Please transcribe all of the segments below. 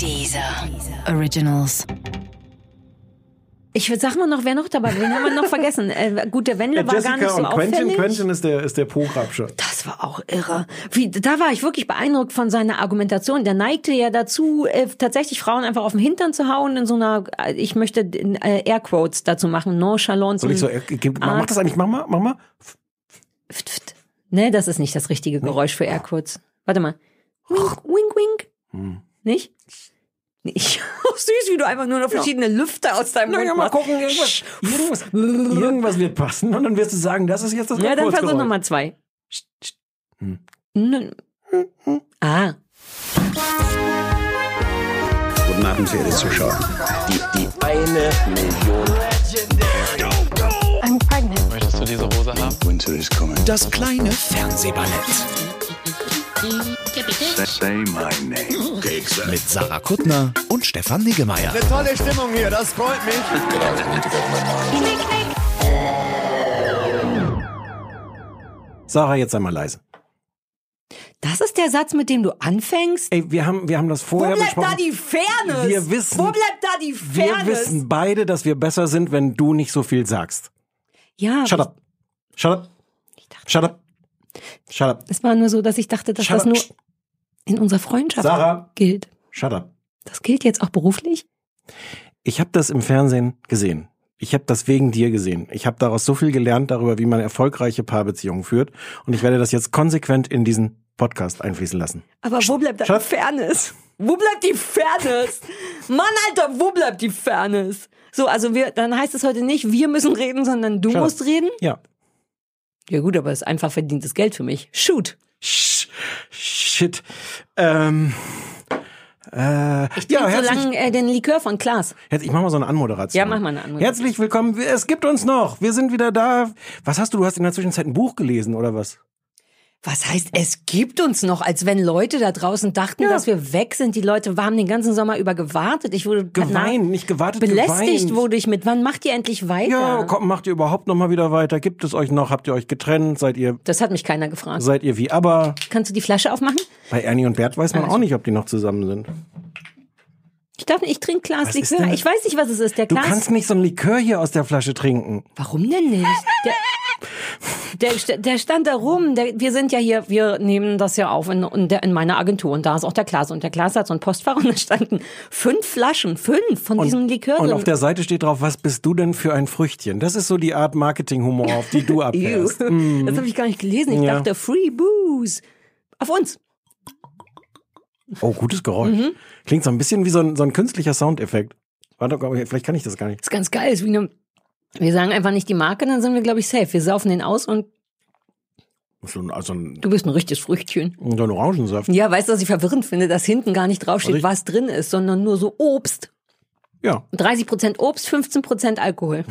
Dieser Originals. Ich sag mal noch, wer noch dabei war. Wen haben wir noch vergessen? Äh, gut, der Wendler war Jessica gar nicht so und Quentin. auffällig. Quentin ist der, ist der Po-Grabscher. Das war auch irre. Wie, da war ich wirklich beeindruckt von seiner Argumentation. Der neigte ja dazu, äh, tatsächlich Frauen einfach auf den Hintern zu hauen in so einer, äh, ich möchte äh, Airquotes dazu machen, nonchalant. Soll ich so, äh, mach, mach das eigentlich, mach mal, mach mal. Pft, pft. Nee, das ist nicht das richtige Geräusch für Airquotes. Warte mal. Wink, wink, wink. Hm. Nicht? Nicht. Süß, wie du einfach nur noch verschiedene Lüfte aus deinem Na Mund ja, mal machst. gucken, irgendwas, irgendwas, irgendwas wird passen und dann wirst du sagen, das ist jetzt das Ja, dann versuch. Nummer zwei. Hm. N- Ah, Guten Abend, verehrte Zuschauer. Die, die eine Million. I'm pregnant. Möchtest du diese Hose haben? Winter is coming. Das kleine Fernsehballett Say my name. mit Sarah Kuttner und Stefan Niggemeier. Tolle Stimmung hier, das freut mich. Sarah, jetzt einmal leise. das ist der Satz, mit dem du anfängst? Ey, wir haben, wir haben das Wo vorher bleibt besprochen. da die Fairness? Wir wissen- Wo bleibt da die wir Fairness? wissen beide, dass wir besser sind, wenn du nicht so viel sagst. Ja, Shut up. Shut up. Shut up. Shut up. es war nur so, dass ich dachte, dass Shut das up. nur in unserer Freundschaft Sarah. gilt. Shut up. Das gilt jetzt auch beruflich? Ich habe das im Fernsehen gesehen. Ich habe das wegen dir gesehen. Ich habe daraus so viel gelernt darüber, wie man erfolgreiche Paarbeziehungen führt. Und ich werde das jetzt konsequent in diesen Podcast einfließen lassen. Aber wo bleibt da Fairness? Wo bleibt die Fairness? Mann, Alter, wo bleibt die Fairness? So, also wir, dann heißt es heute nicht, wir müssen reden, sondern du Shut up. musst reden? Ja. Ja gut, aber es ist einfach verdientes Geld für mich. Shoot. Sh shit. Ähm. Äh, Ich ja, trinke so herzlich, lange äh, den Likör von Klaas. Ich mach mal so eine Anmoderation. Ja, mach mal eine Anmoderation. Herzlich willkommen. Es gibt uns noch. Wir sind wieder da. Was hast du? Du hast in der Zwischenzeit ein Buch gelesen oder was? Was heißt, es gibt uns noch, als wenn Leute da draußen dachten, dass wir weg sind. Die Leute haben den ganzen Sommer über gewartet. Ich wurde Geweint, nicht gewartet, belästigt geweint. wurde ich mit. Wann macht ihr endlich weiter? Ja, komm, macht ihr überhaupt noch mal wieder weiter? Gibt es euch noch? Habt ihr euch getrennt? Seid ihr, Das hat mich keiner gefragt. seid ihr wie aber? Kannst du die Flasche aufmachen? Bei Ernie und Bert weiß man auch nicht, ob die noch zusammen sind. Ich darf nicht, ich trinke Glas Was Likör. Ich weiß nicht, was es ist. Der Du Glas. kannst nicht so ein Likör hier aus der Flasche trinken. Warum denn nicht? Der, der, der stand da rum. Der, wir sind ja hier, wir nehmen das ja auf in, in, der, in meiner Agentur. Und da ist auch der Klaas. Und der Klaas hat so ein Postfach und da standen fünf Flaschen, fünf von diesem Likör Und drin. auf der Seite steht drauf, was bist du denn für ein Früchtchen? Das ist so die Art Marketinghumor, auf die du abfährst. Das habe ich gar nicht gelesen. Ich Ja. dachte, Free Booze. Auf uns. Oh, gutes Geräusch. Mhm. Klingt so ein bisschen wie so ein, so ein künstlicher Soundeffekt. Warte, vielleicht kann ich das gar nicht. Das ist ganz geil. Ist wie eine, wir sagen einfach nicht die Marke, dann sind wir, glaube ich, safe. Wir saufen den aus und So ein, also ein, du bist ein richtiges Früchtchen. so ein Orangensaft. Ja, weißt du, was ich verwirrend finde? Dass hinten gar nicht draufsteht, Was was drin ist, sondern nur so Obst. Ja. 30% Obst, 15% Alkohol.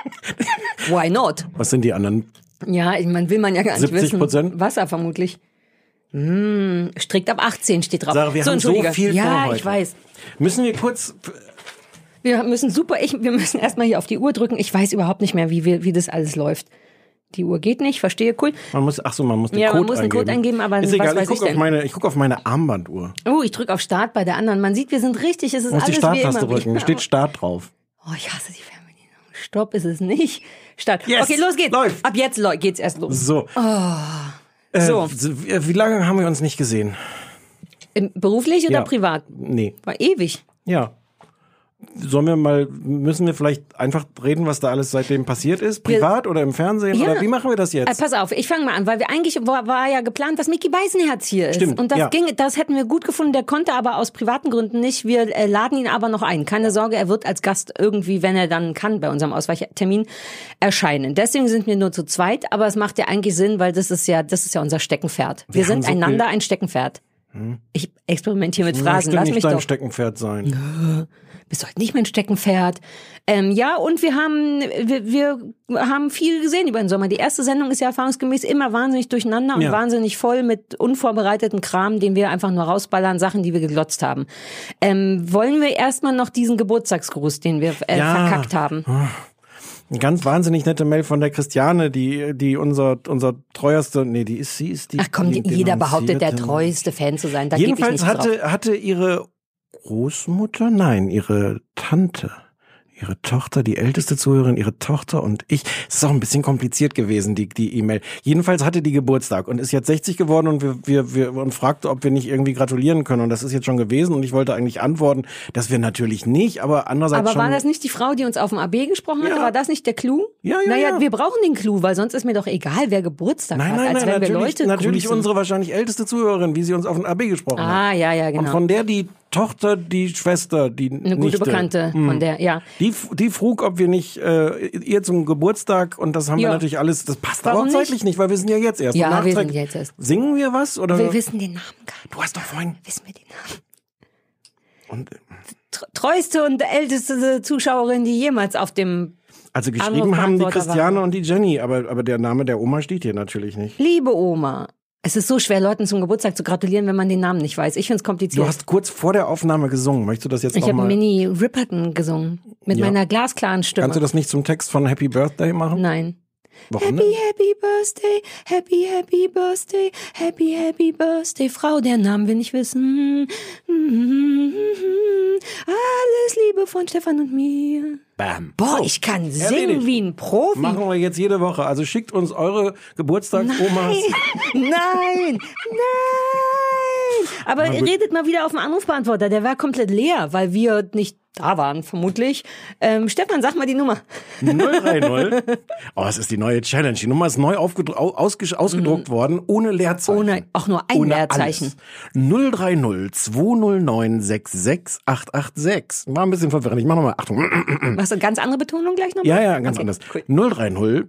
Why not? Was sind die anderen? Ja, ich meine, will man ja gar nicht 70%? wissen. Wasser vermutlich. Hm, strikt ab 18 steht drauf. Sarah, wir haben so viel Ja, vor heute. ich weiß. Müssen wir kurz. Wir müssen super, ich, wir müssen erstmal hier auf die Uhr drücken. Ich weiß überhaupt nicht mehr, wie, wir, wie das alles läuft. Die Uhr geht nicht, verstehe, cool. Man muss, ach so, man muss den Ja, man Code muss einen eingeben. Code eingeben, aber ist egal. ich gucke auf meine, ich guck auf meine Armbanduhr. Oh, ich drücke auf Start bei der anderen. Man sieht, wir sind richtig. Es ist die alles wie Starttaste drücken. Da steht Start drauf. Oh, ich hasse die Fernbedienung. Stopp ist es nicht. Start. Yes, okay, los geht's. läuft. Ab jetzt geht's erst los. So. Äh, So. wie wie lange haben wir uns nicht gesehen? Im- Beruflich oder Ja. privat? Nee. War ewig. Ja. Sollen wir mal, müssen wir vielleicht einfach reden, was da alles seitdem passiert ist? Privat oder im Fernsehen? Ja. Oder wie machen wir das Äh, jetzt? pass auf, ich fange mal an, weil wir eigentlich war, war ja geplant, dass Mickey Beisenherz hier ist. Stimmt, und das ja. ging, das hätten wir gut gefunden. Der konnte aber aus privaten Gründen nicht. Wir äh, laden ihn aber noch ein. Keine Sorge, er wird als Gast irgendwie, wenn er dann kann, bei unserem Ausweichtermin erscheinen. Deswegen sind wir nur zu zweit, aber es macht ja eigentlich Sinn, weil das ist ja, das ist ja unser Steckenpferd. Wir, Wir sind so einander viel- ein Steckenpferd. Ich experimentiere mit Phrasen. Lass nicht mich dein doch. Steckenpferd sein. bist heute nicht mein Steckenpferd. Ähm, ja, und wir haben, wir, wir haben viel gesehen über den Sommer. Die erste Sendung ist ja erfahrungsgemäß immer wahnsinnig durcheinander und Ja. wahnsinnig voll mit unvorbereiteten Kram, den wir einfach nur rausballern, Sachen, die wir geglotzt haben. Ähm, wollen wir erstmal noch diesen Geburtstagsgruß, den wir äh, Ja. verkackt haben? Eine ganz wahnsinnig nette Mail von der Christiane, die, die unser, unser treuerster, nee, die ist, sie ist die. Ach komm, die jeder behauptet, der treueste Fan zu sein. Da gebe ich Jedenfalls nichts drauf. hatte, hatte ihre Großmutter? Nein, ihre Tante. Ihre Tochter, die älteste Zuhörerin, ihre Tochter und ich. Es ist auch ein bisschen kompliziert gewesen, die die E-Mail. Jedenfalls hatte die Geburtstag und ist jetzt 60 geworden und wir, wir, wir und fragte, ob wir nicht irgendwie gratulieren können. Und das ist jetzt schon gewesen und ich wollte eigentlich antworten, dass wir natürlich nicht, aber andererseits Aber schon. war das nicht die Frau, die uns auf dem AB gesprochen hatte? Ja. War das nicht der Clou? Ja, ja, Naja, ja. wir brauchen den Clou, weil sonst ist mir doch egal, wer Geburtstag Nein, hat, nein, als nein, wenn wir natürlich, Leute natürlich grüßen. unsere wahrscheinlich älteste Zuhörerin, wie sie uns auf den AB gesprochen hat. Ah, ja, ja, Und genau. von der die Tochter, die Schwester, die Eine gute Nichte, Bekannte von der, ja. Die, die frug, ob wir nicht äh, ihr zum Geburtstag und das haben wir Ja. natürlich alles. Das passt Warum aber auch zeitlich nicht? weil wir sind ja jetzt erst. Ja, wir nachträglich- sind jetzt erst. Singen wir was oder? Wir wissen den Namen gar nicht. du hast doch vorhin. Wissen wir den Namen? Und, äh, Tr- Treueste und älteste Zuschauerin, die jemals auf dem also geschrieben haben die Christiane waren. und die Jenny, aber aber der Name der Oma steht hier natürlich nicht. Liebe Oma. Es ist so schwer, Leuten zum Geburtstag zu gratulieren, wenn man den Namen nicht weiß. Ich finde es kompliziert. Du hast kurz vor der Aufnahme gesungen. Möchtest du das jetzt ich noch habe mal? Minnie Ripperton gesungen. Mit Ja. meiner glasklaren Stimme. Kannst du das nicht zum Text von Happy Birthday machen? Nein. Warum Happy, happy birthday, happy, happy birthday, happy, happy birthday. Frau, der Namen will ich wissen. Alles Liebe von Stefan und mir. Bam. Boah, ich kann erledigt. singen wie ein Profi. Machen wir jetzt jede Woche. Also schickt uns eure Geburtstagsomas. Nein, nein. Aber redet mal wieder auf dem Anrufbeantworter. Der war komplett leer, weil wir nicht da waren, vermutlich. Ähm, Stefan, sag mal die Nummer. 030. Oh, es ist die neue Challenge. Die Nummer ist neu ausgedruckt worden, ohne Leerzeichen. Mhm. Ohne- auch nur ein ohne Leerzeichen. Alles. 030 209 66886. War ein bisschen verwirrend. Ich mach nochmal. Achtung. Was eine ganz andere Betonung gleich nochmal? Ja, ja, ganz Okay, anders. cool. 030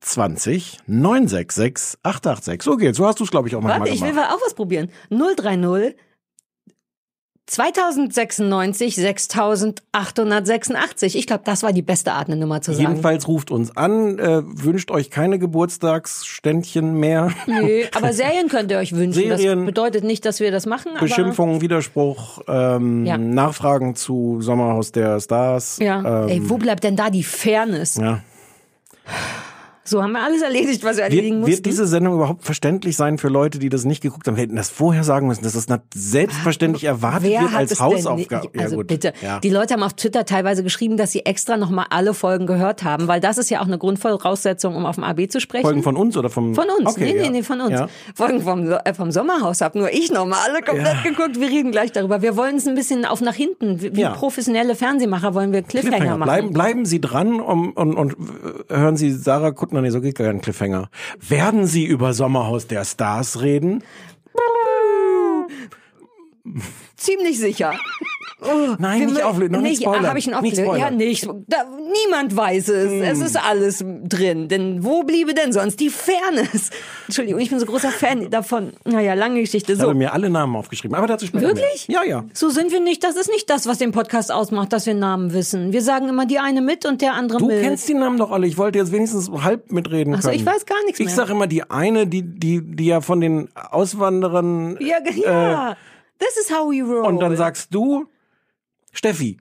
20 966 886. So geht's. So hast du es, glaube ich, auch manchmal Warte, ich will gemacht. mal auch was probieren. 030 2096 6886. Ich glaube, das war die beste Art, eine Nummer zu sagen. Jedenfalls ruft uns an, äh, wünscht euch keine Geburtstagsständchen mehr. Nö, aber Serien könnt ihr euch wünschen. Serien. Das bedeutet nicht, dass wir das machen. Beschimpfung, Widerspruch, ähm, Ja. Nachfragen zu Sommerhaus der Stars. ja. Ähm, Ey, wo bleibt denn da die Fairness? ja. So haben wir alles erledigt, was wir erledigen mussten. wird diese Sendung überhaupt verständlich sein für Leute, die das nicht geguckt haben? Wir hätten das vorher sagen müssen, dass das selbstverständlich erwartet Wer wird als Hausaufgabe. Denn? Also ja, bitte. Ja. Die Leute haben auf Twitter teilweise geschrieben, dass sie extra nochmal alle Folgen gehört haben, weil das ist ja auch eine Grundvoraussetzung, um auf dem AB zu sprechen. Folgen von uns oder vom Von uns, Okay, nee, nee, ja. nee, von uns. Folgen vom, äh, vom Sommerhaus hab nur ich nochmal alle komplett geguckt. Wir reden gleich darüber. Wir wollen es ein bisschen auf nach hinten. Wie professionelle Fernsehmacher wollen wir Cliffhanger, Cliffhanger. machen. Bleiben, bleiben Sie dran um, und, und äh, hören Sie Sarah Kuttner, nee, so geht gar kein Cliffhanger. Werden Sie über Sommerhaus der Stars reden? Ziemlich sicher. Oh, Nein, nicht auflösen, noch nicht nicht spoilern. Habe ich einen Nicht Auflöser? Ja, nicht. Da, niemand weiß es. Es ist alles drin. Denn wo bliebe denn sonst die Fairness? Entschuldigung, ich bin so großer Fan davon. Naja, lange Geschichte. Ich habe So. mir alle Namen aufgeschrieben, aber dazu später Wirklich? Mehr. Ja, ja. So sind wir nicht. Das ist nicht das, was den Podcast ausmacht, dass wir Namen wissen. Wir sagen immer die eine mit und der andere Du mit. kennst die Namen doch alle. Ich wollte jetzt wenigstens halb mitreden so, können. ich weiß gar nichts Ich mehr. sag immer die eine, die die die ja von den Auswanderern ja, ge- ja. This is how we roll. Äh, und dann sagst du Steffi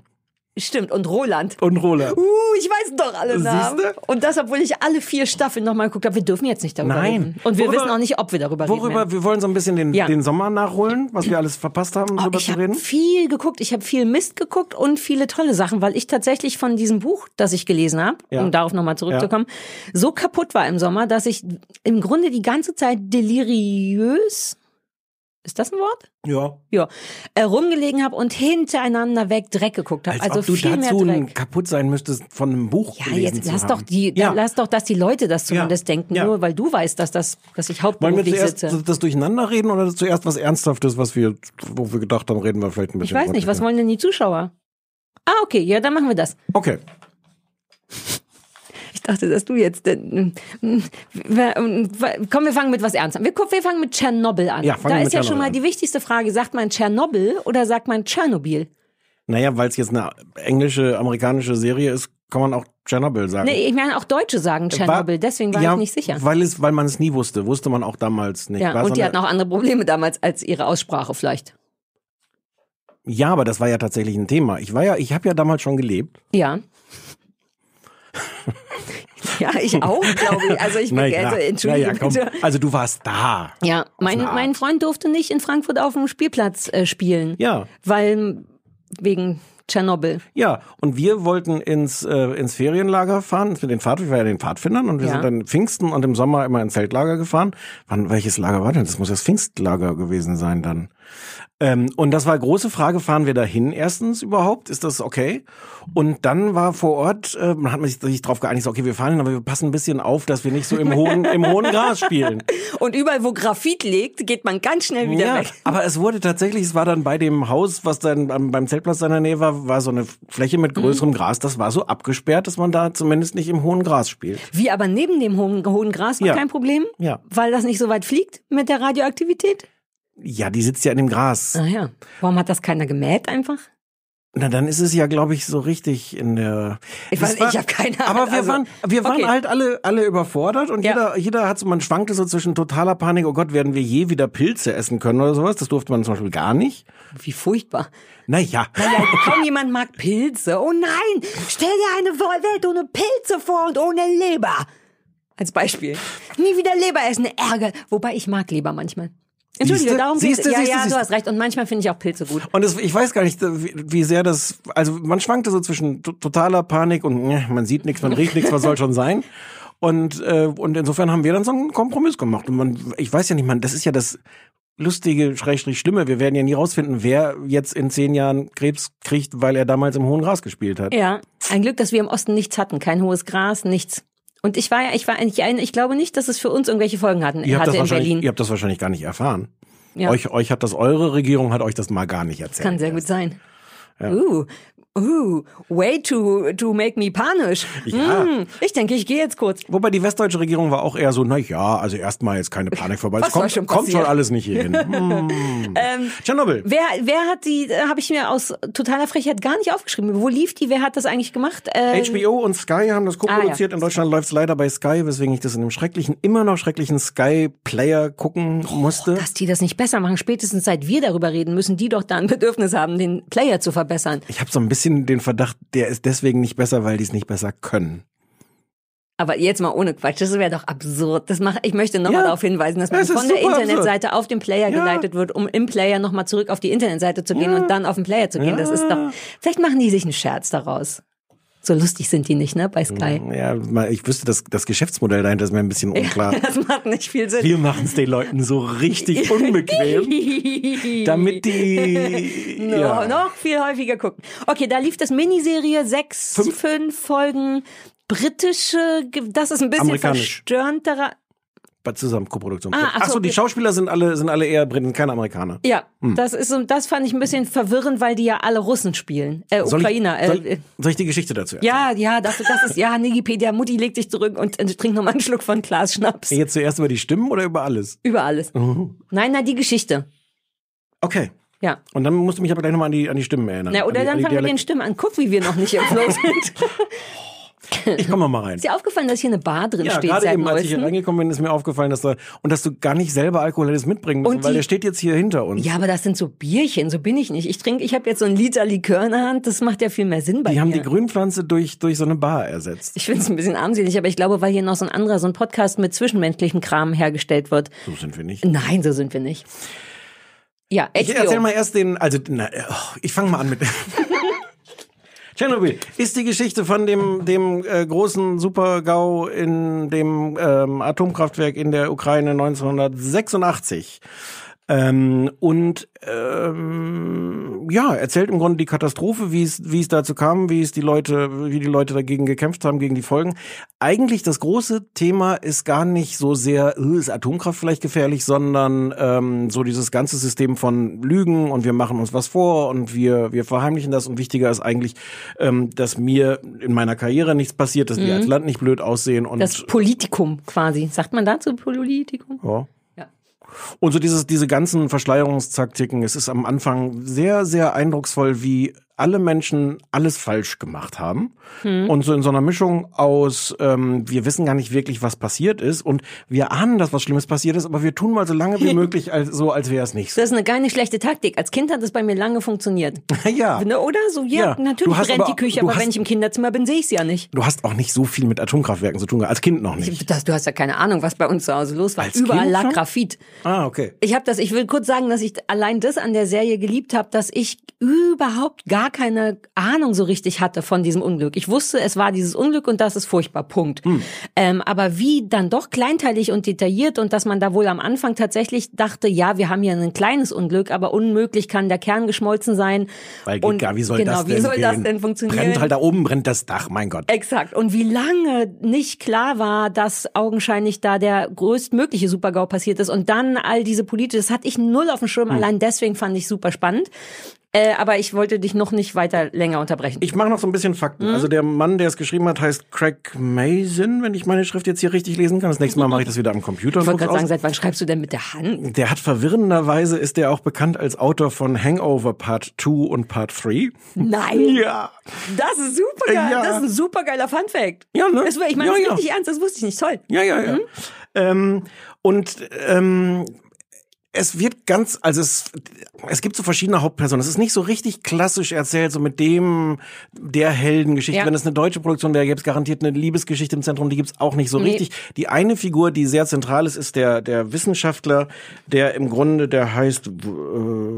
Stimmt. Und Roland. und Roland. Uh, ich weiß doch alle Namen. Siehste? Und das, obwohl ich alle vier Staffeln nochmal geguckt habe. Wir dürfen jetzt nicht darüber Nein. reden. Und wir Worüber- wissen auch nicht, ob wir darüber reden. Worüber wir wollen so ein bisschen den Ja. den Sommer nachholen, was wir alles verpasst haben, Oh, darüber ich zu habe reden. viel geguckt. Ich habe viel Mist geguckt und viele tolle Sachen, weil ich tatsächlich von diesem Buch, das ich gelesen habe, Ja. um darauf nochmal zurückzukommen, so kaputt war im Sommer, dass ich im Grunde die ganze Zeit deliriös, ist das ein Wort? Ja. Ja, äh, rumgelegen habe und hintereinander weg Dreck geguckt habe. Als Also ob du viel mehr dazu Dreck. kaputt sein müsstest, von einem Buch Ja, jetzt lass doch die, Ja. lass doch, dass die Leute das zumindest Ja. denken, Ja. nur weil du weißt, dass das, dass ich Wollen wir hauptberuflich zuerst sitze. das durcheinander reden oder zuerst was Ernsthaftes, was wir, wo wir gedacht haben, reden wir vielleicht ein Ich bisschen. weiß nicht, was wollen denn die Zuschauer? Ah, okay, ja, dann machen wir das. Okay. Ich dachte, dass du jetzt. Äh, äh, komm, wir fangen mit was Ernstem. Wir, wir fangen mit Tschernobyl an. Ja, da ist ja schon mal an. die wichtigste Frage: Sagt man Tschernobyl oder sagt man Tschernobyl? Naja, weil es jetzt eine englische, amerikanische Serie ist, kann man auch Tschernobyl sagen. Nee, ich meine, auch Deutsche sagen Tschernobyl, deswegen war ja, ich nicht sicher. Weil, es, weil man es nie wusste. Wusste man auch damals nicht. Ja, War und die hatten auch andere Probleme damals als ihre Aussprache vielleicht. ja, aber das war ja tatsächlich ein Thema. Ich war ja, ich habe ja damals schon gelebt. Ja. Ja, ich auch, glaube ich. Also ich bin, Na also, ja, entschuldige na ja, komm. bitte. Also du warst da. Ja, mein, mein Freund durfte nicht in Frankfurt auf dem Spielplatz äh, spielen. Ja. Weil wegen Tschernobyl. Ja, und wir wollten ins, äh, ins Ferienlager fahren mit den Pfad, wir waren ja den Pfadfindern und wir Ja. sind dann Pfingsten und im Sommer immer ins Zeltlager gefahren. Wann, welches Lager war denn? Das muss das Pfingstlager gewesen sein dann. Ähm, und das war große Frage, fahren wir dahin erstens überhaupt? Ist das okay? Und dann war vor Ort, äh, man hat sich, sich darauf geeinigt, okay, wir fahren hin, aber wir passen ein bisschen auf, dass wir nicht so im hohen, im hohen Gras spielen. Und überall, wo Graphit liegt, geht man ganz schnell wieder Ja, weg. aber es wurde tatsächlich, es war dann bei dem Haus, was dann beim Zeltplatz in der Nähe war, war so eine Fläche mit größerem Mhm. Gras. Das war so abgesperrt, dass man da zumindest nicht im hohen Gras spielt. Wie aber neben dem hohen, hohen Gras war Ja. kein Problem? Ja. Weil das nicht so weit fliegt mit der Radioaktivität? Ja, die sitzt ja in dem Gras. Ah ja. Warum hat das keiner gemäht einfach? Na, dann ist es ja, glaube ich, so richtig in der. Ich weiß- war- ich hab keine Ahnung. Aber wir Also, waren, wir waren okay. halt alle, alle überfordert und Ja. jeder, jeder hat so, man schwankte so zwischen totaler Panik, oh Gott, werden wir je wieder Pilze essen können oder sowas? Das durfte man zum Beispiel gar nicht. Wie furchtbar. Naja. Ja, kaum jemand mag Pilze. Oh nein, stell dir eine Welt ohne Pilze vor und ohne Leber. Als Beispiel. Nie wieder Leber essen, Ärger. Wobei ich mag Leber manchmal. Entschuldige, darum Siehste, geht's. Ja, siehste, ja, siehste. du hast recht. Und manchmal finde ich auch Pilze gut. Und es, ich weiß gar nicht, wie, wie sehr das, also man schwankte so zwischen to- totaler Panik und äh, man sieht nichts, man riecht nichts, was soll schon sein. Und, äh, und insofern haben wir dann so einen Kompromiss gemacht. Und man, ich weiß ja nicht, man, das ist ja das lustige, schrägstrich Schlimme. Wir werden ja nie rausfinden, wer jetzt in zehn Jahren Krebs kriegt, weil er damals im hohen Gras gespielt hat. Ja, ein Glück, dass wir im Osten nichts hatten. Kein hohes Gras, nichts. Und ich war ja, ich war eigentlich ein, ich glaube nicht, dass es für uns irgendwelche Folgen hatten, Ihr hatte das in Berlin. ihr habt das wahrscheinlich gar nicht erfahren. Ja. Euch, euch hat das, eure Regierung hat euch das mal gar nicht erzählt. Kann sehr gut sein. Uh, uh, way to, to make me panisch. Ja. Hm, ich denke, ich gehe jetzt kurz. Wobei die westdeutsche Regierung war auch eher so, na ja, also erstmal jetzt keine Panik vorbei. Es kommt, schon kommt schon alles nicht hier hin. Hm. Tschernobyl. Wer, wer hat die, äh, habe ich mir aus totaler Frechheit gar nicht aufgeschrieben. Wo lief die? Wer hat das eigentlich gemacht? Äh, HBO und Sky haben das co-produziert. Ah, ja. In Deutschland läuft es leider bei Sky, weswegen ich das in einem schrecklichen, immer noch schrecklichen Sky-Player gucken musste. Dass die das nicht besser machen. Spätestens seit wir darüber reden, müssen die doch da ein Bedürfnis haben, den Player zu verbessern. Ich habe so ein bisschen den Verdacht, der ist deswegen nicht besser, weil die es nicht besser können. Aber jetzt mal ohne Quatsch, das wäre doch absurd. Das mach, ich möchte nochmal Ja. darauf hinweisen, dass man von der Internetseite auf den Player Ja. geleitet wird, um im Player nochmal zurück auf die Internetseite zu gehen und dann auf den Player zu gehen. Das ist doch, vielleicht machen die sich einen Scherz daraus. So lustig sind die nicht, ne, bei Sky. Ja, ich wüsste, das, das Geschäftsmodell dahinter ist mir ein bisschen unklar. Das macht nicht viel Sinn. Wir machen es den Leuten so richtig unbequem, damit die No, ja. noch viel häufiger gucken. Okay, da lief das Miniserie sechs, Fünf. fünf Folgen. Britische, das ist ein bisschen verstörender. Bei zusammen Koproduktion. Ah, ach so, Achso, die. Schauspieler sind alle sind alle eher Briten, keine Amerikaner. Ja, Hm. das ist das fand ich ein bisschen verwirrend, weil die ja alle Russen spielen. Äh, Soll Ukrainer. Ich, soll, äh, soll ich die Geschichte dazu erzählen? ja, ja, das, das ist, ja, Nigipedia, Mutti legt sich zurück und äh, trinkt nochmal einen Schluck von Glas Schnaps. Jetzt zuerst über die Stimmen oder über alles? Über alles. Mhm. Nein, nein, die Geschichte. Okay. Ja. Und dann musst du mich aber gleich nochmal an die, an die Stimmen erinnern. Na, oder die, dann fangen wir mit den. Stimmen an. Guck, wie wir noch nicht im Flow sind. Ich komme mal rein. Ist dir aufgefallen, dass hier eine Bar drin Ja, steht gerade seit eben, als ich hier reingekommen bin, ist mir aufgefallen, dass da, und dass du gar nicht selber Alkohol hättest mitbringen müssen, Und weil die- der steht jetzt hier hinter uns. Ja, aber das sind so Bierchen, so bin ich nicht. Ich trinke, ich habe jetzt so einen Liter Likör in der Hand, das macht ja viel mehr Sinn bei die haben mir. die Grünpflanze durch, durch so eine Bar ersetzt. ich finde es ein bisschen armselig, aber ich glaube, weil hier noch so ein anderer, so ein Podcast mit zwischenmenschlichem Kram hergestellt wird. So sind wir nicht. Nein, so sind wir nicht. Ja, Ich HBO. erzähl mal erst den, also, na, oh, ich fange mal an mit. Tschernobyl ist die Geschichte von dem, dem äh, großen Super-GAU in dem ähm, Atomkraftwerk in der Ukraine 1986. Ähm, und ähm, ja, erzählt im Grunde die Katastrophe, wie es wie es dazu kam, wie es die Leute, wie die Leute dagegen gekämpft haben, gegen die Folgen. Eigentlich das große Thema ist gar nicht so sehr, äh, ist Atomkraft vielleicht gefährlich, sondern ähm, so dieses ganze System von Lügen und wir machen uns was vor und wir wir verheimlichen das und wichtiger ist eigentlich, ähm, dass mir in meiner Karriere nichts passiert, dass wir als Land nicht blöd aussehen und das Politikum quasi. Sagt man dazu Politikum? ja. Und so dieses, diese ganzen Verschleierungstaktiken, es ist am Anfang sehr, sehr eindrucksvoll, wie alle Menschen alles falsch gemacht haben. Und so in so einer Mischung aus, ähm, wir wissen gar nicht wirklich, was passiert ist und wir ahnen, dass was Schlimmes passiert ist, aber wir tun mal so lange wie möglich als, so, als wäre es nicht so. Das ist eine gar nicht schlechte Taktik. Als Kind hat das bei mir lange funktioniert. ja. Ne, Oder? So, ja, Ja, natürlich brennt aber die Küche, aber hast- wenn ich im Kinderzimmer bin, sehe ich es ja nicht. Du hast auch nicht so viel mit Atomkraftwerken zu tun, als Kind noch nicht. Das, du hast ja keine Ahnung, was bei uns zu Hause los war. Als Überall Kind lag schon? Graphit. Ah, okay. Ich habe das, ich will kurz sagen, dass ich allein das an der Serie geliebt habe, dass ich überhaupt gar gar keine Ahnung so richtig hatte von diesem Unglück. Ich wusste, es war dieses Unglück und das ist furchtbar, Punkt. Hm. Ähm, aber wie dann doch kleinteilig und detailliert und dass man da wohl am Anfang tatsächlich dachte, ja, wir haben hier ein kleines Unglück, aber unmöglich kann der Kern geschmolzen sein. Weil geht und gar, wie soll genau, das denn wie soll das gehen? denn funktionieren? Brennt halt da oben, brennt das Dach, mein Gott. Exakt. Und wie lange nicht klar war, dass augenscheinlich da der größtmögliche Supergau passiert ist und dann all diese politische, das hatte ich null auf dem Schirm, Hm. allein deswegen fand ich super spannend. Äh, aber ich wollte dich noch nicht weiter länger unterbrechen. Ich mache noch so ein bisschen Fakten. Also der Mann, der es geschrieben hat, heißt Craig Mason, wenn ich meine Schrift jetzt hier richtig lesen kann. Das nächste Mal mache ich das wieder am Computer. Ich wollte gerade sagen, seit wann schreibst du denn mit der Hand? Der hat verwirrenderweise, ist der auch bekannt als Autor von Hangover Part 2 und Part 3. Nein. Ja. Das ist super geil. Ja. Das ist ein super geiler Fun Fact. Ja, ne? Das, ich meine Ja, das ja. richtig ernst, das wusste ich nicht. Toll. Ja, ja, ja. Ähm, und ähm, es wird ganz, also es, es gibt so verschiedene Hauptpersonen. Es ist nicht so richtig klassisch erzählt, so mit dem der Heldengeschichte. Ja. Wenn es eine deutsche Produktion wäre, gäbe es garantiert eine Liebesgeschichte im Zentrum. Die gibt's auch nicht so Nee. richtig. Die eine Figur, die sehr zentral ist, ist der der Wissenschaftler, der im Grunde, der heißt äh,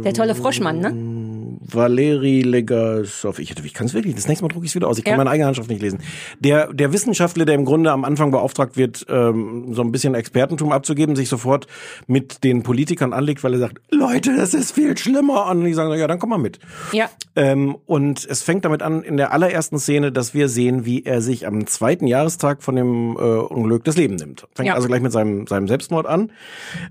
Der tolle Froschmann, ne? Valeri Legasov. Ich, ich kann es wirklich. Das nächste Mal drucke ich es wieder aus. Ich kann Ja. meine eigene Handschrift nicht lesen. Der, der Wissenschaftler, der im Grunde am Anfang beauftragt wird, ähm, so ein bisschen Expertentum abzugeben, sich sofort mit den Politikern anlegt, weil er sagt, Leute, das ist viel schlimmer. Und die sagen, ja, dann komm mal mit. Ja. Ähm, und es fängt damit an, in der allerersten Szene, dass wir sehen, wie er sich am zweiten Jahrestag von dem äh, Unglück das Leben nimmt. Fängt Ja. also gleich mit seinem, seinem Selbstmord an.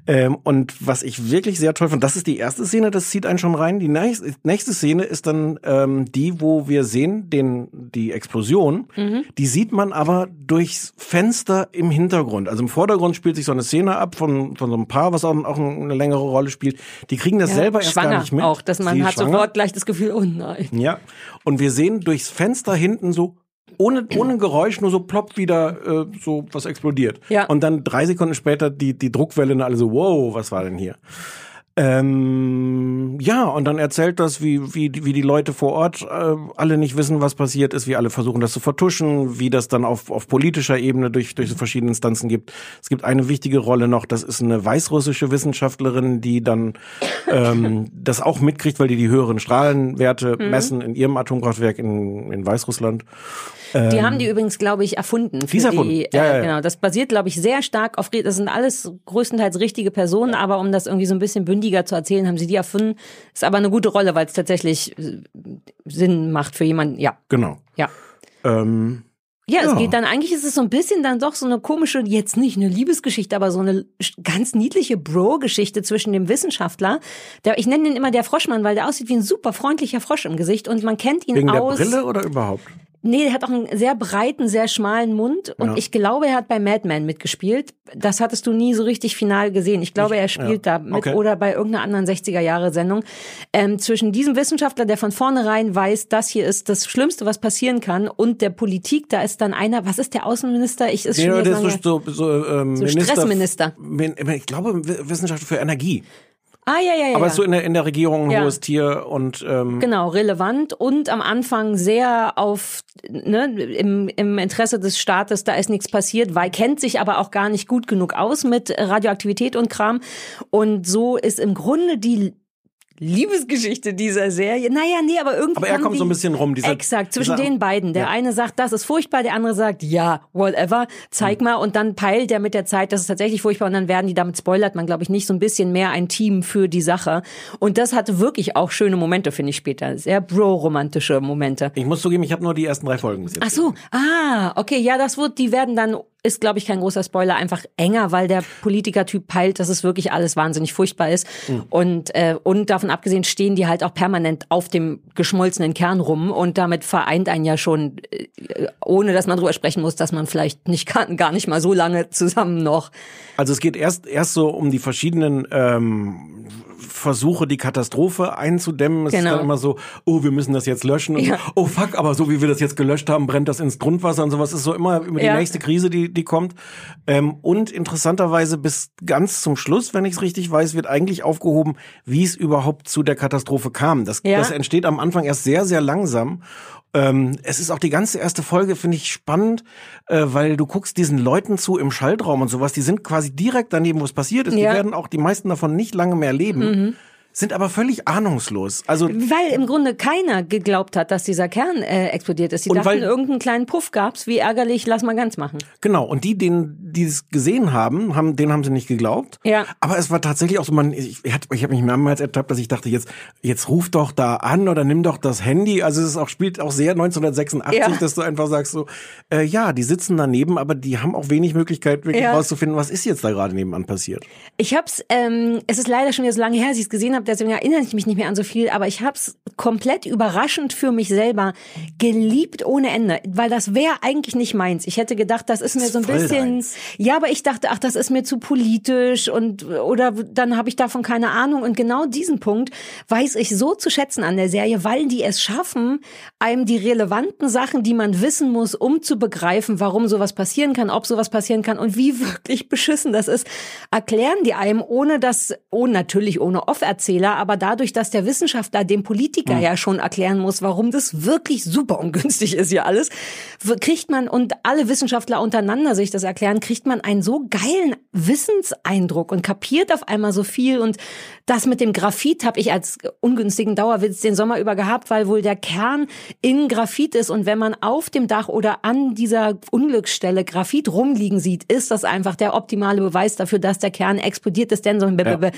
Ähm, und was ich wirklich sehr toll finde, das ist die erste Szene, das zieht einen schon rein. Die nächste, nächste Szene ist dann ähm, die, wo wir sehen, den, die Explosion. Mhm. Die sieht man aber durchs Fenster im Hintergrund. Also im Vordergrund spielt sich so eine Szene ab von, von so einem Paar, was auch, auch eine längere Rolle spielt. Die kriegen das Ja, selber erst gar nicht mit. auch, dass man Sie hat schwanger. sofort gleich das Gefühl, oh nein. Ja. Und wir sehen durchs Fenster hinten so ohne, ohne Geräusch, nur so plopp wieder äh, so was explodiert. Ja. Und dann drei Sekunden später die, die Druckwelle und alle so, wow, was war denn hier? Ähm, ja, und dann erzählt das, wie, wie, wie die Leute vor Ort äh, alle nicht wissen, was passiert ist, wie alle versuchen, das zu vertuschen, wie das dann auf, auf politischer Ebene durch, durch so verschiedene Instanzen gibt. Es gibt eine wichtige Rolle noch, das ist eine weißrussische Wissenschaftlerin, die dann ähm, das auch mitkriegt, weil die die höheren Strahlenwerte Mhm. messen in ihrem Atomkraftwerk in, in Weißrussland. Die haben die übrigens, glaube ich, erfunden. Für Die erfunden. Die, äh, Ja, ja, ja. Genau, das basiert, glaube ich, sehr stark auf, das sind alles größtenteils richtige Personen, aber um das irgendwie so ein bisschen bündiger zu erzählen, haben sie die erfunden. Ist aber eine gute Rolle, weil es tatsächlich äh, Sinn macht für jemanden, ja, Genau. ja. Ähm, Ja, es Ja. geht dann, eigentlich ist es so ein bisschen dann doch so eine komische, jetzt nicht eine Liebesgeschichte, aber so eine ganz niedliche Bro-Geschichte zwischen dem Wissenschaftler, der, ich nenne ihn immer der Froschmann, weil der aussieht wie ein super freundlicher Frosch im Gesicht und man kennt ihn wegen der aus. Brille oder überhaupt? Nee, der hat auch einen sehr breiten, sehr schmalen Mund und Ja. ich glaube, er hat bei Mad Men mitgespielt. Das hattest du nie so richtig final gesehen. Ich glaube, er spielt ja. da mit Okay. oder bei irgendeiner anderen 60er-Jahre-Sendung. Ähm, zwischen diesem Wissenschaftler, der von vornherein weiß, das hier ist das Schlimmste, was passieren kann, und der Politik, da ist dann einer, was ist der Außenminister? Ich ist Nee, schon der ist so, so, so, ähm, So Minister, Stressminister. Min- Ich glaube, W- Wissenschaft für Energie. Ah, ja, ja, ja. Aber so in der, in der Regierung ein Ja. hohes Tier und ähm, Genau, relevant und am Anfang sehr auf ne, im, im Interesse des Staates, da ist nichts passiert, weil kennt sich aber auch gar nicht gut genug aus mit Radioaktivität und Kram. Und so ist im Grunde die Liebesgeschichte dieser Serie. Naja, nee, aber irgendwie. Aber er kommt so ein bisschen rum, dieser- Exakt, zwischen dieser- den beiden. Der Ja. eine sagt, das ist furchtbar, der andere sagt, ja, whatever, zeig Mhm. mal. Und dann peilt er mit der Zeit, das ist tatsächlich furchtbar. Und dann werden die, damit spoilert man, glaube ich, nicht so ein bisschen mehr ein Team für die Sache. Und das hatte wirklich auch schöne Momente, finde ich später. Sehr bro-romantische Momente. ich muss zugeben, ich habe nur die ersten drei Folgen jetzt. Ach so, ah, okay, ja, das wird, die werden dann, ist glaube ich kein großer Spoiler, einfach enger, weil der Politikertyp peilt, dass es wirklich alles wahnsinnig furchtbar ist. Und, äh, und davon abgesehen stehen die halt auch permanent auf dem geschmolzenen Kern rum und damit vereint einen ja schon, äh, ohne dass man drüber sprechen muss, dass man vielleicht nicht kann, gar nicht mal so lange zusammen noch. Also es geht erst erst so um die verschiedenen ähm, Versuche, die Katastrophe einzudämmen. Es ist Genau. dann immer so, oh, wir müssen das jetzt löschen. Ja. so, oh fuck, aber so wie wir das jetzt gelöscht haben, brennt das ins Grundwasser und sowas. ist so immer über die Ja. nächste Krise, die, die kommt. Ähm, und interessanterweise bis ganz zum Schluss, wenn ich es richtig weiß, wird eigentlich aufgehoben, wie es überhaupt zu der Katastrophe kam. Das, Ja. das entsteht am Anfang erst sehr, sehr langsam. Ähm, es ist auch die ganze erste Folge, finde ich spannend, äh, weil du guckst diesen Leuten zu im Schaltraum und sowas, die sind quasi direkt daneben, wo es passiert ist. Ja. Die werden auch die meisten davon nicht lange mehr leben. Sind aber völlig ahnungslos. Also Weil im Grunde keiner geglaubt hat, dass dieser Kern äh, explodiert ist. Die Und dachten, weil- irgendeinen kleinen Puff gab's, wie ärgerlich, lass mal ganz machen. Genau, und die, denen, die es gesehen haben, haben, denen haben sie nicht geglaubt. Ja. Aber es war tatsächlich auch so, man, ich, ich, ich habe mich mehrmals ertappt, dass ich dachte, jetzt, jetzt ruf doch da an oder nimm doch das Handy. Also es ist auch, spielt auch sehr 1986, Ja. dass du einfach sagst so, äh, ja, die sitzen daneben, aber die haben auch wenig Möglichkeit, wirklich Ja. rauszufinden, was ist jetzt da gerade nebenan passiert. Ich hab's, ähm, es ist leider schon wieder so lange her, dass ich es gesehen habe, deswegen erinnere ich mich nicht mehr an so viel, aber ich hab's komplett überraschend für mich selber geliebt ohne Ende, weil das wäre eigentlich nicht meins. Ich hätte gedacht, das ist mir so ein bisschen, deins. ja, aber ich dachte, ach, das ist mir zu politisch und oder dann habe ich davon keine Ahnung und genau diesen Punkt weiß ich so zu schätzen an der Serie, weil die es schaffen, einem die relevanten Sachen, die man wissen muss, um zu begreifen, warum sowas passieren kann, ob sowas passieren kann und wie wirklich beschissen das ist, erklären die einem ohne das, ohne natürlich ohne Off-Erzähler, aber dadurch, dass der Wissenschaftler dem Politiker ja schon erklären muss, warum das wirklich super ungünstig ist hier alles, kriegt man und alle Wissenschaftler untereinander sich das erklären, kriegt man einen so geilen Wissenseindruck und kapiert auf einmal so viel. Und das mit dem Graphit habe ich als ungünstigen Dauerwitz den Sommer über gehabt, weil wohl der Kern in Graphit ist. Und wenn man auf dem Dach oder an dieser Unglücksstelle Graphit rumliegen sieht, ist das einfach der optimale Beweis dafür, dass der Kern explodiert ist, denn so ein Ja.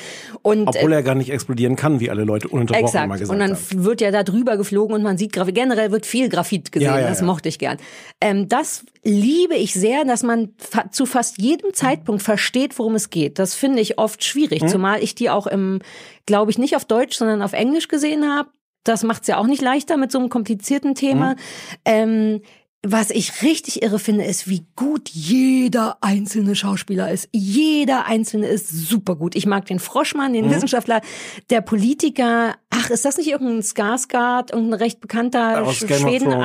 und Obwohl er gar nicht explodieren kann, wie alle Leute ununterbrochen Exakt. mal gesagt und dann haben. wird ja da drüber geflogen und man sieht. Generell wird viel Graphit gesehen. Ja, ja, das ja. mochte ich gern. Ähm, das liebe ich sehr, dass man fa zu fast jedem Zeitpunkt versteht, worum es geht. Das finde ich oft schwierig, Hm? zumal ich die auch im, glaube ich, nicht auf Deutsch, sondern auf Englisch gesehen habe. Das macht's ja auch nicht leichter mit so einem komplizierten Thema. Hm? Ähm, was ich richtig irre finde, ist, wie gut jeder einzelne Schauspieler ist. Jeder einzelne ist super gut. Ich mag den Froschmann, Mhm. den Wissenschaftler, der Politiker. Ach, ist das nicht irgendein Skarsgård, irgendein recht bekannter of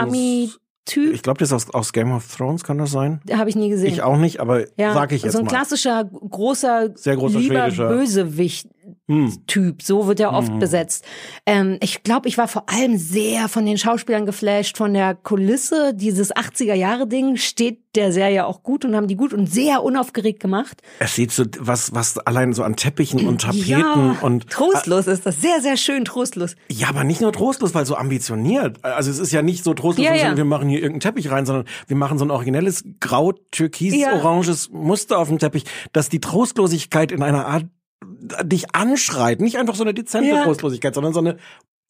Schweden-Ami-Typ? Ich glaube, das ist aus, aus Game of Thrones, kann das sein? Habe ich nie gesehen. Ich auch nicht, aber ja, sag ich jetzt so ein mal. klassischer, großer, Sehr großer lieber schwedischer. Bösewicht. Hm. Typ, so wird er oft besetzt. Ähm, ich glaube, ich war vor allem sehr von den Schauspielern geflasht, von der Kulisse. Dieses 80er-Jahre-Ding steht der Serie auch gut und haben die gut und sehr unaufgeregt gemacht. Es sieht so, was, was allein so an Teppichen und Tapeten ja, und trostlos ist das. Sehr, sehr schön trostlos. Ja, aber nicht nur trostlos, weil so ambitioniert. Also es ist ja nicht so trostlos, Ja, ja. wir machen hier irgendeinen Teppich rein, sondern wir machen so ein originelles grau, türkis, Ja. oranges Muster auf dem Teppich, dass die Trostlosigkeit in einer Art dich anschreit. Nicht einfach so eine dezente Ja. Trostlosigkeit, sondern so eine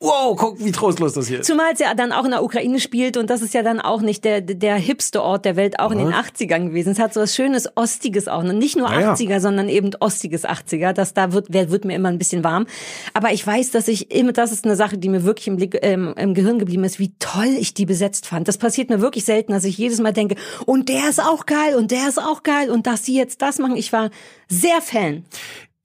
Wow, guck, wie trostlos das hier ist. Zumal es ja dann auch in der Ukraine spielt und das ist ja dann auch nicht der, der hipste Ort der Welt, auch in den 80ern gewesen. Es hat so was Schönes Ostiges auch. Und nicht nur Ja, ja. 80er, sondern eben ostiges 80er. Das da wird, wird mir immer ein bisschen warm. Aber ich weiß, dass ich immer, das ist eine Sache, die mir wirklich im, Blick, ähm, im Gehirn geblieben ist, wie toll ich die besetzt fand. Das passiert mir wirklich selten, dass ich jedes Mal denke, und der ist auch geil und der ist auch geil und dass sie jetzt das machen. Ich war sehr Fan.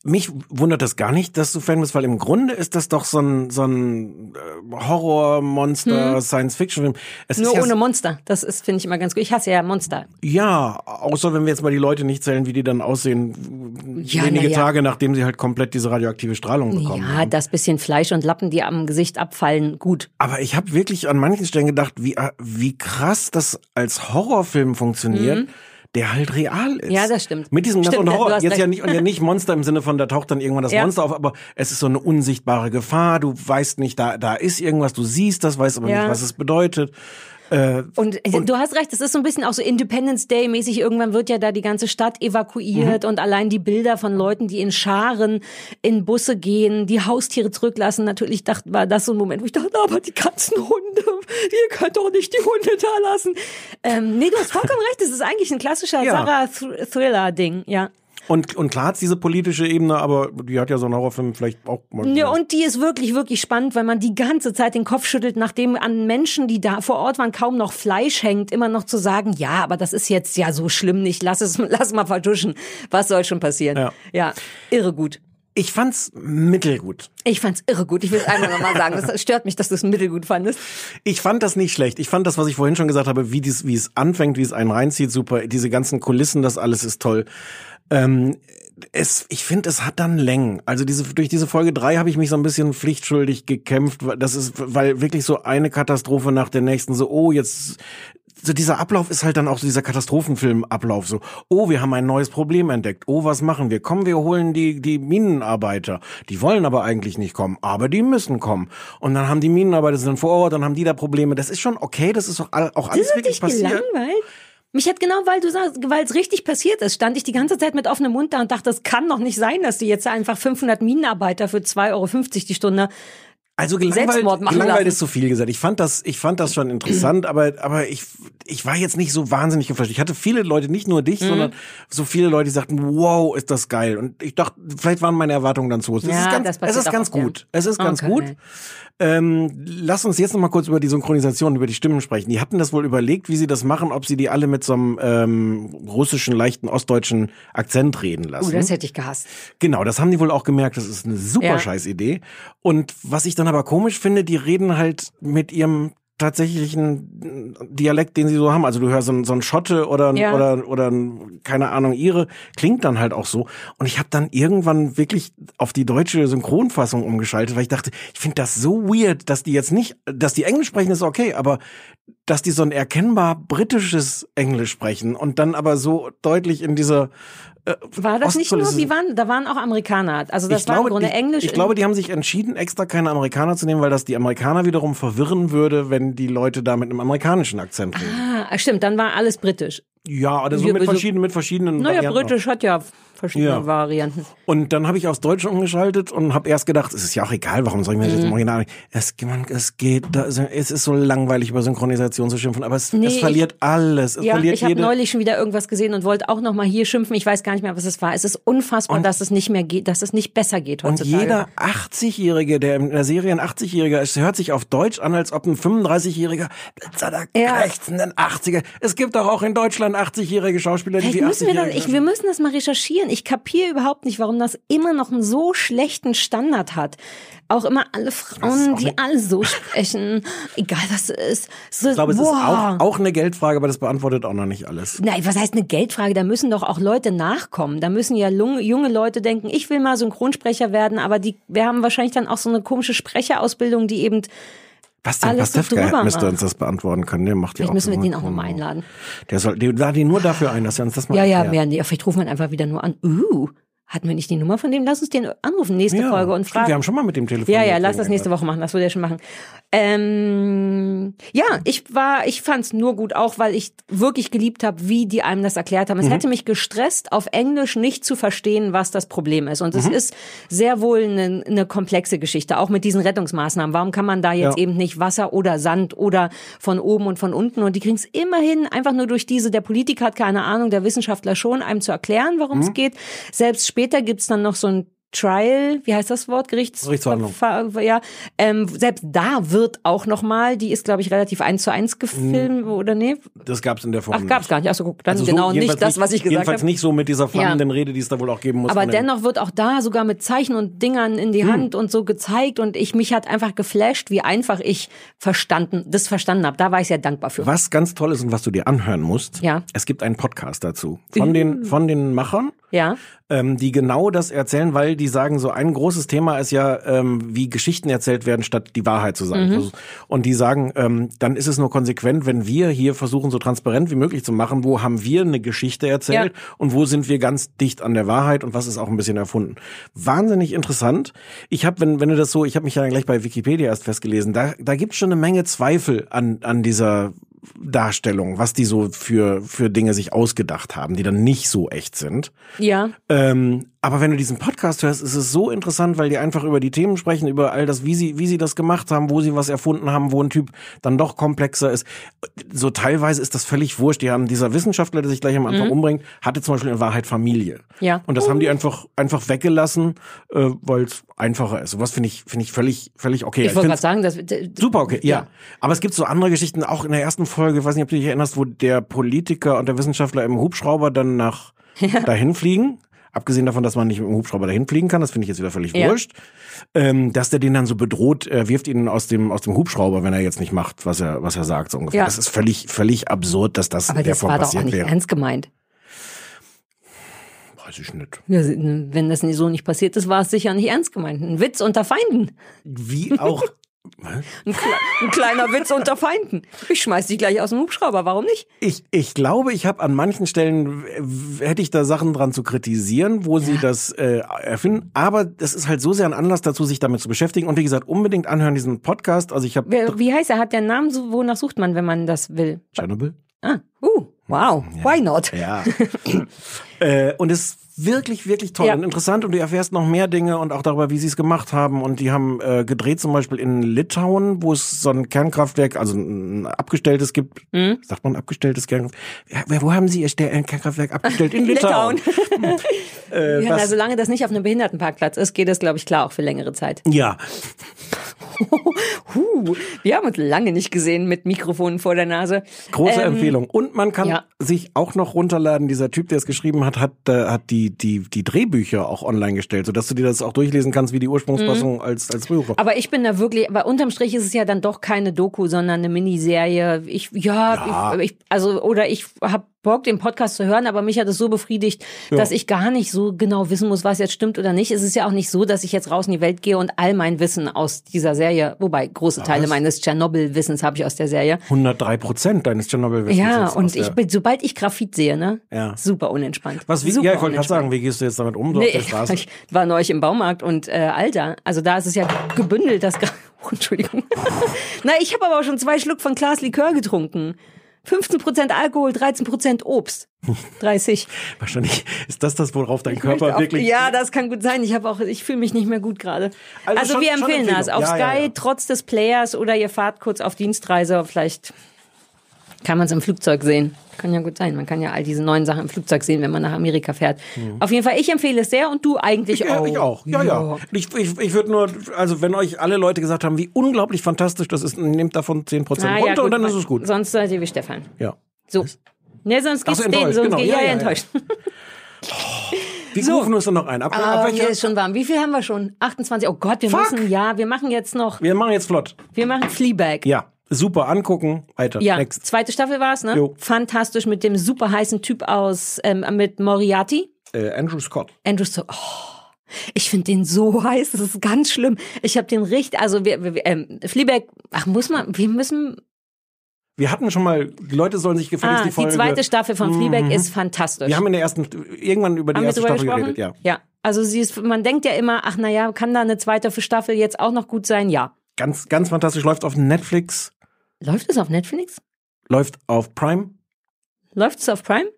Mich wundert das gar nicht, dass du Fan bist, weil im Grunde ist das doch so ein, so ein äh, Horror-Monster, Science-Fiction-Film. Es Hm. Nur ist ja ohne Monster. Das ist, finde ich immer ganz gut. Ich hasse ja Monster. Ja, außer wenn wir jetzt mal die Leute nicht zählen, wie die dann aussehen, Ja, wenige na ja. Tage nachdem sie halt komplett diese radioaktive Strahlung bekommen Ja, haben. das bisschen Fleisch und Lappen, die am Gesicht abfallen, gut. Aber ich habe wirklich an manchen Stellen gedacht, wie, äh, wie krass das als Horrorfilm funktioniert. Der halt real ist. Ja, das stimmt. Mit diesem du Horror. Jetzt recht. ja nicht, und ja nicht Monster im Sinne von, da taucht dann irgendwann das Ja. Monster auf, aber es ist so eine unsichtbare Gefahr. Du weißt nicht, da, da ist irgendwas, du siehst das, weißt aber Ja. nicht, was es bedeutet. Äh, Und, du hast recht, es ist so ein bisschen auch so Independence Day mäßig. Irgendwann wird ja da die ganze Stadt evakuiert Mhm. und allein die Bilder von Leuten, die in Scharen in Busse gehen, die Haustiere zurücklassen. Natürlich dachte, war das so ein Moment, wo ich dachte, aber die ganzen Hunde, ihr könnt doch nicht die Hunde da lassen. Ähm, nee, du hast vollkommen recht. Das ist eigentlich ein klassischer Ja. Sarah-Thriller-Ding, ja. Und, und klar hat's diese politische Ebene, aber die hat ja so ein Horrorfilm vielleicht auch mal. Ja, und die ist wirklich, wirklich spannend, weil man die ganze Zeit den Kopf schüttelt, nachdem an Menschen, die da vor Ort waren, kaum noch Fleisch hängt, immer noch zu sagen, ja, aber das ist jetzt ja so schlimm nicht, lass es, lass mal vertuschen. Was soll schon passieren? Ja. ja irre gut. Ich fand's mittelgut. Ich fand's irre gut. Ich will es einmal nochmal sagen. Das stört mich, dass du es mittelgut fandest. Ich fand das nicht schlecht. Ich fand das, was ich vorhin schon gesagt habe, wie, dies, wie es anfängt, wie es einen reinzieht, super. Diese ganzen Kulissen, das alles ist toll. Ähm, es, ich finde, es hat dann Längen. Also diese, durch diese Folge drei habe ich mich so ein bisschen pflichtschuldig gekämpft. weil Das ist, weil wirklich so eine Katastrophe nach der nächsten so, oh, jetzt so dieser Ablauf ist halt dann auch so dieser Katastrophenfilm-Ablauf. So, oh, wir haben ein neues Problem entdeckt. Oh, was machen wir? Komm, wir holen die, die Minenarbeiter. Die wollen aber eigentlich nicht kommen, aber die müssen kommen. Und dann haben die Minenarbeiter sind vor Ort, dann haben die da Probleme. Das ist schon okay, das ist auch, auch alles Das wirklich passiert. gelangweilt? Mich hat genau, weil du sagst, weil es richtig passiert ist, stand ich die ganze Zeit mit offenem Mund da und dachte, das kann doch nicht sein, dass die jetzt einfach 500 Minenarbeiter für 2,50 Euro die Stunde Also gelangweilt, Selbstmord machen gelangweilt ist zu viel gesagt. Ich fand das, ich fand das schon interessant, aber, aber ich, ich war jetzt nicht so wahnsinnig geflasht. Ich hatte viele Leute, nicht nur Mhm. dich, sondern so viele Leute, die sagten, wow, ist das geil. Und ich dachte, vielleicht waren meine Erwartungen dann zu hoch. Ja, ist ganz, es ist ganz gut. Es ist ganz Okay. gut. Ähm, lass uns jetzt noch mal kurz über die Synchronisation, über die Stimmen sprechen. Die hatten das wohl überlegt, wie sie das machen, ob sie die alle mit so einem ähm, russischen, leichten, ostdeutschen Akzent reden lassen. Oh, das hätte ich gehasst. Genau, das haben die wohl auch gemerkt. Das ist eine super Ja. scheiß Idee. Und was ich dann aber komisch finde, die reden halt mit ihrem tatsächlichen Dialekt, den sie so haben. Also du hörst so ein, so ein Schotte oder Ja. oder oder ein, keine Ahnung ihre klingt dann halt auch so. Und ich habe dann irgendwann wirklich auf die deutsche Synchronfassung umgeschaltet, weil ich dachte, ich finde das so weird, dass die jetzt nicht, dass die Englisch sprechen ist okay, aber dass die so ein erkennbar britisches Englisch sprechen und dann aber so deutlich in dieser äh, War das nicht nur, die waren, da waren auch Amerikaner. Also das ich war glaube, im Grunde ich, Englisch. Ich glaube, die haben sich entschieden, extra keine Amerikaner zu nehmen, weil das die Amerikaner wiederum verwirren würde, wenn die Leute da mit einem amerikanischen Akzent reden. ah, stimmt, dann war alles britisch. Ja, oder so Wir- mit so- verschiedenen, mit verschiedenen Naja, britisch hat ja verschiedene Ja. Varianten. Und dann habe ich aufs Deutsche umgeschaltet und habe erst gedacht, es ist ja auch egal, warum soll ich mir das jetzt im Mhm. Original? Es, man, es geht, da, es ist so langweilig über Synchronisation zu schimpfen, aber es, Nee, es verliert alles. Es Ja, verliert ich habe neulich schon wieder irgendwas gesehen und wollte auch noch mal hier schimpfen. Ich weiß gar nicht mehr, was es war. Es ist unfassbar, dass es nicht mehr geht, dass es nicht besser geht Und heutzutage. jeder 80-Jährige, der in der Serie ein 80-Jähriger ist, hört sich auf Deutsch an, als ob ein 35-Jähriger Blitzer Ja. krächzenden 80er. Es gibt doch auch in Deutschland 80-jährige Schauspieler, die Vielleicht wie müssen wir, 80-Jährige ich, wir müssen das mal recherchieren. Ich kapiere überhaupt nicht, warum das immer noch einen so schlechten Standard hat. Auch immer alle Frauen, die alle so sprechen, egal was es ist. So, Ich glaube, es boah. ist auch, auch eine Geldfrage, aber das beantwortet auch noch nicht alles. Nein, was heißt eine Geldfrage? Da müssen doch auch Leute nachkommen. Da müssen ja junge Leute denken, ich will mal Synchronsprecher werden, aber die, wir haben wahrscheinlich dann auch so eine komische Sprecherausbildung, die eben, Bastian Alles so Pastewka müsste macht. uns das beantworten können. Der macht ja vielleicht auch müssen wir den auch nochmal einladen. Der soll, der lade ihn nur dafür ein, dass er uns das mal Ja, ja, erklärt. mehr, nee, vielleicht rufen wir ihn einfach wieder nur an. Uh, hatten wir nicht die Nummer von dem? Lass uns den anrufen, nächste Ja, Folge und fragen. Wir haben schon mal mit dem Telefon. Ja, ja, lass das nächste Woche machen. Das würde er schon machen. Ähm, ja, ich war, ich fand's nur gut, auch weil ich wirklich geliebt habe, wie die einem das erklärt haben. Es hätte mich gestresst, auf Englisch nicht zu verstehen, was das Problem ist. Und es ist sehr wohl eine, eine komplexe Geschichte, auch mit diesen Rettungsmaßnahmen. Warum kann man da jetzt Ja. eben nicht Wasser oder Sand oder von oben und von unten? Und die kriegen's immerhin einfach nur durch diese, der Politiker hat keine Ahnung, der Wissenschaftler schon, einem zu erklären, worum es geht. Selbst später gibt's dann noch so ein Trial, wie heißt das Wort? Gerichts Gerichtsverhandlung. Ver- Ja, ähm, selbst da wird auch nochmal, die ist glaube ich relativ eins zu eins gefilmt oder nee? Das gab's in der Form Ach, gab's gar nicht. Achso, guck, dann Also so genau nicht das, was ich gesagt Jedenfalls habe. nicht so mit dieser flammenden Rede, die es da wohl auch geben muss. Aber dennoch wird auch da sogar mit Zeichen und Dingern in Hm. die Hand und so gezeigt und ich mich hat einfach geflasht, wie einfach ich verstanden, das verstanden habe. Da war ich sehr dankbar für. Was ganz toll ist und was du dir anhören musst, Ja. es gibt einen Podcast dazu von den von den Machern, Ja. ähm, die genau das erzählen, weil die sagen, so ein großes Thema ist ja, ähm, wie Geschichten erzählt werden, statt die Wahrheit zu sagen. Mhm. Und die sagen, ähm, dann ist es nur konsequent, wenn wir hier versuchen, so transparent wie möglich zu machen, wo haben wir eine Geschichte erzählt Ja. und wo sind wir ganz dicht an der Wahrheit und was ist auch ein bisschen erfunden. Wahnsinnig interessant. Ich habe, wenn, wenn du das so, ich habe mich ja gleich bei Wikipedia erst festgelesen, da, da gibt schon eine Menge Zweifel an, an dieser Darstellung, was die so für, für Dinge sich ausgedacht haben, die dann nicht so echt sind. Ja. Ähm, aber wenn du diesen Podcast hörst, ist es so interessant, weil die einfach über die Themen sprechen, über all das, wie sie, wie sie das gemacht haben, wo sie was erfunden haben, wo ein Typ dann doch komplexer ist. So teilweise ist das völlig wurscht. Die haben dieser Wissenschaftler, der sich gleich am Anfang umbringt, hatte zum Beispiel in Wahrheit Familie. Mhm. Ja. Und das haben die einfach, einfach weggelassen, äh, weil es einfacher ist. Sowas finde ich, finde ich völlig, völlig okay. Ich wollte gerade sagen, dass Super, okay, ja. Ja. Aber es gibt so andere Geschichten, auch in der ersten Folge, ich weiß nicht, ob du dich erinnerst, wo der Politiker und der Wissenschaftler im Hubschrauber dann nach dahin fliegen. Abgesehen davon, dass man nicht mit dem Hubschrauber dahin fliegen kann, das finde ich jetzt wieder völlig Ja. wurscht. Ähm, dass der den dann so bedroht, er wirft ihn aus dem, aus dem Hubschrauber, wenn er jetzt nicht macht, was er, was er sagt, so ungefähr. Ja. Das ist völlig, völlig absurd, dass das aber in der das Form war doch auch passiert nicht wäre. ernst gemeint. Weiß ich nicht. Ja, Wenn das so nicht passiert ist, war es sicher nicht ernst gemeint. Ein Witz unter Feinden. Wie auch Ein, kle ein kleiner Witz unter Feinden. Ich schmeiß dich gleich aus dem Hubschrauber, warum nicht? Ich, ich glaube, ich habe an manchen Stellen, hätte ich da Sachen dran zu kritisieren, wo sie das äh, erfinden. Aber das ist halt so sehr ein Anlass dazu, sich damit zu beschäftigen. Und wie gesagt, unbedingt anhören diesen Podcast. Also ich habe Wer, wie heißt er? Hat der Namen? So, wonach sucht man, wenn man das will? Tschernobyl. Ah, uh, wow, why not? Ja. äh, und es wirklich, wirklich toll Ja. und interessant und du erfährst noch mehr Dinge und auch darüber, wie sie es gemacht haben. Und die haben äh, gedreht zum Beispiel in Litauen, wo es so ein Kernkraftwerk, also ein abgestelltes gibt. Mhm. Sagt man abgestelltes Kernkraftwerk? Ja, wo haben sie ihr äh, Kernkraftwerk abgestellt? In Litauen. äh, Ja, na, solange das nicht auf einem Behindertenparkplatz ist, geht es, glaube ich, klar auch für längere Zeit. ja, Huh, wir haben uns lange nicht gesehen mit Mikrofonen vor der Nase. große Ähm, Empfehlung. Und man kann ja. sich auch noch runterladen. Dieser Typ, der es geschrieben hat, hat, äh, hat die, die, die Drehbücher auch online gestellt, sodass du dir das auch durchlesen kannst, wie die Ursprungsfassung als, als Rührer. Aber ich bin da wirklich, aber unterm Strich ist es ja dann doch keine Doku, sondern eine Miniserie. Ich, ja, Ja. Ich, ich, also, oder ich habe Bock, den Podcast zu hören, aber mich hat es so befriedigt, dass ich gar nicht so genau wissen muss, was jetzt stimmt oder nicht. Es ist ja auch nicht so, dass ich jetzt raus in die Welt gehe und all mein Wissen aus dieser Serie, wobei große Teile meines Tschernobyl-Wissens habe ich aus der Serie. 103 Prozent deines Tschernobyl-Wissens. Ja, und ich bin, sobald ich Graphit sehe, ne, Ja. super unentspannt. Was, wie, super ja, ich wollte gerade sagen, wie gehst du jetzt damit um, so Nee, auf der Straße? ich war neulich im Baumarkt und äh, Alter, also da ist es ja gebündelt, das Gra oh, Entschuldigung. Na, ich habe aber auch schon zwei Schluck von Glas Likör getrunken. 15% Alkohol, 13% Obst. 30. Wahrscheinlich ist das das, worauf dein Ich Körper auch- wirklich... Ja, das kann gut sein. Ich habe auch, ich fühle mich nicht mehr gut gerade. Also Also, schon- wir empfehlen das. Auf Ja, Sky, ja, ja. trotz des Players oder ihr fahrt kurz auf Dienstreise, vielleicht kann man es im Flugzeug sehen. Kann ja gut sein. Man kann ja all diese neuen Sachen im Flugzeug sehen, wenn man nach Amerika fährt. Auf jeden Fall, ich empfehle es sehr und du eigentlich Mhm. Ja, auch. ich auch. Ja, ja. Ich, ich, ich würde nur, also wenn euch alle Leute gesagt haben, wie unglaublich fantastisch das ist, nehmt davon 10% Ah, runter ja, und dann gut, ist es gut. Sonst seid ihr wie Stefan. Ja. So. Ne, sonst geht's so, denen, sonst genau. geht Ja, ja, ja, ja. enttäuscht. Wie rufen wir es dann noch ein? Ab, ab Ah, welcher? ist schon warm. Wie viel haben wir schon? 28. Oh Gott, wir Fuck. müssen, ja, wir machen jetzt noch, Wir machen jetzt flott. wir machen Fleabag. Ja, super, angucken, weiter. Ja, Next. zweite Staffel war es, ne? Jo. Fantastisch mit dem super heißen Typ aus, ähm, mit Moriarty. Äh, Andrew Scott. Andrew so, oh, ich finde den so heiß, das ist ganz schlimm. Ich habe den richtig, also wir, wir ähm, Fleabag, ach muss man, wir müssen, Wir hatten schon mal, die Leute sollen sich gefälligst ah, die die, Folge... zweite Staffel von Fleabag Mhm. ist fantastisch. Wir haben in der ersten, irgendwann über die Haben erste Staffel gesprochen? geredet, ja. Ja. Also sie ist, man denkt ja immer, ach na ja, kann da eine zweite Staffel jetzt auch noch gut sein? Ja. Ganz, ganz fantastisch. Läuft auf Netflix, Läuft es auf Netflix? läuft auf Prime. Läuft es auf Prime?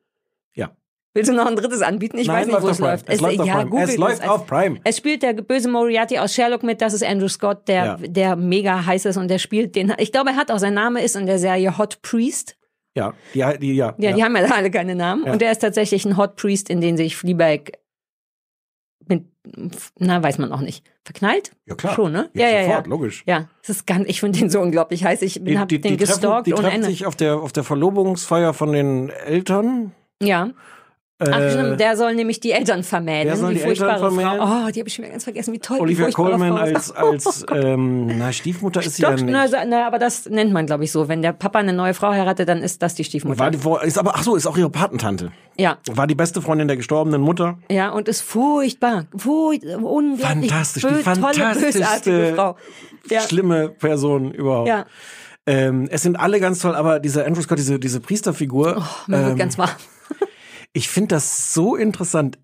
Ja. Willst du noch ein drittes anbieten? Ich Nein, weiß nicht, wo läuft es Prime. läuft. Es läuft auf ja, Prime. Es läuft auf Prime. Es spielt der böse Moriarty aus Sherlock mit, das ist Andrew Scott, der, Ja. der mega heiß ist und der spielt den, ich glaube, er hat auch, sein Name ist in der Serie Hot Priest. Ja, die, die, ja. Ja, die haben ja alle keine Namen. Und der ist tatsächlich ein Hot Priest, in den sich Fleabag na, weiß man auch nicht. Verknallt? Ja, klar. Schon, ne? Ja, Ja, ja, sofort, ja. logisch. Ja, es ist ganz, ich finde den so unglaublich heiß. Ich bin, hab den treffen, gestalkt die ohne treffen sich auf der, auf der Verlobungsfeier von den Eltern. Ja. Ach, Äh, stimmt, der soll nämlich die Eltern vermählen. der soll die, die Eltern furchtbare vermählen. Frau. Oh, die habe ich schon wieder ganz vergessen, wie toll die Olivia furchtbare Colman Frau als, als ähm, na, Stiefmutter ist sie Doch, ja nicht. na, aber das nennt man, glaube ich, so. Wenn der Papa eine neue Frau heiratet, dann ist das die Stiefmutter. War die, ist aber, ach so, ist auch ihre Patentante. ja, War die beste Freundin der gestorbenen Mutter. ja, und ist furchtbar. Furcht, unglaublich. Fantastisch, die fantastischste, Frau. Ja. Schlimme Person überhaupt. Ja, Ähm, es sind alle ganz toll, aber dieser Andrew Scott, diese, diese Priesterfigur, Oh, mir ähm, wird ganz warm. Ich finde das so interessant.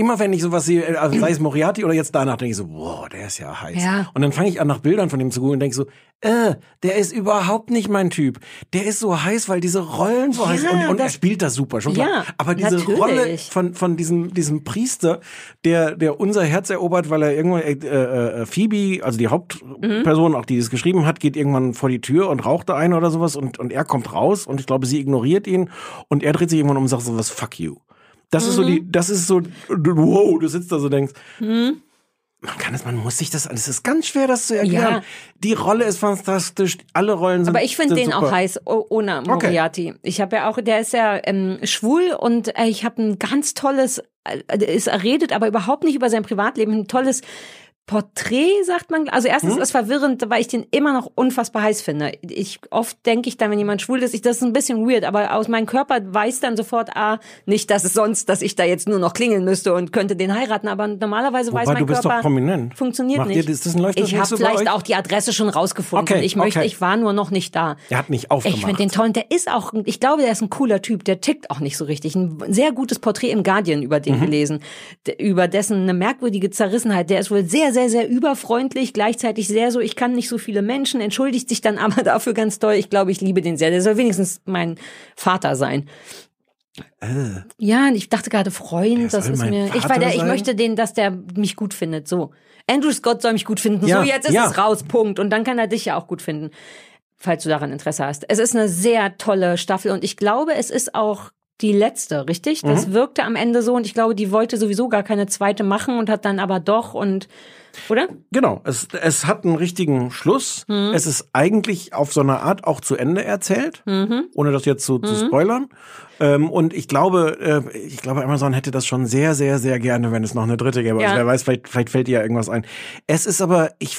Immer wenn ich sowas sehe, also sei es Moriarty oder jetzt danach, denke ich so, wow, der ist ja heiß. Ja. Und dann fange ich an, nach Bildern von ihm zu googeln und denke so, äh, der ist überhaupt nicht mein Typ. Der ist so heiß, weil diese Rollen so heiß und, und er das- spielt das super, schon klar. Ja, Aber diese natürlich. Rolle von, von diesem, diesem Priester, der, der unser Herz erobert, weil er irgendwann, äh, äh, Phoebe, also die Hauptperson, auch die es geschrieben hat, geht irgendwann vor die Tür und raucht da ein oder sowas und, und er kommt raus und ich glaube, sie ignoriert ihn und er dreht sich irgendwann um und sagt so was, fuck you. Das ist so die, das ist so, wow, du sitzt da so denkst, man kann es, man muss sich das, es ist ganz schwer, das zu erklären. Ja. Die Rolle ist fantastisch, alle Rollen sind Aber ich finde den super. auch heiß, oh- ohne Moriarty. Ich habe ja auch, der ist ja ähm, schwul und äh, ich habe ein ganz tolles, äh, ist, er redet aber überhaupt nicht über sein Privatleben, ein tolles Porträt, sagt man. Also erstens Hm? ist es verwirrend, weil ich den immer noch unfassbar heiß finde. Ich oft denke ich dann, wenn jemand schwul ist, ich, das ist ein bisschen weird, aber aus meinem Körper weiß dann sofort, ah, nicht, dass es sonst, dass ich da jetzt nur noch klingeln müsste und könnte den heiraten, aber normalerweise weiß Wobei, mein du bist Körper doch prominent. funktioniert Macht nicht. Ihr, das, das läuft das ich habe so vielleicht auch die Adresse schon rausgefunden. Okay, ich möchte, okay. ich war nur noch nicht da. Er hat nicht aufgemacht. Ich finde den toll. Und der ist auch, ich glaube, der ist ein cooler Typ. Der tickt auch nicht so richtig. Ein sehr gutes Porträt im Guardian über Mhm. den gelesen. D- Über dessen eine merkwürdige Zerrissenheit. Der ist wohl sehr, sehr, sehr überfreundlich. Gleichzeitig sehr so, ich kann nicht so viele Menschen. Entschuldigt sich dann aber dafür ganz toll. Ich glaube, ich liebe den sehr. Der soll wenigstens mein Vater sein. Ja, und ich dachte gerade Freund, Äh. Das ist mir. Ich, Vater war der, ich möchte den, dass der mich gut findet. So. Andrew Scott soll mich gut finden. Ja, so, jetzt ist ja. es raus, Punkt. Und dann kann er dich ja auch gut finden, falls du daran Interesse hast. Es ist eine sehr tolle Staffel und ich glaube, es ist auch die letzte, richtig? Das Mhm. wirkte am Ende so und ich glaube, die wollte sowieso gar keine zweite machen und hat dann aber doch und oder? Genau, es, es hat einen richtigen Schluss. Mhm. Es ist eigentlich auf so eine Art auch zu Ende erzählt, Mhm. ohne das jetzt zu, zu spoilern. Ähm, und ich glaube, äh, ich glaube, Amazon hätte das schon sehr, sehr, sehr gerne, wenn es noch eine dritte gäbe. Ja. Also wer weiß, vielleicht, vielleicht fällt dir ja irgendwas ein. Es ist aber, ich,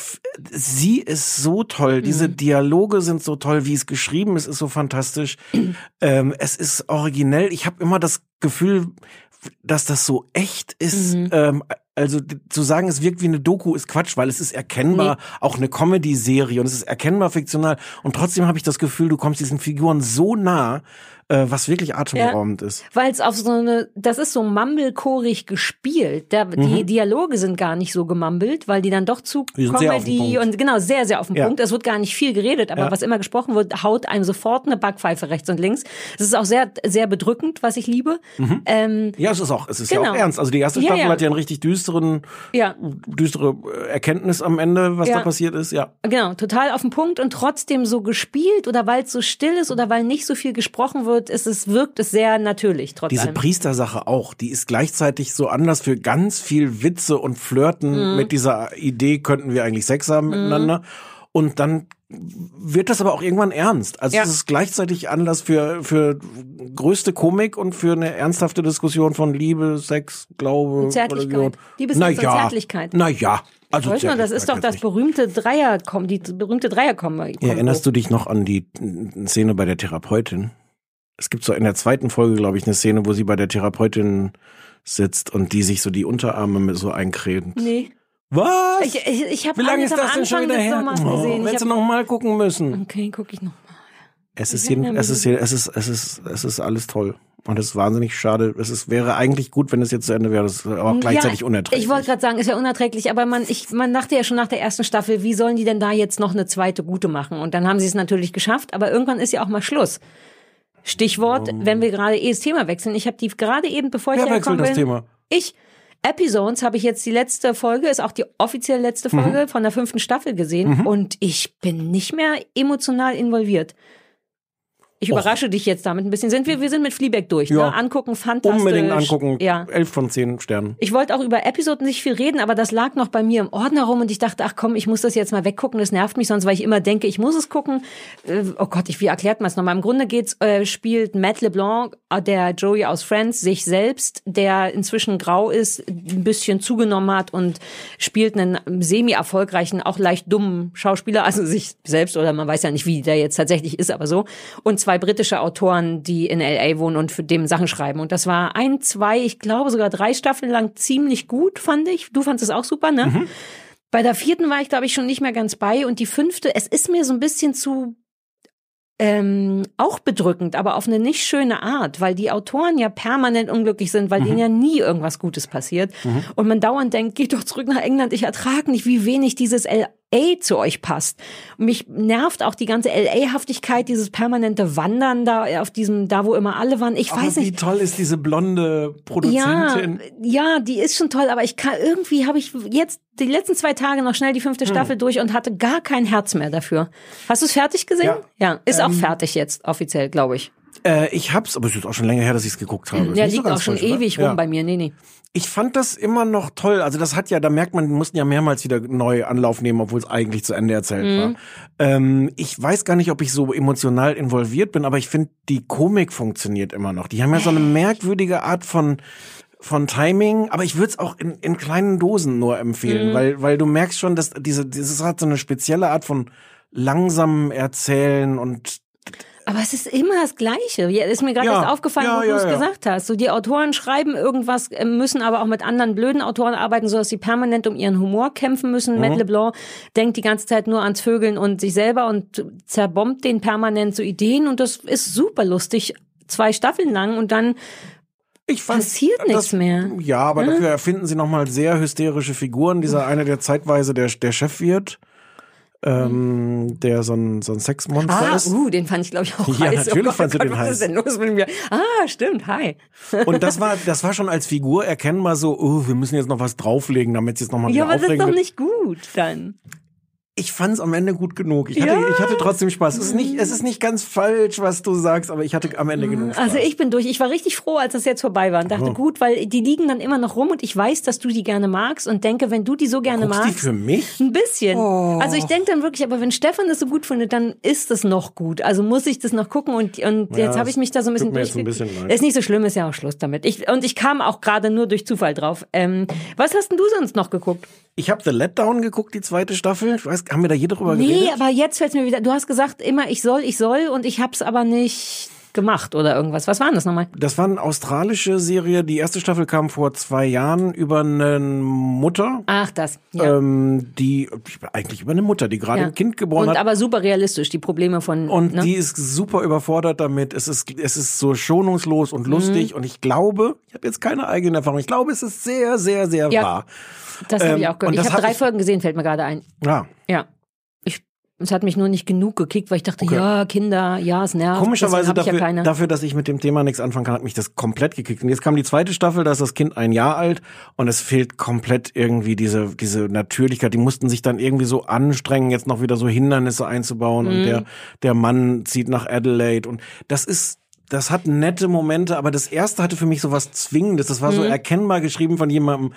sie ist so toll. Diese Mhm. Dialoge sind so toll, wie es geschrieben ist, ist so fantastisch. ähm, es ist originell. Ich habe immer das Gefühl, dass das so echt ist. Mhm. Ähm, also zu sagen, es wirkt wie eine Doku, ist Quatsch, weil es ist erkennbar auch eine Comedy-Serie und es ist erkennbar fiktional. Und trotzdem habe ich das Gefühl, du kommst diesen Figuren so nah, äh, was wirklich atemberaubend ist. Weil es auf so eine, das ist so mumblechorig gespielt. Der, Die Dialoge sind gar nicht so gemumbelt, weil die dann doch zu Mhm. Die Comedy und genau, sehr, sehr auf den Ja. Punkt. Es wird gar nicht viel geredet, aber Ja. was immer gesprochen wird, haut einem sofort eine Backpfeife rechts und links. Es ist auch sehr, sehr bedrückend, was ich liebe. Ähm, Ja, es ist auch, es ist ja Genau. auch ernst. Also die erste Ja, Staffel ja. hat ja einen richtig düsteren, ja, düstere äh, Erkenntnis am Ende, was Ja. da passiert ist. Ja. genau, total auf den Punkt und trotzdem so gespielt oder weil es so still ist oder weil nicht so viel gesprochen wird, ist es, wirkt es sehr natürlich trotz Diese. Priestersache auch, die ist gleichzeitig so anders für ganz viel Witze und Mhm. Flirten mit dieser Idee, könnten wir eigentlich Sex haben miteinander. Und dann wird das aber auch irgendwann ernst. Also Ja. es ist gleichzeitig Anlass für, für größte Komik und für eine ernsthafte Diskussion von Liebe, Sex, Glaube, Zärtlichkeit. Religion. Liebessex und ja, Zärtlichkeit. Na ja. Also Weiß man, das ist doch das berühmte Dreier, die berühmte Dreierkombo. Erinnerst du dich noch an die Szene bei der Therapeutin? Es gibt so in der zweiten Folge, glaube ich, eine Szene, wo sie bei der Therapeutin sitzt und die sich so die Unterarme mit so eincremt. Nee. Was? Ich, ich, ich habe Wie lange ist das denn schon wieder her? Oh, gesehen. Ich Hättest du noch mal gucken müssen. okay, guck ich noch. Es ist, jeden, es ist, hier- es ist, es ist, es ist alles toll. Und es ist wahnsinnig schade. Es ist, wäre eigentlich gut, wenn es jetzt zu Ende wäre. Das ist aber auch gleichzeitig ja, unerträglich. Ich wollte gerade sagen, ist ja unerträglich, aber man, ich, man dachte ja schon nach der ersten Staffel, wie sollen die denn da jetzt noch eine zweite gute machen? Und dann haben sie es natürlich geschafft, aber irgendwann ist ja auch mal Schluss. Stichwort, wenn wir gerade eh das Thema wechseln. Ich habe die gerade eben, bevor ich Wer hergekommen wechselt bin, das Thema? ich Episodes habe ich jetzt die letzte Folge, ist auch die offiziell letzte Folge von der fünften Staffel gesehen und ich bin nicht mehr emotional involviert. Ich überrasche dich jetzt damit ein bisschen. Sind wir, wir sind mit Fleabag durch. Ja. Ne? Angucken, fantastisch. Unbedingt angucken. Ja. Elf von zehn Sternen. Ich wollte auch über Episoden nicht viel reden, aber das lag noch bei mir im Ordner rum und ich dachte, ach komm, ich muss das jetzt mal weggucken, das nervt mich sonst, weil ich immer denke, ich muss es gucken. Äh, Oh Gott, ich, wie erklärt man es nochmal? Im Grunde geht's, äh, spielt Matt LeBlanc, äh, der Joey aus Friends, sich selbst, der inzwischen grau ist, ein bisschen zugenommen hat und spielt einen semi-erfolgreichen, auch leicht dummen Schauspieler, also sich selbst, oder man weiß ja nicht, wie der jetzt tatsächlich ist, aber so. Und zwei britische Autoren, die in L.A. wohnen und für dem Sachen schreiben. Und das war ein, zwei, ich glaube sogar drei Staffeln lang ziemlich gut, fand ich. Du fandest es auch super, ne? Bei der vierten war ich, glaube ich, schon nicht mehr ganz bei. Und die fünfte, es ist mir so ein bisschen zu ähm, auch bedrückend, aber auf eine nicht schöne Art, weil die Autoren ja permanent unglücklich sind, weil denen ja nie irgendwas Gutes passiert. Und man dauernd denkt, geht doch zurück nach England, ich ertrage nicht, wie wenig dieses LA zu euch passt. Und mich nervt auch die ganze LA-Haftigkeit, dieses permanente Wandern da auf diesem, da wo immer alle waren. Ich weiß Aber nicht. wie toll ist diese blonde Ja, Produzentin? ja, die ist schon toll, aber ich kann irgendwie habe ich jetzt die letzten zwei Tage noch schnell die fünfte Hm. Staffel durch und hatte gar kein Herz mehr dafür. Hast du es fertig gesehen? Ja. ist Ähm, auch fertig jetzt offiziell, glaube ich. Äh, ich hab's, aber es ist auch schon länger her, dass ich es geguckt habe. Der nicht so liegt ganz auch schon frisch, oder? ewig rum Ja. bei mir. Nee, nee. Ich fand das immer noch toll. Also das hat ja, da merkt man, die mussten ja mehrmals wieder neu Anlauf nehmen, obwohl es eigentlich zu Ende erzählt Mhm. war. Ähm, ich weiß gar nicht, ob ich so emotional involviert bin, aber ich finde, die Komik funktioniert immer noch. Die haben ja so eine merkwürdige Art von von Timing, aber ich würde es auch in, in kleinen Dosen nur empfehlen, Mhm. weil, weil du merkst schon, dass diese, dieses hat so eine spezielle Art von langsamem Erzählen und Aber es ist immer das Gleiche. Ist mir gerade Ja, erst aufgefallen, ja, wo du ja, es ja. gesagt hast. So die Autoren schreiben irgendwas, äh, müssen aber auch mit anderen blöden Autoren arbeiten, sodass sie permanent um ihren Humor kämpfen müssen. Mhm. Matt LeBlanc denkt die ganze Zeit nur ans Vögeln und sich selber und zerbombt den permanent so Ideen und das ist super lustig. Zwei Staffeln lang und dann ich fand, Passiert nichts mehr. Hm? Ja, aber dafür erfinden sie nochmal sehr hysterische Figuren. Dieser eine, der zeitweise der, der Chef wird, ähm, der so ein, so ein Sexmonster Ah, ist. uh, den fand ich, glaube ich, auch Ja, heiß. natürlich oh Gott, fandst du oh den heiß. Was ist denn los mit mir? Ah, stimmt, hi. Und das war, das war schon als Figur erkennbar so, oh, wir müssen jetzt noch was drauflegen, damit es jetzt nochmal Ja, aber das ist doch nicht gut dann. Ich fand es am Ende gut genug. Ich hatte, Ja. ich hatte trotzdem Spaß. Es ist, nicht, es ist nicht ganz falsch, was du sagst, aber ich hatte am Ende genug Spaß. Also ich bin durch. Ich war richtig froh, als das jetzt vorbei war und dachte, Oh. gut, weil die liegen dann immer noch rum und ich weiß, dass du die gerne magst und denke, wenn du die so gerne Guckst die magst. für mich? Ein bisschen. Also ich denke dann wirklich, aber wenn Stefan das so gut findet, dann ist das noch gut. Also muss ich das noch gucken und, und Ja, jetzt habe ich mich da so ein bisschen jetzt ein bisschen. Ist nicht so schlimm, ist ja auch Schluss damit. Ich, und ich kam auch gerade nur durch Zufall drauf. Ähm, was hast denn du sonst noch geguckt? Ich habe The Letdown geguckt, die zweite Staffel. Ich weiß, haben wir da je drüber Nee, geredet? aber jetzt fällt mir wieder, du hast gesagt immer, ich soll, ich soll und ich hab's aber nicht gemacht oder irgendwas. Was war denn das nochmal? Das war eine australische Serie. Die erste Staffel kam vor zwei Jahren über eine Mutter, Ach, das. Ja. ähm, die eigentlich über eine Mutter, die gerade Ja. ein Kind geboren und hat. aber super realistisch, die Probleme von. Und ne? die ist super überfordert damit. Es ist, es ist so schonungslos und Mhm. lustig. Und ich glaube, ich habe jetzt keine eigene Erfahrung. Ich glaube, es ist sehr, sehr, sehr Ja. wahr. das habe ich ähm, auch gehört. und Ich habe hab drei ich- Folgen gesehen, fällt mir gerade ein. Ja. Ja. Es hat mich nur nicht genug gekickt, weil ich dachte, ja, Kinder, ja, es nervt. Komischerweise dafür, ja dafür, dass ich mit dem Thema nichts anfangen kann, hat mich das komplett gekickt. Und jetzt kam die zweite Staffel, da ist das Kind ein Jahr alt und es fehlt komplett irgendwie diese, diese Natürlichkeit. Die mussten sich dann irgendwie so anstrengen, jetzt noch wieder so Hindernisse einzubauen Mhm. und der, der Mann zieht nach Adelaide und das ist, das hat nette Momente, aber das erste hatte für mich so was Zwingendes. Das war so Mhm. erkennbar geschrieben von jemandem,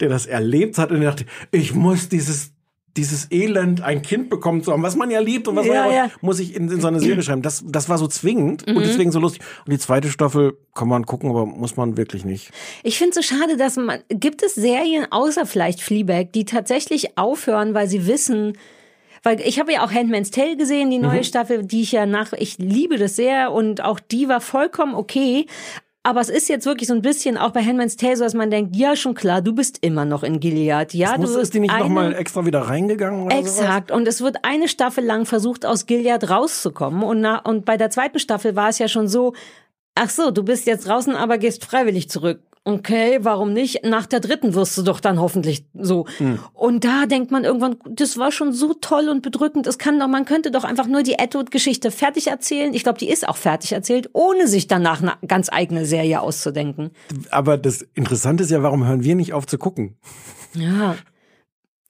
der das erlebt hat und der dachte, ich muss dieses dieses Elend, ein Kind bekommen zu haben, was man ja liebt und was Ja, man ja, muss ich in, in so eine Serie schreiben. Das, das war so zwingend Mhm. und deswegen so lustig. Und die zweite Staffel kann man gucken, aber muss man wirklich nicht. Ich finde es so schade, dass man, gibt es Serien außer vielleicht Fleabag, die tatsächlich aufhören, weil sie wissen, weil ich habe ja auch Handmaid's Tale gesehen, die Mhm. neue Staffel, die ich ja nach, ich liebe das sehr und auch die war vollkommen okay. Aber es ist jetzt wirklich so ein bisschen auch bei Handmaid's Tale so, dass man denkt, ja schon klar, du bist immer noch in Gilead. Ja, Muss, du ist die nicht nochmal extra wieder reingegangen oder sowas? Exakt. Und es wird eine Staffel lang versucht, aus Gilead rauszukommen. Und, na, und bei der zweiten Staffel war es ja schon so, ach so, du bist jetzt draußen, aber gehst freiwillig zurück. Okay, warum nicht? Nach der dritten wirst du doch dann hoffentlich so. Und da denkt man irgendwann, das war schon so toll und bedrückend. Es kann doch, man könnte doch einfach nur die Edward-Geschichte fertig erzählen. Ich glaube, die ist auch fertig erzählt, ohne sich danach eine ganz eigene Serie auszudenken. Aber das Interessante ist ja, warum hören wir nicht auf zu gucken? Ja.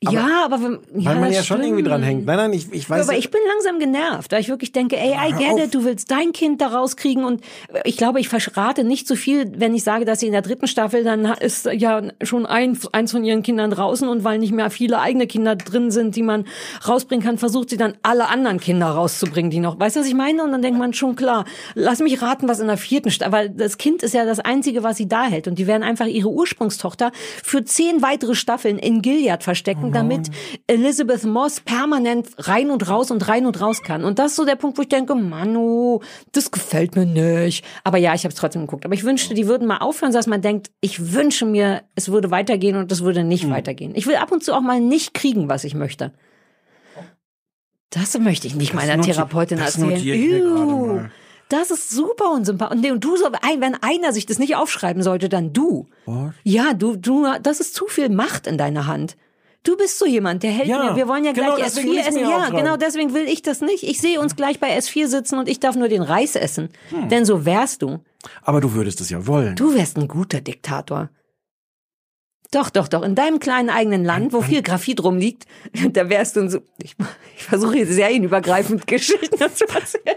Ja, aber wenn, ja, Weil man ja schon irgendwie dran hängt. Nein, nein, ich, ich Ja, weiß. aber ich bin langsam genervt, da ich wirklich denke, ey, I get it, du willst dein Kind da rauskriegen und ich glaube, ich verrate nicht so viel, wenn ich sage, dass sie in der dritten Staffel, dann ist ja schon ein, eins von ihren Kindern draußen und weil nicht mehr viele eigene Kinder drin sind, die man rausbringen kann, versucht sie dann alle anderen Kinder rauszubringen, die noch, weißt du, was ich meine? Und dann denkt man schon klar, lass mich raten, was in der vierten Staffel, weil das Kind ist ja das Einzige, was sie da hält und die werden einfach ihre Ursprungstochter für zehn weitere Staffeln in Gilead verstecken, damit Elizabeth Moss permanent rein und raus und rein und raus kann. Und das ist so der Punkt, wo ich denke, Manu, das gefällt mir nicht. Aber ja, ich habe es trotzdem geguckt. Aber ich wünschte, die würden mal aufhören, dass man denkt, ich wünsche mir, es würde weitergehen und es würde nicht weitergehen. Ich will ab und zu auch mal nicht kriegen, was ich möchte. Das möchte ich nicht meiner noti- Therapeutin das erzählen. Das ist super unsympathisch. Und und du so, wenn einer sich das nicht aufschreiben sollte, dann du. Ja, du, du, das ist zu viel Macht in deiner Hand. Du bist so jemand, der hält Ja, mir, wir wollen ja genau gleich deswegen will S4 ich's essen. Ja, genau deswegen will ich das nicht. Ich sehe uns gleich bei S4 sitzen und ich darf nur den Reis essen. Hm. Denn so wärst du. aber du würdest es ja wollen. Du wärst ein guter Diktator. Doch, doch, doch. In deinem kleinen eigenen Land, wo viel Graphit rumliegt, da wärst du so. Ich, ich versuche jetzt serienübergreifend Geschichten zu erzählen.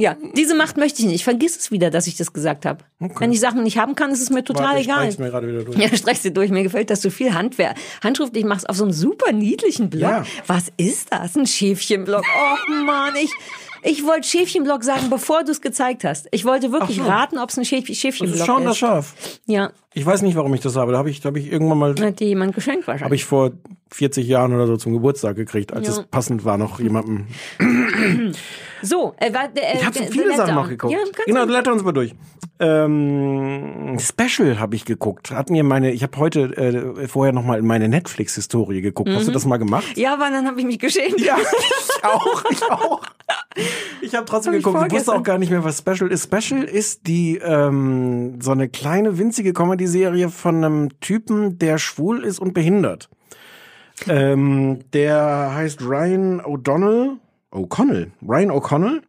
Ja, diese Macht möchte ich nicht. Vergiss es wieder, dass ich das gesagt habe. Wenn ich Sachen nicht haben kann, ist es mir total Warte, ich egal. streich's mir gerade wieder durch. Ja, streichst dir durch. Mir gefällt, dass du viel Handwehr, handschriftlich machst auf so einem super niedlichen Blog. Ja. Was ist das? Ein Schäfchenblog. Oh Mann, ich, Ich wollte Schäfchenblock sagen, bevor du es gezeigt hast. Ich wollte wirklich so. raten, ob es ein Schäf Das Schäfchenblock ist schon das. Schaf. Ja, Ich weiß nicht, warum ich das habe. Da habe ich, da habe ich irgendwann mal, hat dir jemand geschenkt wahrscheinlich. habe ich vor 40 Jahren oder so zum Geburtstag gekriegt, als Ja. es passend war, noch jemandem. so, äh, äh, Ich habe so The viele Sachen Letter. noch geguckt. Ja, genau, blätter uns mal durch. Ähm, Special habe ich geguckt. Hat mir meine, ich habe heute äh, vorher noch mal in meine Netflix-Historie geguckt. Hast du das mal gemacht? ja, aber dann habe ich mich geschämt. Ja, ich auch, ich auch. Ich habe trotzdem Hab ich geguckt. Ich wusste vorgestern. auch gar nicht mehr, was Special ist. Special ist die ähm, so eine kleine winzige Comedy-Serie von einem Typen, der schwul ist und behindert. Ähm, der heißt Ryan O'Donnell. O'Connell. Ryan O'Connell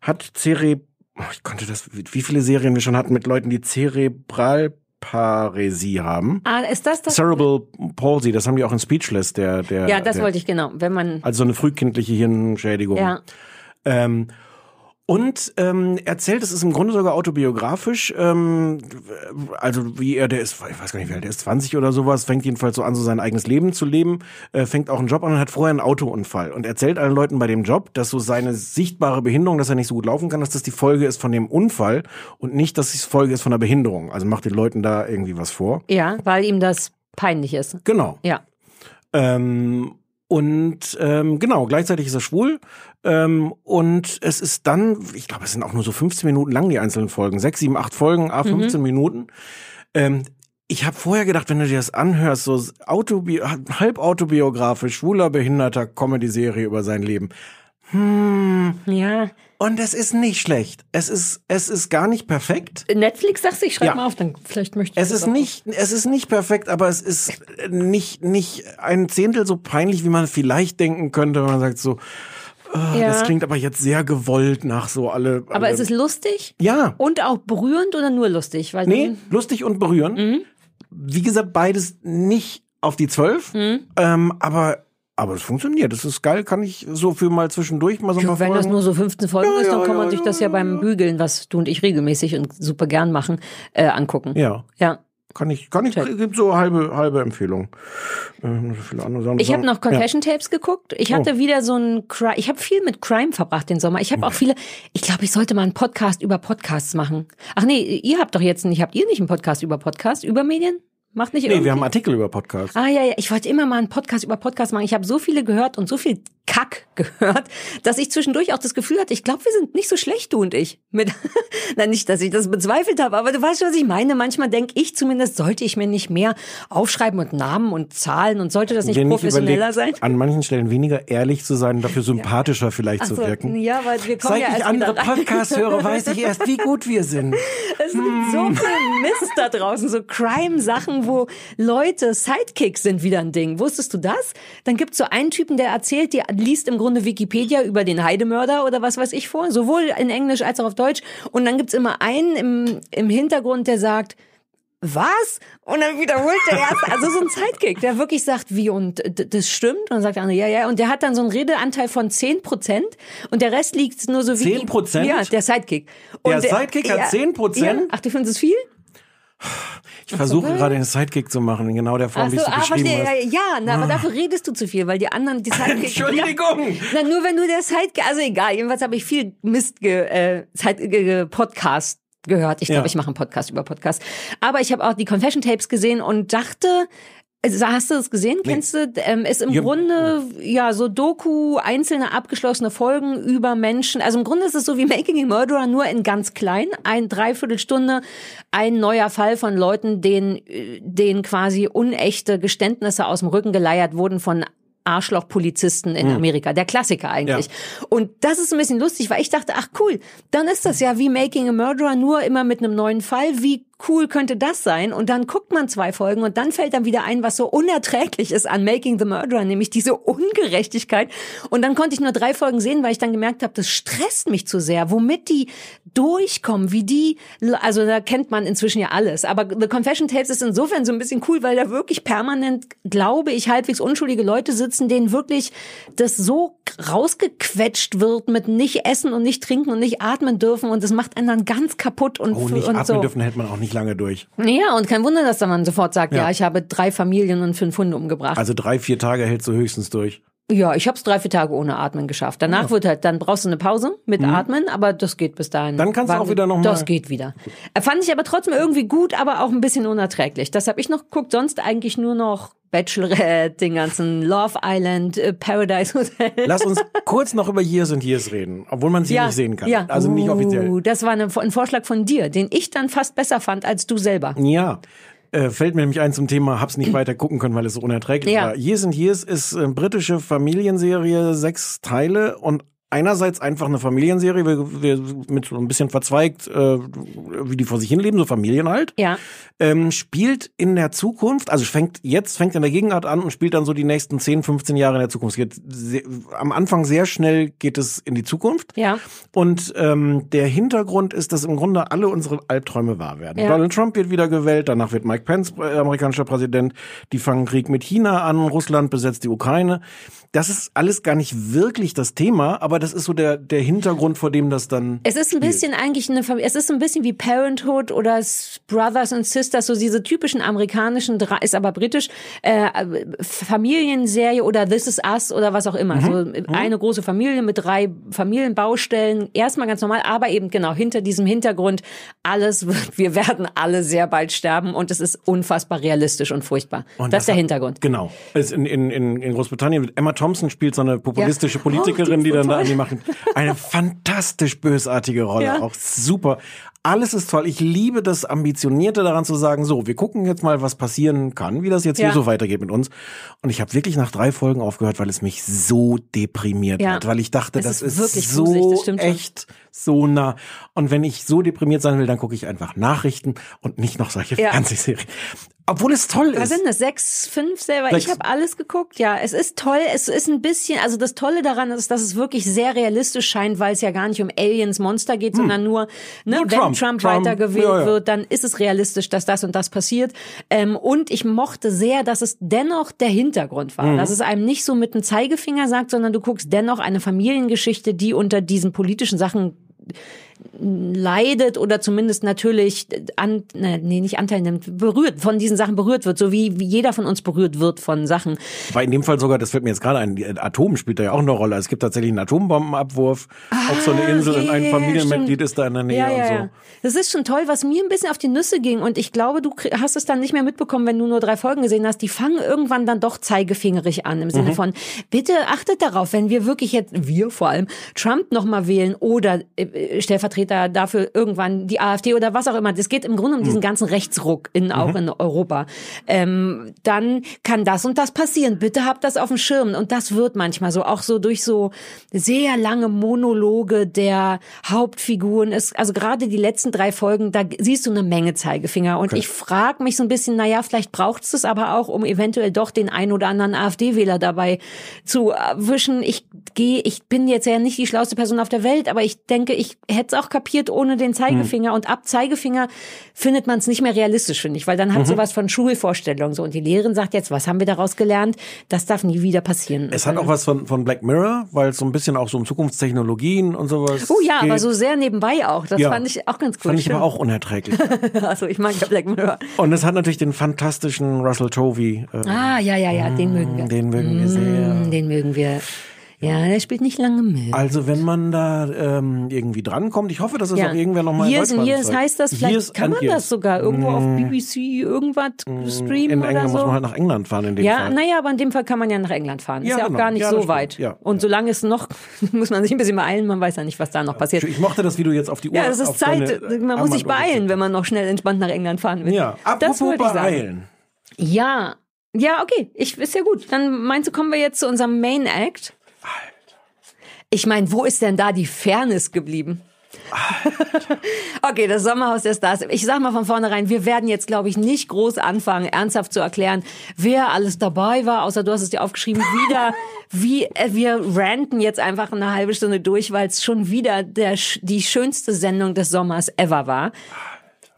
hat Zere... Oh, ich konnte das... Wie viele Serien wir schon hatten mit Leuten, die Zerebralparesie haben. Ah, ist das das? Cerebral Palsy, das haben die auch in Speechless, der... der ja, das der, wollte ich genau. Wenn man, Also so eine frühkindliche Hirnschädigung. ja. Ähm, und ähm, erzählt, es ist im Grunde sogar autobiografisch, ähm, also wie er, der ist, ich weiß gar nicht, wie alt der ist, 20 oder sowas, fängt jedenfalls so an, so sein eigenes Leben zu leben, äh, fängt auch einen Job an und hat vorher einen Autounfall und erzählt allen Leuten bei dem Job, dass so seine sichtbare Behinderung, dass er nicht so gut laufen kann, dass das die Folge ist von dem Unfall und nicht, dass es Folge ist von der Behinderung. Also macht den Leuten da irgendwie was vor. Ja, weil ihm das peinlich ist. Genau. Ja. Ähm, und ähm, genau, gleichzeitig ist er schwul. Ähm, und es ist dann, ich glaube, es sind auch nur so 15 Minuten lang die einzelnen Folgen. Sechs, sieben, acht Folgen, a 15 Minuten. Ähm, ich habe vorher gedacht, wenn du dir das anhörst, so autobi halb autobiografisch, schwuler, behinderter Comedy-Serie über sein Leben. Hm, Ja. und es ist nicht schlecht. Es ist, es ist gar nicht perfekt. Netflix sagst du, ich schreib Ja. mal auf, dann vielleicht möchte ich Es ist nicht, es ist nicht perfekt, aber es ist nicht, nicht ein Zehntel so peinlich, wie man vielleicht denken könnte, wenn man sagt so, oh, Ja. das klingt aber jetzt sehr gewollt nach so alle. Aber alle, ist es lustig? ja, Und auch berührend oder nur lustig? Weil nee, lustig und berührend. Mhm. Wie gesagt, beides nicht auf die zwölf, Mhm. ähm, aber aber es funktioniert. Das ist geil, kann ich so für mal zwischendurch mal so ein paar wenn das nur so 15 Folgen Ja, ist, dann ja, kann man ja, sich das ja beim Bügeln, was du und ich regelmäßig und super gern machen, äh, angucken. ja, Ja. kann ich, kann ich, gibt so halbe halbe Empfehlung. Ähm, so viele andere Sachen. Ich habe noch Confession Tapes geguckt. Ich hatte Oh. wieder so ein Crime. Ich habe viel mit Crime verbracht den Sommer. Ich habe auch viele. Ich glaube, ich sollte mal einen Podcast über Podcasts machen. Ach nee, ihr habt doch jetzt nicht. Habt ihr nicht einen Podcast über Podcasts über Medien? Macht nicht Nee, irgendwie? wir haben Artikel über Podcasts. Ah ja, ja, ich wollte immer mal einen Podcast über Podcasts machen. Ich habe so viele gehört und so viel Kack gehört, dass ich zwischendurch auch das Gefühl hatte, ich glaube, wir sind nicht so schlecht, du und ich. Mit, na nicht, dass ich das bezweifelt habe, aber du weißt, was ich meine. Manchmal denke ich zumindest, sollte ich mir nicht mehr aufschreiben und Namen und Zahlen und sollte das nicht Wer professioneller sein? überlegt, An manchen Stellen weniger ehrlich zu sein, dafür sympathischer vielleicht Ach zu so, wirken. ja, weil wir kommen Seit ja ich andere. Podcasts höre, weiß ich erst, wie gut wir sind. Es gibt so viel Mist da draußen, so Crime-Sachen, wo Leute Sidekicks sind wieder ein Ding. Wusstest du das? Dann gibt's so einen Typen, der erzählt, der liest im Grunde Wikipedia über den Heidemörder oder was weiß ich vor, sowohl in Englisch als auch auf Deutsch. Und dann gibt's immer einen im, im Hintergrund, der sagt, was? Und dann wiederholt der erste, also so ein Sidekick, der wirklich sagt, wie und das stimmt? Und dann sagt der andere, ja, ja. Und der hat dann so einen Redeanteil von 10 Prozent und der Rest liegt nur so wie... 10%? Ja, der Sidekick. Der Und Sidekick hat 10%? Ja. Ach, du findest es viel? Ich versuche gerade einen Sidekick zu machen, in genau der Form, Ach wie so, es du ah, beschrieben verstehe. hast. Ja, na, aber dafür redest du zu viel, weil die anderen, die Sidekicks... Entschuldigung. Na, nur wenn du der Sidekick... Also egal, jedenfalls habe ich viel Mist ge, äh, Side, ge, ge, Podcast gehört. Ich glaube, Ja. ich mache einen Podcast über Podcast. Aber ich habe auch die Confession Tapes gesehen und dachte... Also, hast du das gesehen? Kennst du? Ähm, ist im Ja. Grunde ja so Doku, einzelne abgeschlossene Folgen über Menschen. Also im Grunde ist es so wie Making a Murderer, nur in ganz klein. Ein Dreiviertelstunde, ein neuer Fall von Leuten, denen, äh, denen quasi unechte Geständnisse aus dem Rücken geleiert wurden von Arschlochpolizisten in Amerika. Der Klassiker eigentlich. Und das ist ein bisschen lustig, weil ich dachte, ach cool, dann ist das ja wie Making a Murderer, nur immer mit einem neuen Fall. Wie cool könnte das sein? Und dann guckt man zwei Folgen und dann fällt dann wieder ein, was so unerträglich ist an Making the Murderer, nämlich diese Ungerechtigkeit. Und dann konnte ich nur drei Folgen sehen, weil ich dann gemerkt habe, das stresst mich zu sehr, womit die durchkommen, wie die, also da kennt man inzwischen ja alles. Aber The Confession Tapes ist insofern so ein bisschen cool, weil da wirklich permanent, glaube ich, halbwegs unschuldige Leute sitzen, denen wirklich das so rausgequetscht wird mit nicht essen und nicht trinken und nicht atmen dürfen und das macht einen dann ganz kaputt und, Oh, nicht und atmen so. dürfen hält man auch nicht lange durch. Ja, und kein Wunder, dass dann man sofort sagt, ja. Ja. ich habe drei Familien und fünf Hunde umgebracht. Also drei, vier Tage hältst du höchstens durch. Ja, ich habe es drei, vier Tage ohne Atmen geschafft. Danach wird halt, dann brauchst du eine Pause mit Atmen, aber das geht bis dahin. Mhm. Dann kannst du War- auch wieder noch mal- Das geht wieder. Äh, Fand ich aber trotzdem irgendwie gut, aber auch ein bisschen unerträglich. Das habe ich noch geguckt. Sonst eigentlich nur noch Bachelorette, den ganzen Love Island, äh, Paradise Hotel. Lass uns kurz noch über Years and Years reden, obwohl man sie nicht sehen kann. Ja. Also nicht Uh, offiziell. Das war eine, ein Vorschlag von dir, den ich dann fast besser fand als du selber. Ja. Äh, fällt mir nämlich ein zum Thema, hab's nicht weiter gucken können, weil es so unerträglich Ja. war. Years and Years ist äh, britische Familienserie, sechs Teile und einerseits einfach eine Familienserie, wir, wir mit so ein bisschen verzweigt, äh, wie die vor sich hin leben, so Familien halt. Ja. Ähm, spielt in der Zukunft, also fängt jetzt fängt in der Gegenwart an und spielt dann so die nächsten 10, 15 Jahre in der Zukunft. Geht sehr, am Anfang sehr schnell geht es in die Zukunft. Ja. Und ähm, der Hintergrund ist, dass im Grunde alle unsere Albträume wahr werden. Ja. Donald Trump wird wieder gewählt, danach wird Mike Pence äh, amerikanischer Präsident. Die fangen Krieg mit China an, Russland besetzt die Ukraine. Das ist alles gar nicht wirklich das Thema, aber das ist so der der Hintergrund, vor dem das dann. Es ist ein spielt. bisschen eigentlich eine Familie, es ist ein bisschen wie Parenthood oder Brothers and Sisters, so diese typischen amerikanischen, ist aber britisch, äh, Familienserie oder This is Us oder was auch immer. So eine große Familie mit drei Familienbaustellen, erstmal ganz normal, aber eben genau hinter diesem Hintergrund, alles wird, wir werden alle sehr bald sterben und es ist unfassbar realistisch und furchtbar. Und das ist der hat- Hintergrund. Genau. In, in, in, Großbritannien Emma Thompson spielt so eine populistische Ja. Politikerin, Oh, die die dann da an die machen. Eine fantastisch bösartige Rolle, Ja. auch super. Alles ist toll. Ich liebe das Ambitionierte daran zu sagen, so, wir gucken jetzt mal, was passieren kann, wie das jetzt Ja. hier so weitergeht mit uns. Und ich habe wirklich nach drei Folgen aufgehört, weil es mich so deprimiert hat, weil ich dachte, Es das ist ist, wirklich so das echt, so nah. Und wenn ich so deprimiert sein will, dann gucke ich einfach Nachrichten und nicht noch solche. Fernsehserien. Obwohl es toll Was ist. sind das? Sechs, fünf selber? Sechs. Ich habe alles geguckt, ja. Es ist toll. Es ist ein bisschen, also das Tolle daran ist, dass es wirklich sehr realistisch scheint, weil es ja gar nicht um Aliens, Monster geht, sondern nur, ne, Hm. Nur wenn Trump. Trump, Trump, weitergewählt ja, ja. wird, dann ist es realistisch, dass das und das passiert. Ähm, und ich mochte sehr, dass es dennoch der Hintergrund war. Mhm. Dass es einem nicht so mit dem Zeigefinger sagt, sondern du guckst dennoch eine Familiengeschichte, die unter diesen politischen Sachen leidet oder zumindest natürlich an, ne, nee, nicht Anteil nimmt, berührt, von diesen Sachen berührt wird, so wie, wie jeder von uns berührt wird von Sachen. War in dem Fall sogar, das fällt mir jetzt gerade ein, Atom spielt da ja auch eine Rolle. Es gibt tatsächlich einen Atombombenabwurf auf so eine Insel und ein Ah, Familienmitglied stimmt. ist da in der Nähe Ja, ja, und so. ja. Das ist schon toll, was mir ein bisschen auf die Nüsse ging und ich glaube, du hast es dann nicht mehr mitbekommen, wenn du nur drei Folgen gesehen hast. Die fangen irgendwann dann doch zeigefingerig an im Mhm. Sinne von, bitte achtet darauf, wenn wir wirklich jetzt, wir vor allem, Trump nochmal wählen oder äh, Stellvertreter dafür irgendwann die AfD oder was auch immer. Das geht im Grunde um Mhm. diesen ganzen Rechtsruck in, auch in Europa. Ähm, dann kann das und das passieren. Bitte habt das auf dem Schirm. Und das wird manchmal so, auch so durch so sehr lange Monologe der Hauptfiguren. Es, also gerade die letzten drei Folgen, da siehst du eine Menge Zeigefinger. Und ich frage mich so ein bisschen, naja, vielleicht braucht es das aber auch, um eventuell doch den ein oder anderen AfD-Wähler dabei zu erwischen. Ich gehe, ich bin jetzt ja nicht die schlauste Person auf der Welt, aber ich denke, ich hätte es auch kapiert ohne den Zeigefinger. Und ab Zeigefinger findet man es nicht mehr realistisch, finde ich, weil dann hat sowas von Schulvorstellung so. Und die Lehrerin sagt jetzt, was haben wir daraus gelernt? Das darf nie wieder passieren. Es hat auch was von, von Black Mirror, weil es so ein bisschen auch so um Zukunftstechnologien und sowas Oh ja, geht. aber so sehr nebenbei auch. Das Ja. fand ich auch ganz cool. Fand ich aber auch unerträglich. Also ich mag ja Black Mirror. und es hat natürlich den fantastischen Russell Tovey. Äh, Ah, ja, ja, ja, den mögen wir. Den mögen wir sehr. Mm, Den mögen wir. Ja, der spielt nicht lange mit. Also wenn man da ähm, irgendwie drankommt, ich hoffe, dass es ja. auch irgendwer nochmal in Years Deutschland Years zeigt. heißt das, vielleicht Years kann man Years. das sogar irgendwo auf BBC irgendwas streamen In England so. muss man halt nach England fahren in dem ja, Fall. naja, aber in dem Fall kann man ja nach England fahren. Ja, ist ja auch genau. gar nicht Ja, das so stimmt. weit. Ja. Und solange es noch, muss man sich ein bisschen beeilen, man weiß ja nicht, was da noch passiert. Ich mochte das, wie du jetzt auf die Uhr Ja, es ist Zeit. Man äh, muss sich Armbanduhr beeilen, wenn man noch schnell entspannt nach England fahren will. Ja, das apropos wollte ich sagen. beeilen. Ja. Ja, okay. Ich, ist ja gut. Dann meinst du, kommen wir jetzt zu unserem Main Act? Ich meine, wo ist denn da die Fairness geblieben? okay, das Sommerhaus der Stars. Ich sag mal von vornherein, wir werden jetzt, glaube ich, nicht groß anfangen, ernsthaft zu erklären, wer alles dabei war, außer du hast es dir aufgeschrieben, wieder, wie, äh, wir ranten jetzt einfach eine halbe Stunde durch, weil es schon wieder der, die schönste Sendung des Sommers ever war.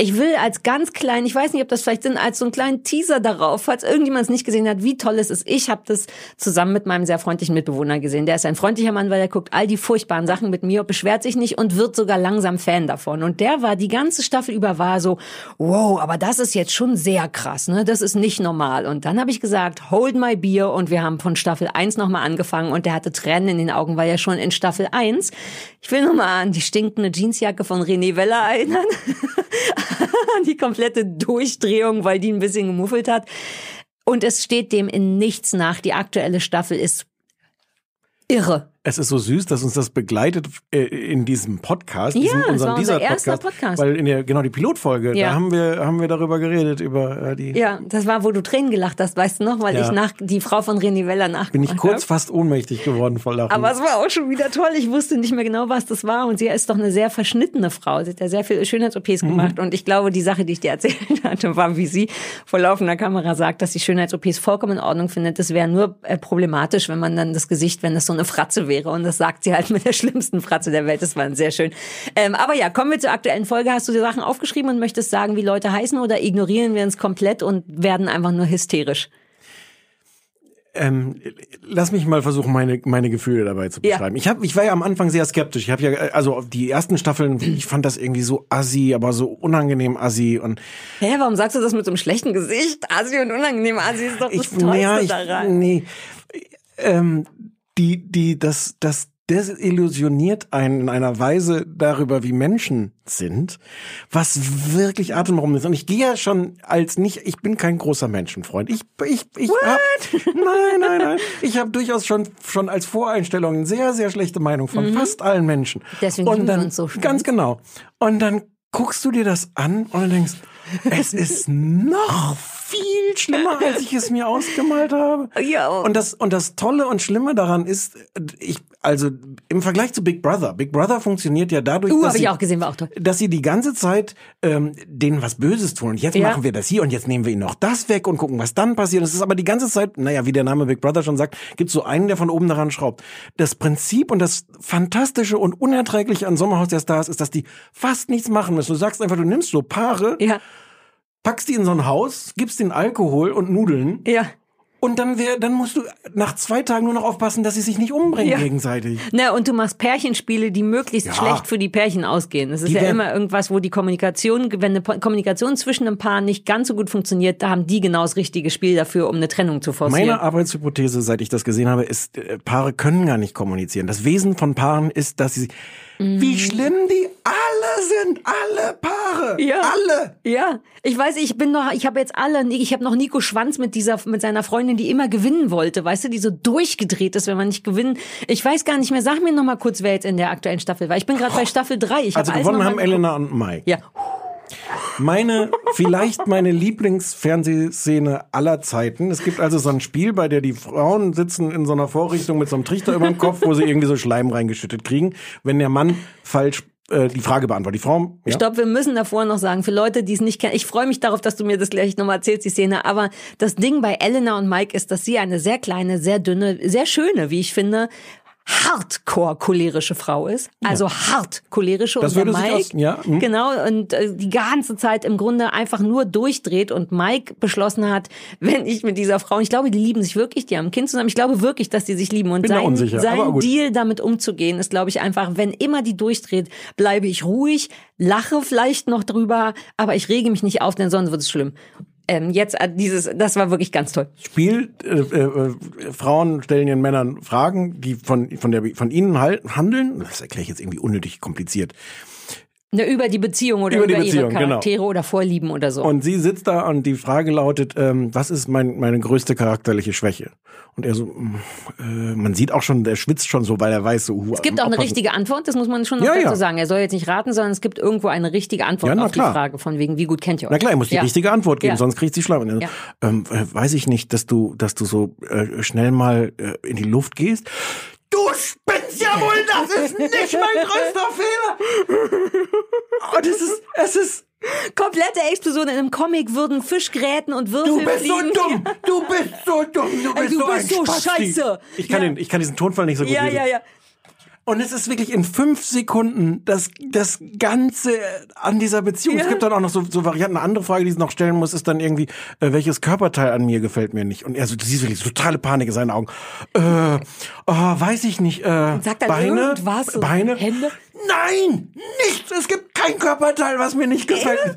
Ich will als ganz klein, ich weiß nicht, ob das vielleicht sind, als so einen kleinen Teaser darauf, falls irgendjemand es nicht gesehen hat, wie toll es ist. Ich habe das zusammen mit meinem sehr freundlichen Mitbewohner gesehen. Der ist ein freundlicher Mann, weil er guckt all die furchtbaren Sachen mit mir, beschwert sich nicht und wird sogar langsam Fan davon. Und der war die ganze Staffel über war so, wow, aber das ist jetzt schon sehr krass, ne? Das ist nicht normal. Und dann habe ich gesagt, hold my beer und wir haben von Staffel 1 nochmal angefangen und der hatte Tränen in den Augen, weil er schon in Staffel 1, ich will nochmal an die stinkende Jeansjacke von René Weller erinnern. die komplette Durchdrehung, weil die ein bisschen gemuffelt hat. Und es steht dem in nichts nach. Die aktuelle Staffel ist irre. Es ist so süß, dass uns das begleitet äh, in diesem Podcast, Ja, diesem, unserem unser dieser erster Podcast, Podcast. weil in der genau die Pilotfolge, Ja. da haben wir haben wir darüber geredet über äh, die. Ja, das war, wo du Tränen gelacht hast, weißt du noch, weil Ja. ich nach die Frau von René Weller nach Bin ich kurz fast ohnmächtig geworden vor Lachen. Aber es war auch schon wieder toll. Ich wusste nicht mehr genau, was das war. Und sie ist doch eine sehr verschnittene Frau. Sie hat ja sehr viele Schönheits-OPs Mhm. gemacht. Und ich glaube, die Sache, die ich dir erzählt hatte, war, wie sie vor laufender Kamera sagt, dass sie Schönheits-OPs vollkommen in Ordnung findet. Das wäre nur äh, problematisch, wenn man dann das Gesicht, wenn das so eine Fratze wäre. Und das sagt sie halt mit der schlimmsten Fratze der Welt. Das war sehr schön. Ähm, aber ja, kommen wir zur aktuellen Folge. Hast du die Sachen aufgeschrieben und möchtest sagen, wie Leute heißen oder ignorieren wir uns komplett und werden einfach nur hysterisch? Ähm, lass mich mal versuchen, meine, meine Gefühle dabei zu Ja. beschreiben. Ich, hab, ich war ja am Anfang sehr skeptisch. Ich habe ja, also die ersten Staffeln, ich fand das irgendwie so assi, aber so unangenehm assi. Und Hä, warum sagst du das mit so einem schlechten Gesicht? Asi und unangenehm. Asi ist doch das ich, Tollste ja, ich, daran. nee, ähm, die, die, das, das desillusioniert einen in einer Weise darüber, wie Menschen sind, was wirklich atemberaubend ist. Und ich gehe ja schon als nicht, ich bin kein großer Menschenfreund. Ich, ich, ich hab, nein, nein, nein. Ich habe durchaus schon, schon als Voreinstellung eine sehr, sehr schlechte Meinung von fast allen Menschen. Mhm. Deswegen und dann, uns so schnell. Ganz genau. Und dann guckst du dir das an und denkst, es ist noch viel schlimmer, als ich es mir ausgemalt habe. Ja. Und das, und das Tolle und Schlimme daran ist, ich, also im Vergleich zu Big Brother, Big Brother funktioniert ja dadurch, Uh, dass, sie, ich auch gesehen, dass sie die ganze Zeit ähm, denen was Böses tun. Und jetzt Ja. machen wir das hier und jetzt nehmen wir ihnen noch das weg und gucken, was dann passiert. Das ist aber die ganze Zeit, naja, wie der Name Big Brother schon sagt, gibt so einen, der von oben daran schraubt. Das Prinzip und das Fantastische und Unerträgliche an Sommerhaus der Stars ist, dass die fast nichts machen müssen. Du sagst einfach, du nimmst so Paare, Ja, packst die in so ein Haus, gibst ihnen Alkohol und Nudeln ja. und dann wär, dann musst du nach zwei Tagen nur noch aufpassen, dass sie sich nicht umbringen Ja. gegenseitig. Na, und du machst Pärchenspiele, die möglichst Ja. schlecht für die Pärchen ausgehen. Es ist Die ja immer irgendwas, wo die Kommunikation, wenn eine Kommunikation zwischen einem Paar nicht ganz so gut funktioniert, da haben die genau das richtige Spiel dafür, um eine Trennung zu forcieren. Meine Arbeitshypothese, seit ich das gesehen habe, ist, äh, Paare können gar nicht kommunizieren. Das Wesen von Paaren ist, dass sie, Mhm. wie schlimm die alle sind, alle Paare, Ja. alle. Ja, ich weiß, ich bin noch, ich habe jetzt alle, ich habe noch Nico Schwanz mit dieser, mit seiner Freundin, die immer gewinnen wollte, weißt du, die so durchgedreht ist, wenn man nicht gewinnen. Ich weiß gar nicht mehr, sag mir noch mal kurz, wer jetzt in der aktuellen Staffel war. Ich bin gerade bei Staffel 3. Ich hab Also alles gewonnen haben. Elena und Mai. Ja, Meine, vielleicht meine Lieblingsfernsehszene aller Zeiten. Es gibt also so ein Spiel, bei der die Frauen sitzen in so einer Vorrichtung mit so einem Trichter über dem Kopf, wo sie irgendwie so Schleim reingeschüttet kriegen, wenn der Mann falsch äh, die Frage beantwortet. Die Frau, ja? Stopp, wir müssen davor noch sagen, für Leute, die es nicht kennen, ich freue mich darauf, dass du mir das gleich nochmal erzählst, die Szene, aber das Ding bei Elena und Mike ist, dass sie eine sehr kleine, sehr dünne, sehr schöne, wie ich finde, hardcore cholerische Frau ist. Also hart cholerische Das und würde Mike, aus- ja, hm. genau, und äh, die ganze Zeit im Grunde einfach nur durchdreht und Mike beschlossen hat, wenn ich mit dieser Frau, ich glaube, die lieben sich wirklich, die haben ein Kind zusammen, ich glaube wirklich, dass die sich lieben und Bin sein, unsicher, sein. Deal damit umzugehen ist, glaube ich, einfach, wenn immer die durchdreht, bleibe ich ruhig, lache vielleicht noch drüber, aber ich rege mich nicht auf, denn sonst wird es schlimm. Ähm, jetzt äh, dieses, das war wirklich ganz toll. Spiel, äh, äh, Frauen stellen ihren Männern Fragen, die von, von, der, von ihnen hal- handeln. Das erkläre ich jetzt irgendwie unnötig kompliziert. Ne, über die Beziehung oder Über über, die Beziehung, ihre genau. Charaktere oder Vorlieben oder so. Und sie sitzt da und die Frage lautet, ähm, was ist mein, meine größte charakterliche Schwäche? Und er so, mm, äh, man sieht auch schon, der schwitzt schon so, weil er weiß so, uh, es gibt auch eine richtige Antwort, das muss man schon noch Ja, dazu ja. sagen. Er soll jetzt nicht raten, sondern es gibt irgendwo eine richtige Antwort Ja, auf die klar. Frage von wegen, wie gut kennt ihr euch? Na klar, er muss die richtige Antwort geben, sonst kriegt sie Schleim. So, ähm, äh, weiß ich nicht, dass du, dass du so äh, schnell mal äh, in die Luft gehst. Du spinnst ja wohl, das ist nicht mein größter Fehler. Und es ist, es ist, Komplette Explosion in einem Comic würden Fischgräten und Würfel du bist so fliegen. dumm, du bist so dumm, du bist du so bist ein so scheiße. Ich kann, Ja. den, ich kann diesen Tonfall nicht so gut Ja, lesen. ja, ja. Und es ist wirklich in fünf Sekunden das, das Ganze an dieser Beziehung. Es gibt dann auch noch so, so Varianten. Eine andere Frage, die es noch stellen muss, ist dann irgendwie, äh, welches Körperteil an mir gefällt mir nicht? Und er so, du siehst wirklich totale Panik in seinen Augen. Äh, oh, weiß ich nicht. Äh, Sagt dann Beine? irgendwas, so Beine? Hände? Nein! Nichts! Es gibt kein Körperteil, was mir nicht gefällt.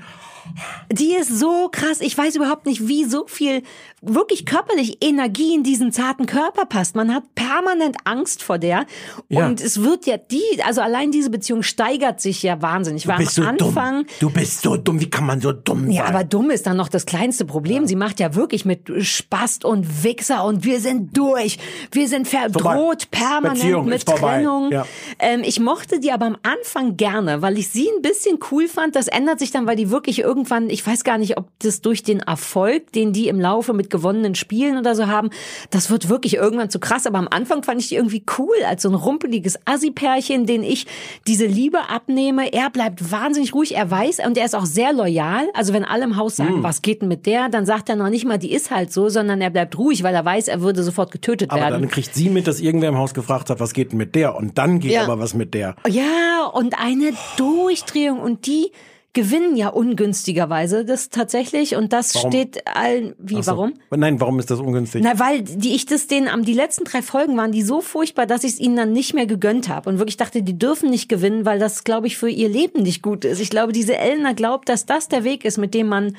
Die ist so krass. Ich weiß überhaupt nicht, wie so viel wirklich körperlich Energie in diesen zarten Körper passt. Man hat permanent Angst vor der. Ja. Und es wird ja die, also allein diese Beziehung steigert sich ja wahnsinnig. War Du bist am so Anfang. dumm. Du bist so dumm. Wie kann man so dumm Ja, sein? aber dumm ist dann noch das kleinste Problem. Sie macht ja wirklich mit Spast und Wichser und wir sind durch. Wir sind verdroht permanent Beziehung mit. Trennung. Ja. Ähm, ich mochte die aber am Anfang gerne, weil ich sie ein bisschen cool fand. Das ändert sich dann, weil die wirklich irgendwann, ich weiß gar nicht, ob das durch den Erfolg, den die im Laufe mit gewonnenen Spielen oder so haben, das wird wirklich irgendwann zu krass. Aber am Anfang fand ich die irgendwie cool, als so ein rumpeliges Assi-Pärchen, den ich diese Liebe abnehme. Er bleibt wahnsinnig ruhig, er weiß und er ist auch sehr loyal. Also wenn alle im Haus sagen, Hm. was geht denn mit der, dann sagt er noch nicht mal, die ist halt so, sondern er bleibt ruhig, weil er weiß, er würde sofort getötet aber werden. dann kriegt sie mit, dass irgendwer im Haus gefragt hat, was geht denn mit der? Und dann geht Ja. aber was mit der. Ja, und eine Durchdrehung und die gewinnen ja ungünstigerweise das tatsächlich und das Warum? steht allen wie so. warum? Nein, warum ist das ungünstig? Na, weil die ich das denen am die letzten drei Folgen waren die so furchtbar, dass ich es ihnen dann nicht mehr gegönnt habe und wirklich dachte, die dürfen nicht gewinnen, weil das glaube ich für ihr Leben nicht gut ist. Ich glaube, diese Elena glaubt, dass das der Weg ist, mit dem man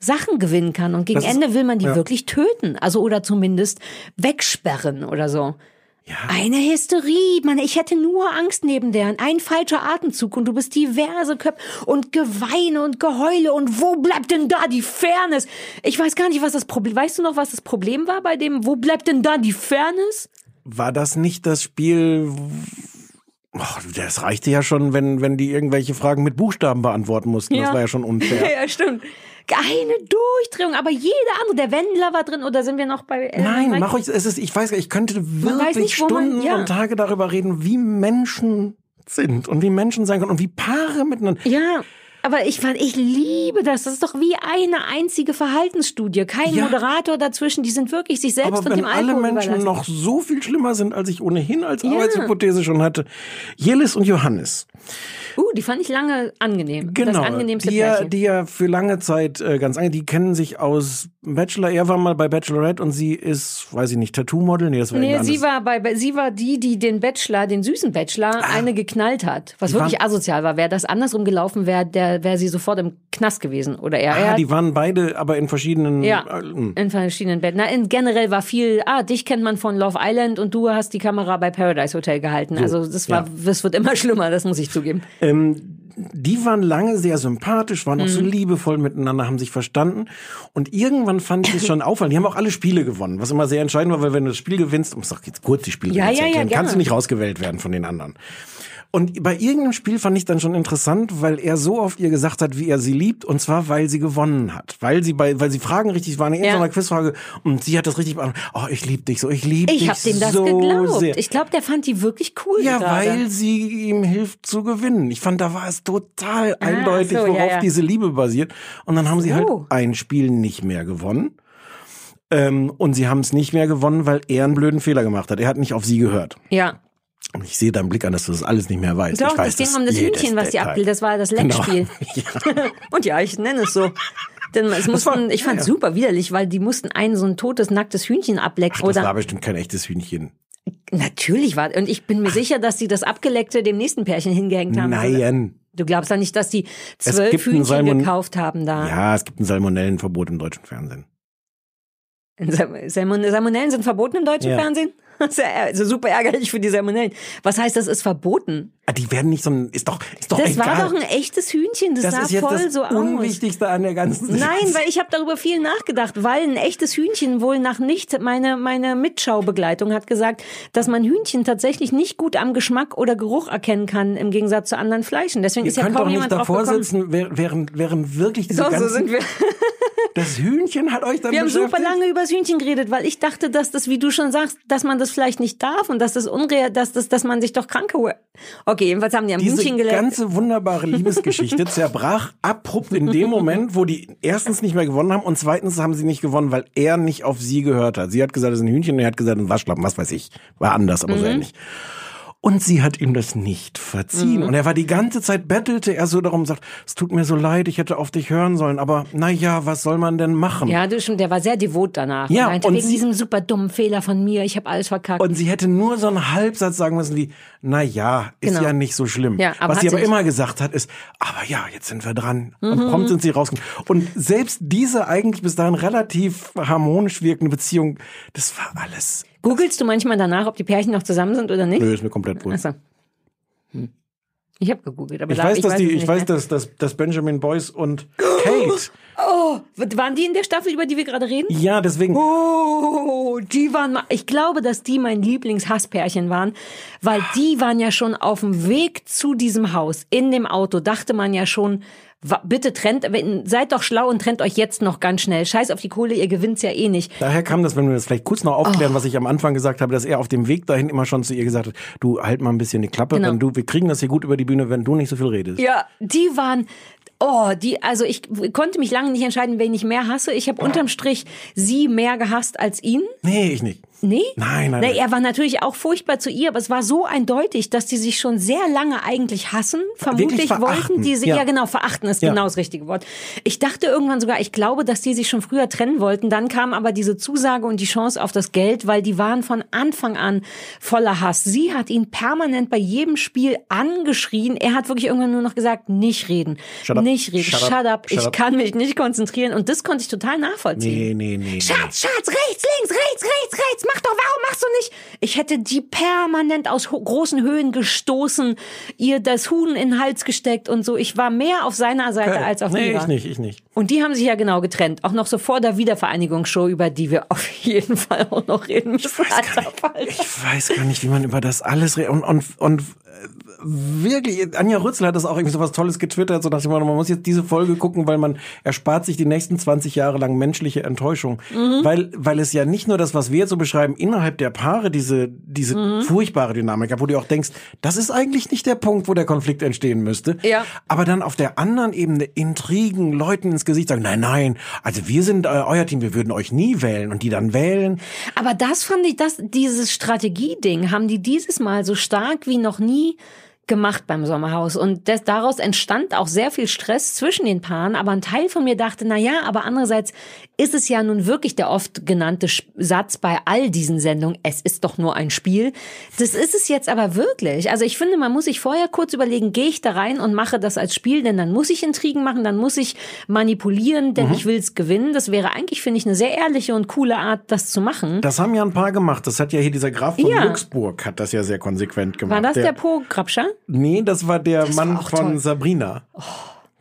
Sachen gewinnen kann und gegen Das Ende will man die ja. wirklich töten, also oder zumindest wegsperren oder so. Eine Hysterie, Mann, ich hätte nur Angst neben der. Ein falscher Atemzug und du bist diverse Köpfe und Geweine und Geheule und wo bleibt denn da die Fairness? Ich weiß gar nicht, was das Problem, weißt du noch, was das Problem war bei dem, wo bleibt denn da die Fairness? War das nicht das Spiel? Och, das reichte ja schon, wenn, wenn die irgendwelche Fragen mit Buchstaben beantworten mussten. Das Ja. war ja schon unfair. Ja, stimmt. Eine Durchdrehung, aber jeder andere, der Wendler war drin oder sind wir noch bei äh, Nein, mach euch, es ist, ich weiß, ich könnte wirklich nicht, wo man- Stunden ja. und Tage darüber reden, wie Menschen sind und wie Menschen sein können und wie Paare miteinander. Ja, aber ich fand, ich liebe das. Das ist doch wie eine einzige Verhaltensstudie. Kein Ja. Moderator dazwischen. Die sind wirklich sich selbst Aber und wenn dem alle Alkohol Menschen überlassen. noch so viel schlimmer sind, als ich ohnehin als Ja. Arbeitshypothese schon hatte. Jelis und Johannes. Uh, die fand ich lange angenehm. Genau. Das angenehmste die, ja, die ja für lange Zeit äh, ganz angenehm, die kennen sich aus Bachelor. Er war mal bei Bachelorette und sie ist, weiß ich nicht, Tattoo-Model. Nee, das war Nee, sie war bei, sie war die, die den Bachelor, den süßen Bachelor, eine geknallt hat. Was Ah. Wirklich asozial war. Wäre das andersrum gelaufen, wäre der, wäre sie sofort im Knast gewesen. Oder er. Ah, er die waren beide aber in verschiedenen. ja, äh, hm. in verschiedenen Betten. Na, in, generell war viel, ah, dich kennt man von Love Island und du hast die Kamera bei Paradise Hotel gehalten. also das war, ja. das wird immer schlimmer, das muss ich zugeben. Ähm, die waren lange sehr sympathisch, waren auch Mhm. so liebevoll miteinander, haben sich verstanden. Und irgendwann fand ich es schon auffallend. Die haben auch alle Spiele gewonnen, was immer sehr entscheidend war, weil wenn du das Spiel gewinnst, muss doch jetzt kurz die Spiele Ja, ja, ja, kannst du nicht rausgewählt werden von den anderen. Und bei irgendeinem Spiel fand ich dann schon interessant, weil er so oft ihr gesagt hat, wie er sie liebt, und zwar, weil sie gewonnen hat. Weil sie bei, weil sie Fragen richtig waren, in Ja. so einer Quizfrage, und sie hat das richtig beantwortet. Oh, ich liebe dich so, ich liebe dich Ich habe dem das so geglaubt. sehr. Ich glaube, der fand die wirklich cool Ja, gerade. weil sie ihm hilft zu gewinnen. Ich fand, da war es total eindeutig, Ah, so, ja, worauf ja. diese Liebe basiert. Und dann haben sie halt Oh. ein Spiel nicht mehr gewonnen. Ähm, und sie haben es nicht mehr gewonnen, weil er einen blöden Fehler gemacht hat. Er hat nicht auf sie gehört. Ja. Und ich sehe deinen Blick an, dass du das alles nicht mehr weißt. Doch, ich weiß das ging um das Hühnchen, was die abbildet. Das war das Genau. Leckspiel. ja. Und ja, ich nenne es so. Denn es war- mussten, ich fand ja, ja. super widerlich, weil die mussten ein so ein totes, nacktes Hühnchen ablecken. Ach, das oder war bestimmt kein echtes Hühnchen. natürlich war, und ich bin mir sicher, dass die das Abgeleckte dem nächsten Pärchen hingehängt haben. Nein. Du glaubst doch nicht, dass die zwölf Hühnchen Salmon- gekauft haben da. Ja, es gibt ein Salmonellenverbot im deutschen Fernsehen. Salmon Salmonellen sind verboten im deutschen Ja. Fernsehen? Also super ärgerlich für die Salmonellen. Was heißt, das ist verboten? Ah, Die werden nicht so ein, ist doch, ist doch Das egal. war doch ein echtes Hühnchen, das, das sah ist jetzt voll das so aus. Unwichtigste an der ganzen Nein, weil ich habe darüber viel nachgedacht, weil ein echtes Hühnchen wohl nach nicht, meine, meine Mitschaubegleitung hat gesagt, dass man Hühnchen tatsächlich nicht gut am Geschmack oder Geruch erkennen kann, im Gegensatz zu anderen Fleischen. Deswegen Ihr ist ja kaum doch nicht jemand davor sitzen, während, während, wirklich diese So, ganzen... so sind wir. Das Hühnchen hat euch dann Wir haben super lange über das Hühnchen geredet, weil ich dachte, dass das, wie du schon sagst, dass man das vielleicht nicht darf und dass das unreal, dass das, dass man sich doch kranke. Okay, jedenfalls haben die am Diese Hühnchen gelernt. ganze wunderbare Liebesgeschichte zerbrach abrupt in dem Moment, wo die erstens nicht mehr gewonnen haben und zweitens haben sie nicht gewonnen, weil er nicht auf sie gehört hat. Sie hat gesagt, das ist ein Hühnchen und er hat gesagt, ein Waschlappen, was weiß ich. War anders, aber so Mhm. ähnlich. Und sie hat ihm das nicht verziehen. Mhm. Und er war die ganze Zeit, bettelte er so darum, sagt, es tut mir so leid, ich hätte auf dich hören sollen, aber naja, was soll man denn machen? Ja, du schon, der war sehr devot danach. Ja, meinte, und wegen sie- diesem super dummen Fehler von mir, ich habe alles verkackt. Und sie hätte nur so einen Halbsatz sagen müssen wie, na ja, ist Genau. ja nicht so schlimm. Ja, aber Was sie sie aber nicht. immer gesagt hat, ist, aber ja, jetzt sind wir dran. Mhm. Und prompt sind sie rausgekommen. Und selbst diese eigentlich bis dahin relativ harmonisch wirkende Beziehung, das war alles, Googlest du manchmal danach, ob die Pärchen noch zusammen sind oder nicht? nö, ist mir komplett wohl. Achso. Hm. Ich habe gegoogelt, aber Ich da- weiß, dass die, es ich nicht weiß, mehr. dass, dass, dass Benjamin Boyce und Kate, Oh, waren die in der Staffel, über die wir gerade reden? ja, deswegen, Oh, die waren, ich glaube, dass die mein Lieblingshasspärchen waren, weil die waren ja schon auf dem Weg zu diesem Haus. In dem Auto dachte man ja schon, bitte trennt, seid doch schlau und trennt euch jetzt noch ganz schnell. Scheiß auf die Kohle, ihr gewinnt's ja eh nicht. daher kam das, wenn wir das vielleicht kurz noch Oh. aufklären, was ich am Anfang gesagt habe, dass er auf dem Weg dahin immer schon zu ihr gesagt hat, du halt mal ein bisschen die Klappe, Genau. wenn du, wir kriegen das hier gut über die Bühne, wenn du nicht so viel redest. Ja, die waren. Oh, die, also ich konnte mich lange nicht entscheiden, wen ich mehr hasse. Ich habe unterm Strich sie mehr gehasst als ihn. Nee, ich nicht. Nee? Nein, nein, Nee, er war natürlich auch furchtbar zu ihr, aber es war so eindeutig, dass die sich schon sehr lange eigentlich hassen. Vermutlich wollten die sie, ja. ja. genau, verachten ist Ja. genau das richtige Wort. Ich dachte irgendwann sogar, ich glaube, dass die sich schon früher trennen wollten. Dann kam aber diese Zusage und die Chance auf das Geld, weil die waren von Anfang an voller Hass. Sie hat ihn permanent bei jedem Spiel angeschrien. Er hat wirklich irgendwann nur noch gesagt, nicht reden. Shut up. Nicht reden. Shut Shut up. up. Shut Ich up. kann mich nicht konzentrieren. Und das konnte ich total nachvollziehen. Nee, nee, nee. nee. Schatz, Schatz, rechts, links, rechts, rechts, rechts. Mach doch, warum machst du nicht? Ich hätte die permanent aus großen Höhen gestoßen, ihr das Huhn in den Hals gesteckt und so. Ich war mehr auf seiner Seite als auf nee, ihrer. ich nicht, ich nicht. Und die haben sich ja genau getrennt. Auch noch so vor der Wiedervereinigungsshow, über die wir auf jeden Fall auch noch reden müssen. Alter Falter. Ich weiß gar nicht, wie man über das alles redet. Und, und, und äh, wirklich, Anja Rützel hat das auch irgendwie so was Tolles getwittert, so nach dem Motto, man muss jetzt diese Folge gucken, weil man erspart sich die nächsten 20 Jahre lang menschliche Enttäuschung. Mhm. Weil, weil es ja nicht nur das, was wir jetzt so beschreiben, innerhalb der Paare diese, diese Mhm. furchtbare Dynamik hat, wo du auch denkst, das ist eigentlich nicht der Punkt, wo der Konflikt entstehen müsste. Ja. Aber dann auf der anderen Ebene Intrigen, Leuten ins Gesicht sagen, nein, nein, also wir sind äh, euer Team, wir würden euch nie wählen und die dann wählen. Aber das fand ich, das, dieses Strategieding haben die dieses Mal so stark wie noch nie gemacht beim Sommerhaus. Und das, daraus entstand auch sehr viel Stress zwischen den Paaren. Aber ein Teil von mir dachte, na ja, aber andererseits ist es ja nun wirklich der oft genannte Satz bei all diesen Sendungen, es ist doch nur ein Spiel. Das ist es jetzt aber wirklich. Also ich finde, man muss sich vorher kurz überlegen, gehe ich da rein und mache das als Spiel, denn dann muss ich Intrigen machen, dann muss ich manipulieren, denn ich will es gewinnen. Das wäre eigentlich, finde ich, eine sehr ehrliche und coole Art, das zu machen. Das haben ja ein paar gemacht. Das hat ja hier dieser Graf von Ja. Luxburg hat das ja sehr konsequent gemacht. War das der, Po Grabscher? Nee, das war der Das war Mann auch von toll. Sabrina.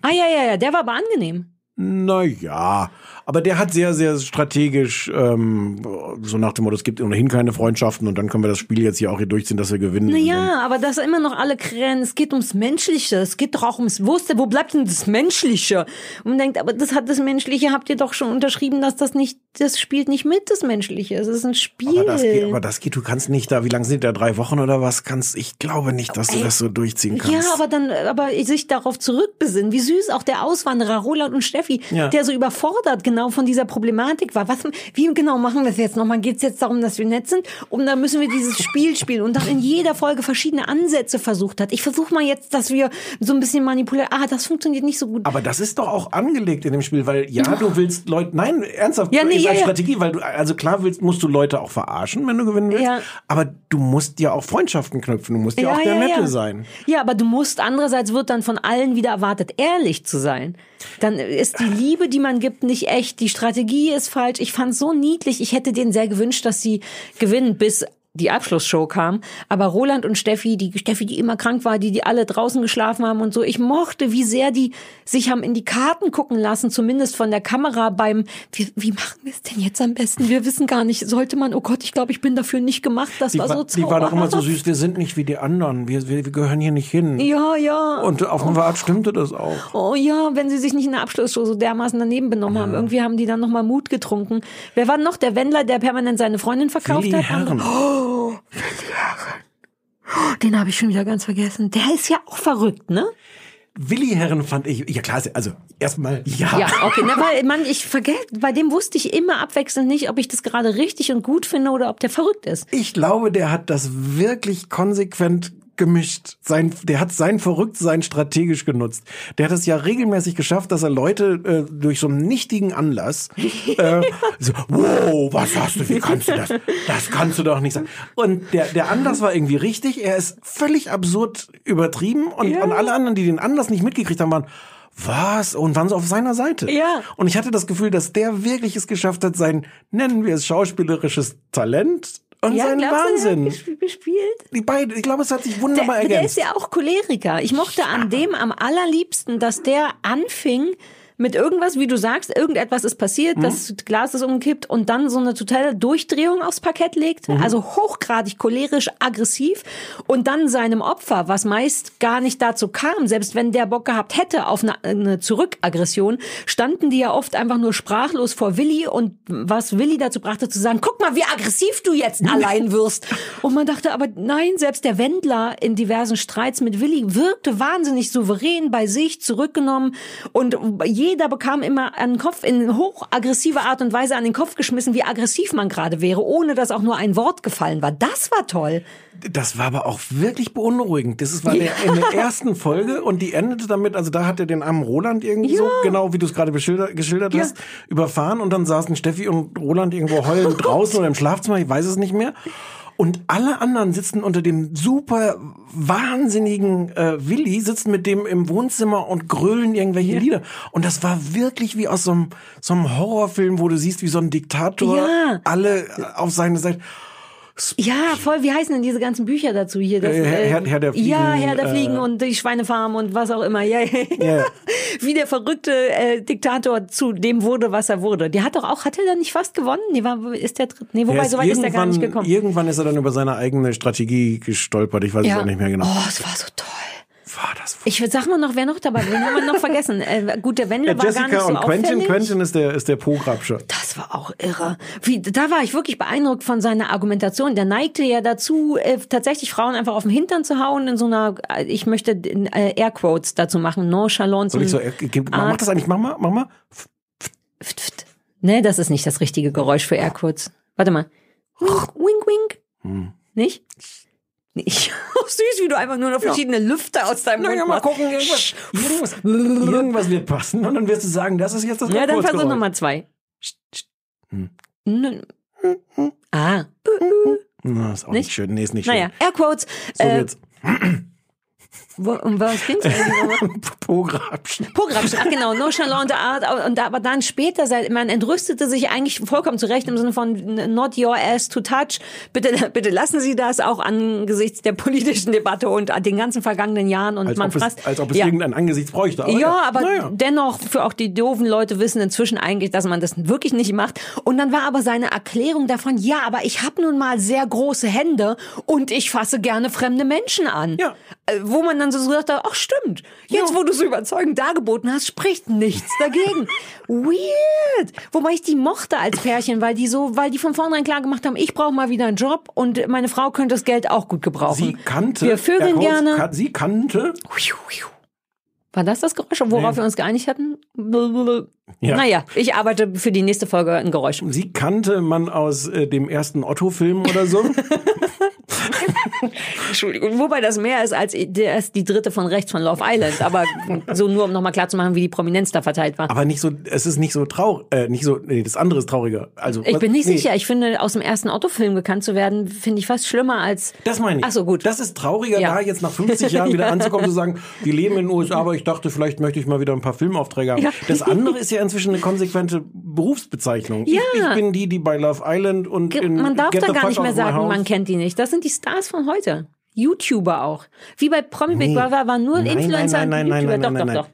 Ah ja, ja, ja, der war aber angenehm. Naja, aber der hat sehr, sehr strategisch, ähm, so nach dem Motto, es gibt ohnehin keine Freundschaften und dann können wir das Spiel jetzt hier auch hier durchziehen, dass wir gewinnen. Naja, aber dass immer noch alle krähen, es geht ums Menschliche, es geht doch auch ums, denn, wo bleibt denn das Menschliche? Und man denkt, aber das hat das Menschliche, habt ihr doch schon unterschrieben, dass das nicht, das spielt nicht mit, das Menschliche, es ist ein Spiel. Aber das, geht, aber das geht, du kannst nicht da, wie lange sind da, drei Wochen oder was? Kannst, ich glaube nicht, dass du das so durchziehen kannst. Ja, aber dann, aber sich darauf zurückbesinnen. Wie süß auch der Auswanderer Roland und Steffi, Ja. der so überfordert genau von dieser Problematik war. Was, wie genau machen wir es jetzt nochmal? Geht es jetzt darum, dass wir nett sind? Und dann müssen wir dieses Spiel spielen und dann in jeder Folge verschiedene Ansätze versucht hat. Ich versuche mal jetzt, dass wir so ein bisschen manipulieren. Ah, das funktioniert nicht so gut. Aber das ist doch auch angelegt in dem Spiel, weil ja, du willst Leute, nein, ernsthaft, Ja, nee, ist ja, als ja. Strategie, weil du, also klar willst, musst du Leute auch verarschen, wenn du gewinnen willst, Ja. aber du musst ja auch Freundschaften knüpfen, du musst ja, auch der Nette sein. Ja, aber du musst, andererseits wird dann von allen wieder erwartet, ehrlich zu sein. Dann ist die Liebe, die man gibt, nicht echt. Die Strategie ist falsch. Ich fand's so niedlich. Ich hätte denen sehr gewünscht, dass sie gewinnen, bis die Abschlussshow kam. Aber Roland und Steffi, die Steffi, die immer krank war, die, die alle draußen geschlafen haben und so. Ich mochte, wie sehr die sich haben in die Karten gucken lassen, zumindest von der Kamera beim, wie, wie machen wir es denn jetzt am besten? Wir wissen gar nicht, sollte man, oh Gott, ich glaube, ich bin dafür nicht gemacht. Das Die war so war, die war doch immer so zauberhaft. süß, wir sind nicht wie die anderen, wir, wir, wir gehören hier nicht hin. Ja, ja. Und auf eine Art stimmte das auch. Oh ja, wenn sie sich nicht in der Abschlussshow so dermaßen daneben benommen haben. Irgendwie haben die dann nochmal Mut getrunken. Wer war noch der Wendler, der permanent seine Freundin verkauft Willi hat? Herren. Oh, Den habe ich schon wieder ganz vergessen. Der ist ja auch verrückt, ne? Willi Herren fand ich, ja klar, also erstmal ja. Ja, okay, na, weil man, ich vergesse, bei dem wusste ich immer abwechselnd nicht, ob ich das gerade richtig und gut finde oder ob der verrückt ist. Ich glaube, der hat das wirklich konsequent gemischt. Sein, der hat sein Verrücktsein strategisch genutzt. Der hat es ja regelmäßig geschafft, dass er Leute äh, durch so einen nichtigen Anlass äh, so, wow, was hast du, wie kannst du das? Das kannst du doch nicht sagen. Und der, der Anlass war irgendwie richtig. Er ist völlig absurd übertrieben und, und alle anderen, die den Anlass nicht mitgekriegt haben, waren was? Und waren so auf seiner Seite. Ja. Und ich hatte das Gefühl, dass der wirklich es geschafft hat, sein, nennen wir es schauspielerisches Talent und sein glaubst du, Wahnsinn. der gespielt? Die beiden, ich glaube, es hat sich Der, wunderbar der ergänzt. ist ja auch Choleriker. Ich mochte an dem am allerliebsten, dass der anfing mit irgendwas, wie du sagst, irgendetwas ist passiert, Mhm. das Glas ist umgekippt und dann so eine totale Durchdrehung aufs Parkett legt, Mhm. also hochgradig cholerisch aggressiv und dann seinem Opfer, was meist gar nicht dazu kam, selbst wenn der Bock gehabt hätte auf eine, eine Zurückaggression, standen die ja oft einfach nur sprachlos vor Willi und was Willi dazu brachte zu sagen, guck mal, wie aggressiv du jetzt allein wirst. Und man dachte aber, nein, selbst der Wendler in diversen Streits mit Willi wirkte wahnsinnig souverän bei sich, zurückgenommen und jeder bekam immer an den Kopf in hochaggressiver Art und Weise an den Kopf geschmissen, wie aggressiv man gerade wäre, ohne dass auch nur ein Wort gefallen war. Das war toll. Das war aber auch wirklich beunruhigend. Das war der, in der ersten Folge und die endete damit, also da hat er den armen Roland irgendwie so, genau wie du es gerade geschildert Ja. hast, überfahren und dann saßen Steffi und Roland irgendwo heulend draußen oder im Schlafzimmer, ich weiß es nicht mehr. Und alle anderen sitzen unter dem super wahnsinnigen äh, Willi, sitzen mit dem im Wohnzimmer und grölen irgendwelche Lieder. Und das war wirklich wie aus so einem, so einem Horrorfilm, wo du siehst, wie so ein Diktator Ja. alle auf seine Seite. Ja, voll. Wie heißen denn diese ganzen Bücher dazu hier? Das, Äh, Herr- Herr- Herr der Fliegen, Ja, Herr der äh, Fliegen und die Schweinefarm und was auch immer. Ja, ja. Ja. Wie der verrückte äh, Diktator zu dem wurde, was er wurde. Der hat doch auch, hat er dann nicht fast gewonnen? Nee, war, ist der dritt? Nee, wobei, soweit ist er gar nicht gekommen. Irgendwann ist er dann über seine eigene Strategie gestolpert. Ich weiß es auch nicht mehr genau. Oh, es war so toll. War das Ich sag mal noch, wer noch dabei war. Den haben wir noch vergessen. Äh, gut, der Wendler war gar nicht Jessica so und Quentin. auffällig. Quentin ist der, ist der Po-Grabscher. Das war auch irre. Wie, da war ich wirklich beeindruckt von seiner Argumentation. Der neigte ja dazu, äh, tatsächlich Frauen einfach auf den Hintern zu hauen in so einer, äh, ich möchte äh, Airquotes dazu machen, nonchalant. Soll ich so, äh, mach das eigentlich, mach mal, mach mal. Pft, pft. Ne, das ist nicht das richtige Geräusch für Airquotes. Warte mal. Wink, wink, wink. Hm. Nicht? Nicht. Süß, wie du einfach nur noch verschiedene Lüfte aus deinem Mund Naja, mal gucken, irgendwas, irgendwas, irgendwas wird passen und dann wirst du sagen, das ist jetzt das Ja, dann versuch. Nummer zwei. Hm. N- Ah, Na, ist auch Nicht? nicht schön. Nee, ist nicht schön. naja, Airquotes. So äh, jetzt. Wo, um was ging's eigentlich? Po-Grabschen. Programmchen, ach genau, nonchalante Art, und da, aber dann später, man entrüstete sich eigentlich vollkommen zurecht im Sinne von not your ass to touch. Bitte, bitte lassen Sie das auch angesichts der politischen Debatte und den ganzen vergangenen Jahren und Als, man ob es, als ob es ja. irgendein Angesicht bräuchte. Aber ja, aber naja. dennoch, für auch die doofen Leute wissen inzwischen eigentlich, dass man das wirklich nicht macht. Und dann war aber seine Erklärung davon, ja, aber ich habe nun mal sehr große Hände und ich fasse gerne fremde Menschen an. Ja. Äh, Wo man dann so gesagt hat, ach stimmt, jetzt wo du so überzeugend dargeboten hast, spricht nichts dagegen. Weird. Wobei ich die mochte als Pärchen, weil die so, weil die von vornherein klar gemacht haben, ich brauche mal wieder einen Job und meine Frau könnte das Geld auch gut gebrauchen. Sie kannte. Wir vögeln gerne. kan- Sie kannte. War das das Geräusch, worauf Nee. wir uns geeinigt hatten? Ja. Naja, ich arbeite für die nächste Folge ein Geräusch. Sie kannte man aus äh, dem ersten Otto-Film oder so. Entschuldigung. Wobei das mehr ist als der ist die dritte von rechts von Love Island. Aber so nur, um nochmal klarzumachen, wie die Prominenz da verteilt war. Aber nicht so, es ist nicht so traurig, äh, nicht so, nee, das andere ist trauriger. Also, Ich was- bin nicht nee, sicher. Ich finde, aus dem ersten Otto-Film gekannt zu werden, finde ich fast schlimmer als. Das meine ich. Ach so, gut. Das ist trauriger, Ja. da jetzt nach 50 Jahren wieder anzukommen, zu sagen, wir leben in den USA, aber ich dachte, vielleicht möchte ich mal wieder ein paar Filmaufträge haben. Ja. Das andere ist ja inzwischen eine konsequente Berufsbezeichnung. Ja. Ich, ich bin die, die bei Love Island und in Man darf Get da gar nicht mehr sagen, man kennt die nicht. Das sind die Stars von heute. YouTuber auch. Wie bei Promi Big Brother waren nur Nein, Influencer nein, nein, und nein, YouTuber. nein, doch, nein, doch, doch.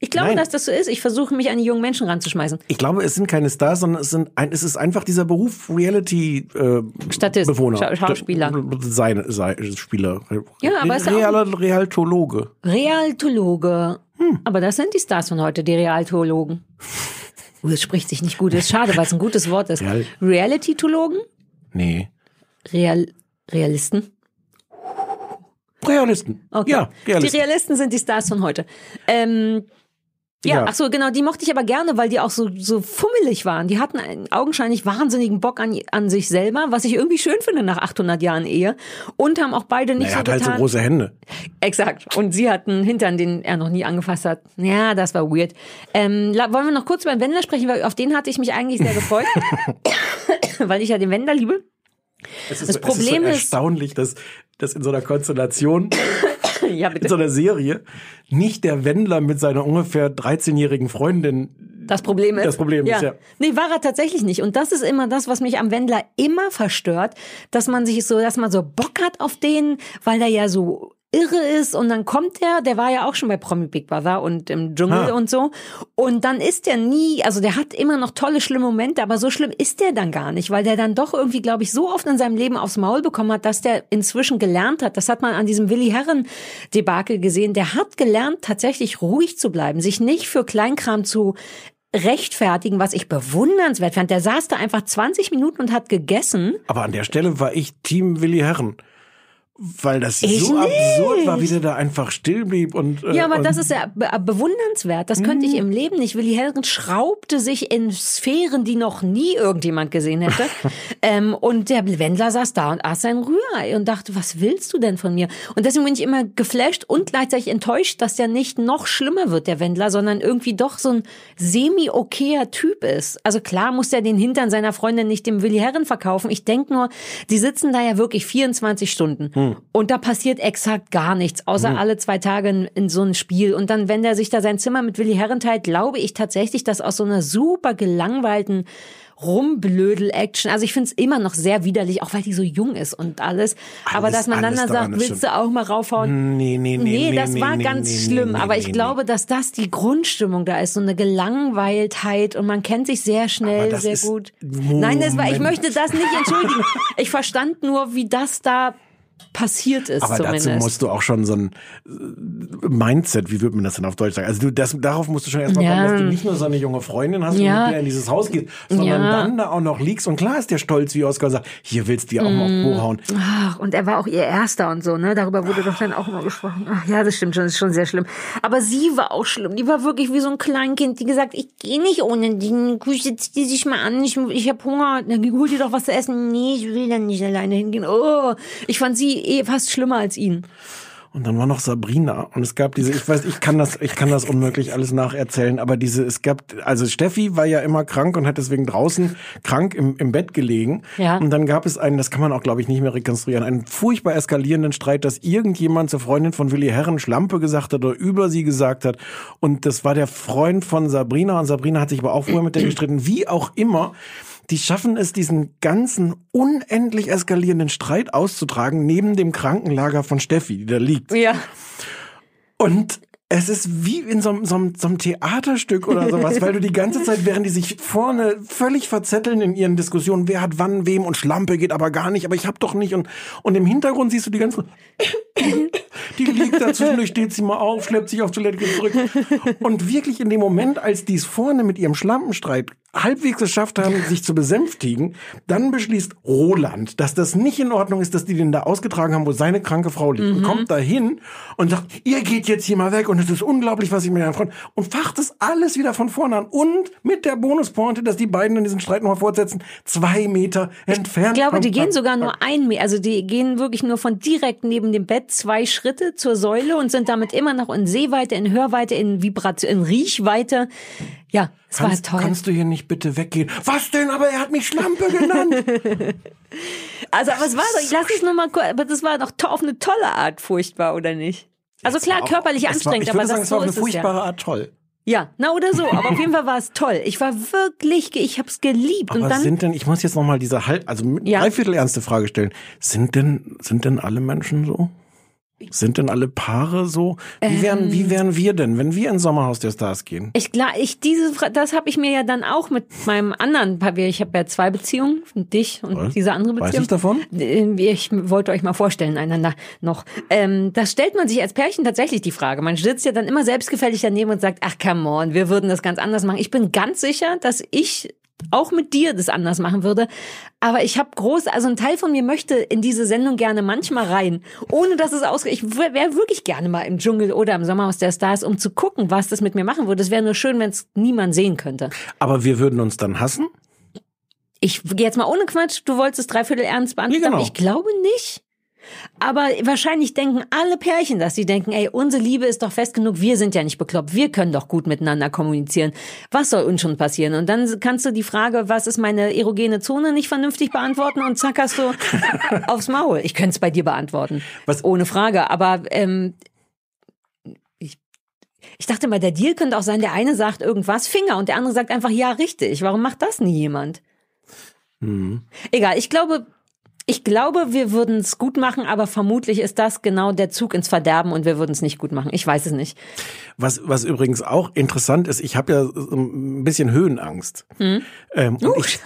Ich glaube, Nein. dass das so ist. Ich versuche mich an die jungen Menschen ranzuschmeißen. Ich glaube, es sind keine Stars, sondern es sind ein, es ist einfach dieser Beruf Reality äh, Statist, Bewohner, Schau- Schauspieler. seine, seine Spieler, Ja, aber es ist Real, Realtologe. Realtologe. Hm. Aber das sind die Stars von heute, die Realtologen. Uh, Das spricht sich nicht gut. Das ist schade, weil es ein gutes Wort ist. Real- Reality-Tologen? Nee. Real Realisten? Realisten. Okay. Ja, Realisten. Die Realisten sind die Stars von heute. Ähm, ja, Ja. ach so, genau, die mochte ich aber gerne, weil die auch so, so fummelig waren. Die hatten einen augenscheinlich wahnsinnigen Bock an, an sich selber, was ich irgendwie schön finde nach 800 Jahren Ehe. Und haben auch beide nicht er so hat halt so getan. große Hände. Exakt. Und sie hatten einen Hintern, den er noch nie angefasst hat. Ja, das war weird. Ähm, wollen wir noch kurz über den Wendler sprechen, weil auf den hatte ich mich eigentlich sehr gefreut, weil ich ja den Wendler liebe. Es ist, Das Problem es ist- ist so erstaunlich, dass, dass in so einer Konstellation, Ja, in bitte. so einer Serie, nicht der Wendler mit seiner ungefähr 13-jährigen Freundin Das Problem ist. Das Problem ist, ja. Nee, war er tatsächlich nicht. Und das ist immer das, was mich am Wendler immer verstört, dass man sich so, dass man so Bock hat auf den, weil der ja so irre ist und dann kommt der, der war ja auch schon bei Promi Big Brother und im Dschungel Ah. und so und dann ist der nie, also der hat immer noch tolle, schlimme Momente, aber so schlimm ist der dann gar nicht, weil der dann doch irgendwie, glaube ich, so oft in seinem Leben aufs Maul bekommen hat, dass der inzwischen gelernt hat, das hat man an diesem Willi Herren Debakel gesehen, der hat gelernt, tatsächlich ruhig zu bleiben, sich nicht für Kleinkram zu rechtfertigen, was ich bewundernswert fand. Der saß da einfach 20 Minuten und hat gegessen. Aber an der Stelle war ich Team Willi Herren. Weil das Ich so absurd war, wie nicht. der da einfach still blieb und. äh, Ja, aber und das ist ja be bewundernswert. Das könnte ich Mhm. im Leben nicht. Willi Herren schraubte sich in Sphären, die noch nie irgendjemand gesehen hätte. ähm, und der Wendler saß da und aß sein Rührei und dachte, was willst du denn von mir? Und deswegen bin ich immer geflasht und gleichzeitig enttäuscht, dass der nicht noch schlimmer wird, der Wendler, sondern irgendwie doch so ein semi-okayer Typ ist. Also klar muss der den Hintern seiner Freundin nicht dem Willi Herren verkaufen. Ich denk nur, die sitzen da ja wirklich 24 Stunden. Und da passiert exakt gar nichts, außer alle zwei Tage in, in so ein Spiel. Und dann, wenn der sich da sein Zimmer mit Willi Herren teilt, glaube ich tatsächlich, dass aus so einer super gelangweilten Rumblödel-Action. Also ich finde es immer noch sehr widerlich, auch weil die so jung ist und alles. Aber Alles- dass man dann, dann sagt, willst du auch mal raufhauen? Nee, nee, nee. Nee, nee das nee, war nee, ganz schlimm. aber ich glaube, dass das die Grundstimmung da ist. So eine Gelangweiltheit und man kennt sich sehr Aber schnell, sehr gut. Nein, das war, ich Moment. möchte das nicht entschuldigen. Ich verstand nur, wie das da passiert ist Aber zumindest. dazu musst du auch schon so ein äh, Mindset, wie würde man das denn auf Deutsch sagen? Also du, das, darauf musst du schon erstmal Ja. kommen, dass du nicht nur so eine junge Freundin hast, Ja. und mit der in dieses Haus gehst, sondern Ja. dann da auch noch liegst. Und klar ist der stolz, wie Oskar sagt, hier willst du die auch mal Mhm. auf Po hauen. Ach, und er war auch ihr Erster und so, ne? Darüber wurde doch dann auch immer gesprochen. Ach ja, das stimmt schon, das ist schon sehr schlimm. Aber sie war auch schlimm. Die war wirklich wie so ein Kleinkind, die gesagt, ich gehe nicht ohne. Kusche, zieh die sich mal an, ich, ich hab Hunger. Dann hol dir doch was zu essen. Nee, ich will dann nicht alleine hingehen. Oh, ich fand sie eh fast schlimmer als ihn. Und dann war noch Sabrina und es gab diese, ich weiß, ich kann das, ich kann das unmöglich alles nacherzählen, aber diese, es gab, also Steffi war ja immer krank und hat deswegen draußen krank im, im Bett gelegen. Ja. Und dann gab es einen, das kann man auch, glaube ich, nicht mehr rekonstruieren, einen furchtbar eskalierenden Streit, dass irgendjemand zur Freundin von Willi Herren Schlampe gesagt hat oder über sie gesagt hat. Und das war der Freund von Sabrina und Sabrina hat sich aber auch vorher mit der gestritten, wie auch immer. Die schaffen es, diesen ganzen unendlich eskalierenden Streit auszutragen neben dem Krankenlager von Steffi, die da liegt. Ja. Und es ist wie in so, einem- so, so einem Theaterstück oder sowas, weil du die ganze Zeit, während die sich vorne völlig verzetteln in ihren Diskussionen, wer hat wann wem und Schlampe geht aber gar nicht, aber ich hab doch nicht. Und, und im Hintergrund siehst du die ganze die liegt da zwischendurch, steht sie mal auf, schleppt sich auf Toilette, geht zurück. Und wirklich in dem Moment, als die es vorne mit ihrem Schlampenstreit halbwegs geschafft haben, sich zu besänftigen, dann beschließt Roland, dass das nicht in Ordnung ist, dass die den da ausgetragen haben, wo seine kranke Frau liegt. Und kommt da hin und sagt, ihr geht jetzt hier mal weg und es ist unglaublich, was ich mit einer Freundin... Und facht das alles wieder von vorne an. Und mit der Bonuspointe, dass die beiden in diesen Streit nochmal fortsetzen, zwei Meter entfernt. Ich glaube, die gehen sogar nur ein Meter, also die gehen wirklich nur von direkt neben dem Bett zwei Schritte zur Säule und sind damit immer noch in Sehweite, in Hörweite, in Vibration, in Riechweite. Ja, es Kannst, war toll. kannst du hier nicht bitte weggehen? Was denn? Aber er hat mich Schlampe genannt. Also, aber es war doch, ich lass es nur mal kurz, aber das war doch auf eine tolle Art furchtbar, oder nicht? Also klar, Auch- körperlich war, anstrengend, ich aber sagen, das es war so auf eine es ja. furchtbare Art toll. Ja, na oder so, aber auf jeden Fall war es toll. Ich war wirklich, ich hab's geliebt Aber und dann sind denn, ich muss jetzt nochmal diese halb, also Ja. dreiviertel ernste Frage stellen. Sind denn, sind denn alle Menschen so? Sind denn alle Paare so? Wie wären, Ähm. wie wären wir denn, wenn wir ins Sommerhaus der Stars gehen? Ich klar, ich diese das habe ich mir ja dann auch mit meinem anderen Papier. Ich habe ja zwei Beziehungen, dich und Was? diese andere Weiß Beziehung. ich davon? Äh, Ich wollte euch mal vorstellen, einander noch. Ähm, da stellt man sich als Pärchen tatsächlich die Frage. Man sitzt ja dann immer selbstgefällig daneben und sagt, ach come on, wir würden das ganz anders machen. Ich bin ganz sicher, dass ich auch mit dir das anders machen würde. Aber ich habe groß, also ein Teil von mir möchte in diese Sendung gerne manchmal rein, ohne dass es ausgeht. Ich wäre wirklich gerne mal im Dschungel oder im Sommerhaus der Stars, um zu gucken, was das mit mir machen würde. Es wäre nur schön, wenn es niemand sehen könnte. Aber wir würden uns dann hassen? Ich gehe jetzt mal ohne Quatsch, du wolltest es dreiviertel ernst beantworten. Ja, genau. Ich glaube nicht. Aber wahrscheinlich denken alle Pärchen das. Sie denken, ey, unsere Liebe ist doch fest genug, wir sind ja nicht bekloppt, wir können doch gut miteinander kommunizieren. Was soll uns schon passieren? Und dann kannst du die Frage, was ist meine erogene Zone, nicht vernünftig beantworten und zack hast du aufs Maul. Ich könnte es bei dir beantworten. Was- Ohne Frage. Aber ähm, ich, ich dachte mal, der Deal könnte auch sein, der eine sagt irgendwas, Finger, und der andere sagt einfach, ja, richtig. Warum macht das nie jemand? Egal, ich glaube, ich glaube, wir würden es gut machen, aber vermutlich ist das genau der Zug ins Verderben und wir würden es nicht gut machen. Ich weiß es nicht. Was, was übrigens auch interessant ist, ich habe ja so ein bisschen Höhenangst. Hm? Ähm, und ich,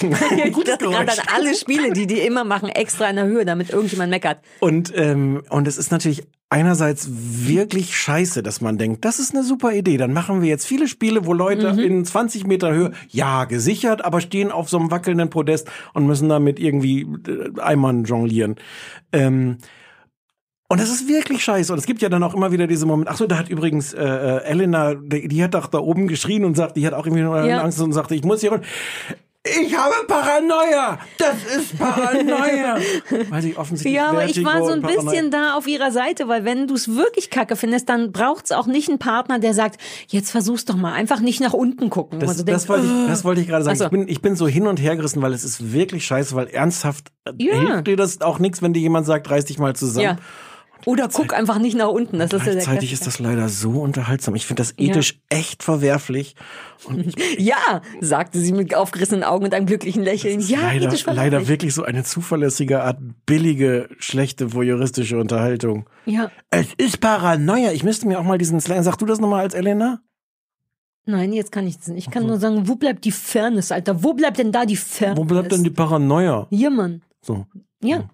ich Gutes gerade an alle Spiele, die die immer machen, extra in der Höhe, damit irgendjemand meckert. und, ähm, und es ist natürlich einerseits wirklich scheiße, dass man denkt, das ist eine super Idee. Dann machen wir jetzt viele Spiele, wo Leute Mhm. in 20 Meter Höhe, ja, gesichert, aber stehen auf so einem wackelnden Podest und müssen damit irgendwie äh, Eimern jonglieren. Ähm, und das ist wirklich scheiße. Und es gibt ja dann auch immer wieder diese Momente. Ach so, da hat übrigens äh, äh, Elena, die, die hat doch da oben geschrien und sagt, die hat auch irgendwie nur Ja. Angst und sagte, ich muss hier runter. Ich habe Paranoia. Das ist Paranoia. Weil sie offensichtlich Ja, aber ich war so ein bisschen da auf ihrer Seite, weil wenn du es wirklich kacke findest, dann braucht's auch nicht einen Partner, der sagt, jetzt versuch's doch mal, einfach nicht nach unten gucken. Das, du das, denkst, wollte ich, das wollte ich gerade sagen. Ach so. Ich, bin, ich bin so hin und her gerissen, weil es ist wirklich scheiße, weil ernsthaft äh, Ja. hilft dir das auch nichts, wenn dir jemand sagt, reiß dich mal zusammen. Ja. Oder guck einfach nicht nach unten. Das ist ja Gleichzeitig ist das leider so unterhaltsam. Ich finde das ethisch echt verwerflich. Ja, sagte sie mit aufgerissenen Augen und einem glücklichen Lächeln. Ja, leider, ethisch verwerflich. leider wirklich so eine zuverlässige Art billige, schlechte, voyeuristische Unterhaltung. Ja. Es ist Paranoia. Ich müsste mir auch mal diesen Slang. Sag du das nochmal als Elena? Nein, jetzt kann ich das nicht. Ich kann nur sagen, wo bleibt die Fairness, Alter? Wo bleibt denn da die Fairness? Wo bleibt denn die Paranoia? Hier, Mann. So. Ja.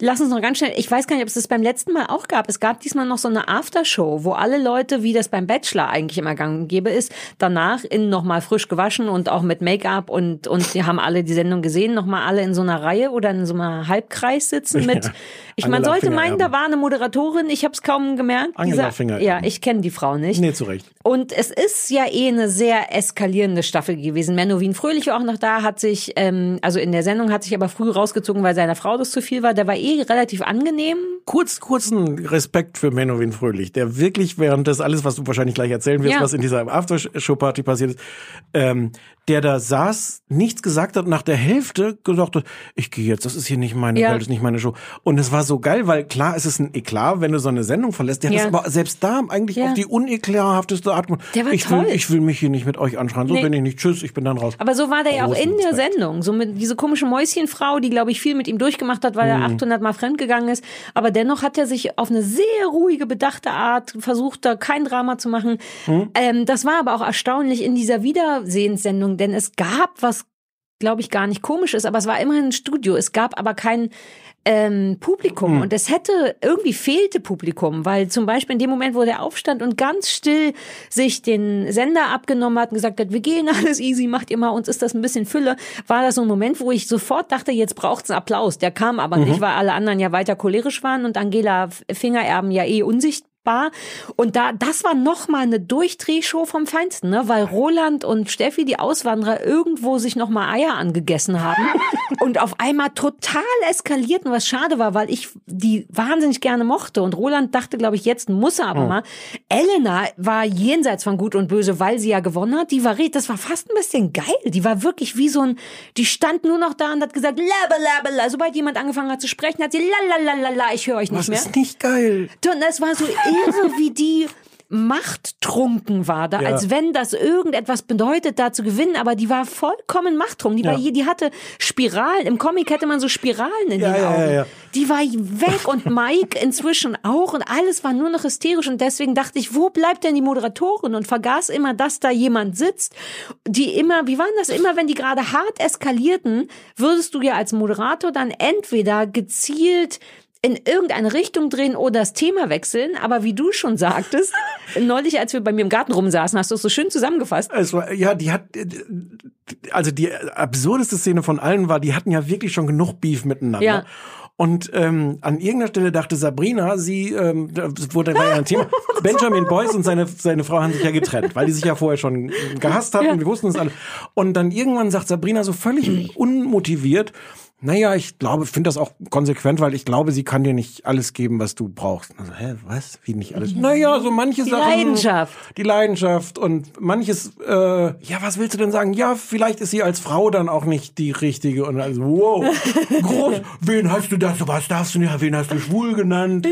Lass uns noch ganz schnell, ich weiß gar nicht, ob es das beim letzten Mal auch gab. Es gab diesmal noch so eine Aftershow, wo alle Leute, wie das beim Bachelor eigentlich immer gang und gäbe ist, danach in nochmal frisch gewaschen und auch mit Make-up und, und die haben alle die Sendung gesehen, nochmal alle in so einer Reihe oder in so einem Halbkreis sitzen mit, Ja. ich man sollte meinen, da war eine Moderatorin, ich habe es kaum gemerkt. Angela Dieser- Fingererben. Ja, ich kenne die Frau nicht. Nee, zu Recht. Und es ist ja eh eine sehr eskalierende Staffel gewesen. Menno Wien Fröhlich war auch noch da, hat sich, ähm, also in der Sendung hat sich aber früh rausgezogen, weil seiner Frau das zu viel war. Der war eh relativ angenehm. Kurz, kurzen Respekt für Menowin Fröhlich, der wirklich während das alles, was du wahrscheinlich gleich erzählen wirst, Ja. was in dieser Aftershow-Party passiert ist, ähm, der da saß, nichts gesagt hat, nach der Hälfte gesagt hat, ich gehe jetzt, das ist hier nicht meine Ja. Welt, das ist nicht meine Show. Und es war so geil, weil klar, es ist ein Eklat, wenn du so eine Sendung verlässt. Der hat Ja. das aber selbst da eigentlich Ja. auf die uneklärhafteste Art gemacht. Der war ich toll. Will, ich will mich hier nicht mit euch anschreien, so Nee. bin ich nicht. Tschüss, ich bin dann raus. Aber so war der ja auch in der Respekt. Sendung. So mit diese komische Mäuschenfrau, die, glaube ich, viel mit ihm durchgemacht hat, weil er 800 Mal fremdgegangen ist. Aber dennoch hat er sich auf eine sehr ruhige, bedachte Art versucht, da kein Drama zu machen. Ähm, das war aber auch erstaunlich in dieser Wiedersehenssendung, denn es gab was, glaube ich, gar nicht komisch ist, aber es war immerhin ein Studio. Es gab aber kein ähm, Publikum und es hätte irgendwie fehlte Publikum, weil zum Beispiel in dem Moment, wo der aufstand und ganz still sich den Sender abgenommen hat und gesagt hat, wir gehen alles easy, macht ihr mal, uns ist das ein bisschen Fülle, war das so ein Moment, wo ich sofort dachte, jetzt braucht's einen Applaus. Der kam aber nicht, weil alle anderen ja weiter cholerisch waren und Angela Fingererben ja eh unsichtbar. Und da, das war noch mal eine Durchdrehshow vom Feinsten, ne? weil Roland und Steffi, die Auswanderer, irgendwo sich noch mal Eier angegessen haben und auf einmal total eskalierten, was schade war, weil ich die wahnsinnig gerne mochte. Und Roland dachte, glaube ich, jetzt muss er aber mal. Elena war jenseits von Gut und Böse, weil sie ja gewonnen hat. Die war, das war fast ein bisschen geil. Die war wirklich wie so ein, die stand nur noch da und hat gesagt, labalabala. Sobald jemand angefangen hat zu sprechen, hat sie lalalala, ich höre euch nicht Das mehr. ist nicht geil. Und es war so irre, wie die machttrunken war, da, Ja. als wenn das irgendetwas bedeutet, da zu gewinnen, aber die war vollkommen machttrunken. Die, war Ja. hier, die hatte Spiralen, im Comic hätte man so Spiralen in Ja, den Augen. Die war weg und Mike inzwischen auch und alles war nur noch hysterisch und deswegen dachte ich, wo bleibt denn die Moderatorin und vergaß immer, dass da jemand sitzt, die immer, wie waren das immer, wenn die gerade hart eskalierten, würdest du ja als Moderator dann entweder gezielt in irgendeine Richtung drehen oder das Thema wechseln. Aber wie du schon sagtest, neulich, als wir bei mir im Garten rumsaßen, hast du es so schön zusammengefasst. Es war, ja, die hat, also die absurdeste Szene von allen war, die hatten ja wirklich schon genug Beef miteinander. Ja. Und ähm, an irgendeiner Stelle dachte Sabrina, sie ähm, das wurde war ja ein Thema. Benjamin Boyce und seine seine Frau haben sich ja getrennt, weil die sich ja vorher schon gehasst hatten. Ja. Wir wussten es alle. Und dann irgendwann sagt Sabrina so völlig unmotiviert. Naja, ich glaube, finde das auch konsequent, weil ich glaube, sie kann dir nicht alles geben, was du brauchst. Also, hä, was? Wie nicht alles? Naja, so manche Die Sachen. Leidenschaft. Die Leidenschaft und manches, äh, ja, was willst du denn sagen? Ja, vielleicht ist sie als Frau dann auch nicht die richtige und also, wow, groß, wen hast du das, was darfst du nicht, wen hast du schwul genannt?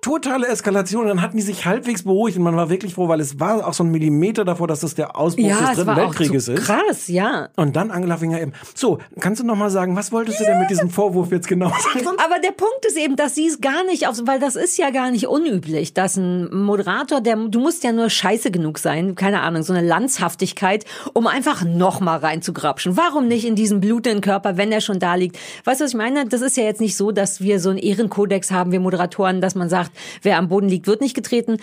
Totale Eskalation, dann hatten die sich halbwegs beruhigt und man war wirklich froh, weil es war auch so ein Millimeter davor, dass das der Ausbruch Ja, des es Dritten Weltkrieges ist. krass, ja. Und dann Angela Finger eben. So, kannst du noch mal sagen, was wolltest du denn mit diesem Vorwurf jetzt genau sagen? Aber der Punkt ist eben, dass sie es gar nicht auf, weil das ist ja gar nicht unüblich, dass ein Moderator, der, du musst ja nur scheiße genug sein, keine Ahnung, so eine Landshaftigkeit, um einfach noch mal reinzugrapschen. Warum nicht in diesen blutenden Körper, wenn er schon da liegt? Weißt du, was ich meine? Das ist ja jetzt nicht so, dass wir so einen Ehrenkodex haben, wir Moderatoren, dass man sagt, wer am Boden liegt, wird nicht getreten.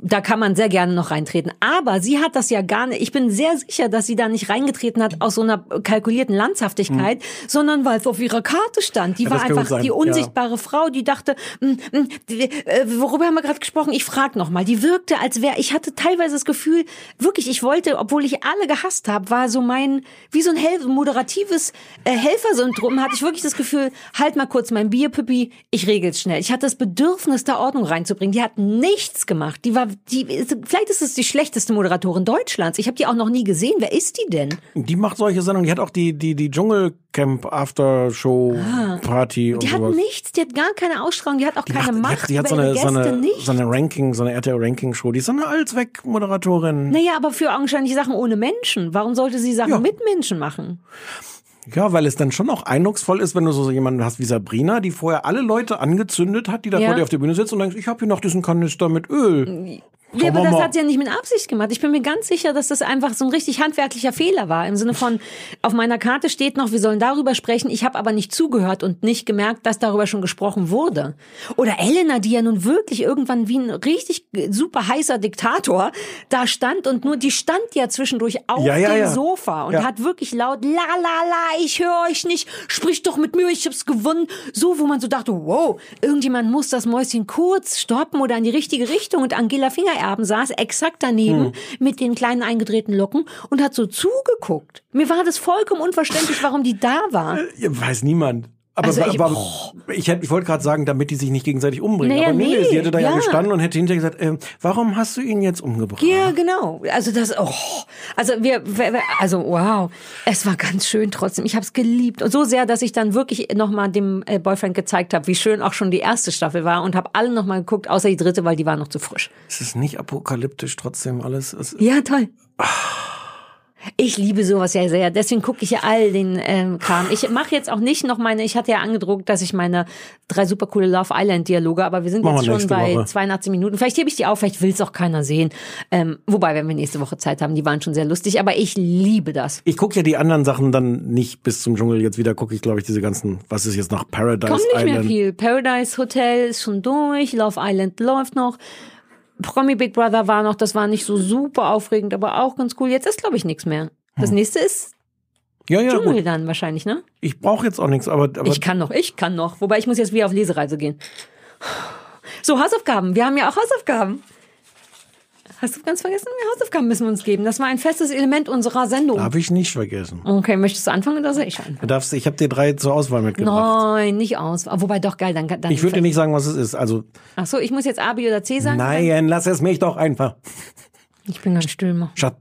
Da kann man sehr gerne noch reintreten. Aber sie hat das ja gar nicht, ich bin sehr sicher, dass sie da nicht reingetreten hat aus so einer kalkulierten Landshaftigkeit, sondern weil es auf ihrer Karte stand. Die Ja, war einfach die ja. unsichtbare Frau, die dachte, mm, mm, die, äh, worüber haben wir gerade gesprochen? Ich frage noch mal. Die wirkte, als wäre, ich hatte teilweise das Gefühl, wirklich, ich wollte, obwohl ich alle gehasst habe, war so mein, wie so ein Hel moderatives äh, Helfersyndrom, hatte ich wirklich das Gefühl, halt mal kurz mein Bier, Pippi, ich regel's schnell. Ich hatte das Bedürfnis, da Ordnung reinzubringen. Die hat nichts gemacht. Die war, die, vielleicht ist es die schlechteste Moderatorin Deutschlands. Ich habe die auch noch nie gesehen. Wer ist die denn? Die macht solche Sendungen. Die hat auch die, die, die Dschungelcamp Aftershow Party und Die hat sowas. nichts, die hat gar keine Ausstrahlung, die hat auch Die, keine macht, Macht die hat, die hat so eine, so eine, so eine Ranking, so eine RTL-Ranking-Show. Die ist so eine Allzweck-Moderatorin. Naja, aber für augenscheinlich Sachen ohne Menschen. Warum sollte sie Sachen Ja. mit Menschen machen? Ja, weil es dann schon auch eindrucksvoll ist, wenn du so jemanden hast wie Sabrina, die vorher alle Leute angezündet hat, die da Ja. vor dir auf der Bühne sitzt und denkst, ich habe hier noch diesen Kanister mit Öl. Ja, aber das hat sie ja nicht mit Absicht gemacht. Ich bin mir ganz sicher, dass das einfach so ein richtig handwerklicher Fehler war. Im Sinne von, auf meiner Karte steht noch, wir sollen darüber sprechen. Ich habe aber nicht zugehört und nicht gemerkt, dass darüber schon gesprochen wurde. Oder Elena, die ja nun wirklich irgendwann wie ein richtig super heißer Diktator da stand und nur, die stand ja zwischendurch auf Ja, ja, dem ja. Sofa und hat wirklich laut, la la la, ich höre euch nicht, sprich doch mit mir, ich hab's gewonnen. So, wo man so dachte, wow, irgendjemand muss das Mäuschen kurz stoppen oder in die richtige Richtung. Und Angela Fingererben saß exakt daneben Hm. mit den kleinen eingedrehten Locken und hat so zugeguckt. Mir war das vollkommen unverständlich, warum die da war. Ja, Weiß niemand. Aber, Also ich- aber ich, hätte- ich wollte gerade sagen, damit die sich nicht gegenseitig umbringen. Naja, aber nee, nee, sie hätte da ja, ja. gestanden und hätte hinterher gesagt, äh, warum hast du ihn jetzt umgebracht? Ja, genau. Also das, oh, also wir, also wow, es war ganz schön trotzdem. Ich habe es geliebt und so sehr, dass ich dann wirklich noch mal dem äh, Boyfriend gezeigt habe, wie schön auch schon die erste Staffel war und habe alle noch mal geguckt, außer die dritte, weil die war noch zu frisch. Es ist nicht apokalyptisch trotzdem alles. Es, Ja, toll. Ich liebe sowas ja sehr, deswegen gucke ich ja all den ähm, Kram. Ich mache jetzt auch nicht noch meine, ich hatte ja angedruckt, dass ich meine drei super coole Love Island Dialoge, aber wir sind Machen jetzt wir schon bei Woche. 82 Minuten. Vielleicht hebe ich die auf, vielleicht will es auch keiner sehen. Ähm, wobei, wenn wir nächste Woche Zeit haben, die waren schon sehr lustig, aber ich liebe das. ich gucke ja die anderen Sachen dann nicht bis zum Dschungel. Jetzt wieder gucke ich, glaube ich, diese ganzen, was ist jetzt nach Paradise Kommt nicht mehr viel. Paradise Hotel ist schon durch, Love Island läuft noch. Promi Big Brother war noch, das war nicht so super aufregend, aber auch ganz cool. Jetzt ist, glaube ich, nichts mehr. Das nächste ist Ja, ja, Dschungel gut. dann wahrscheinlich, ne? Ich brauche jetzt auch nichts, aber, aber Ich kann noch, ich kann noch. Wobei ich muss jetzt wieder auf Lesereise gehen. So, Hausaufgaben. Wir haben ja auch Hausaufgaben. Hast du ganz vergessen? Wir Hausaufgaben müssen wir uns geben. Das war ein festes Element unserer Sendung. habe ich nicht vergessen. Okay, möchtest du anfangen oder soll ich anfangen? Du darfst, ich habe dir drei zur Auswahl mitgebracht. Nein, nicht aus. Wobei doch geil, dann, dann Ich würde dir nicht sagen, was es ist. Also, Ach so, ich muss jetzt A, B oder C sagen? nein, lass es mich doch einfach. Ich bin ganz still. Mal. Schat.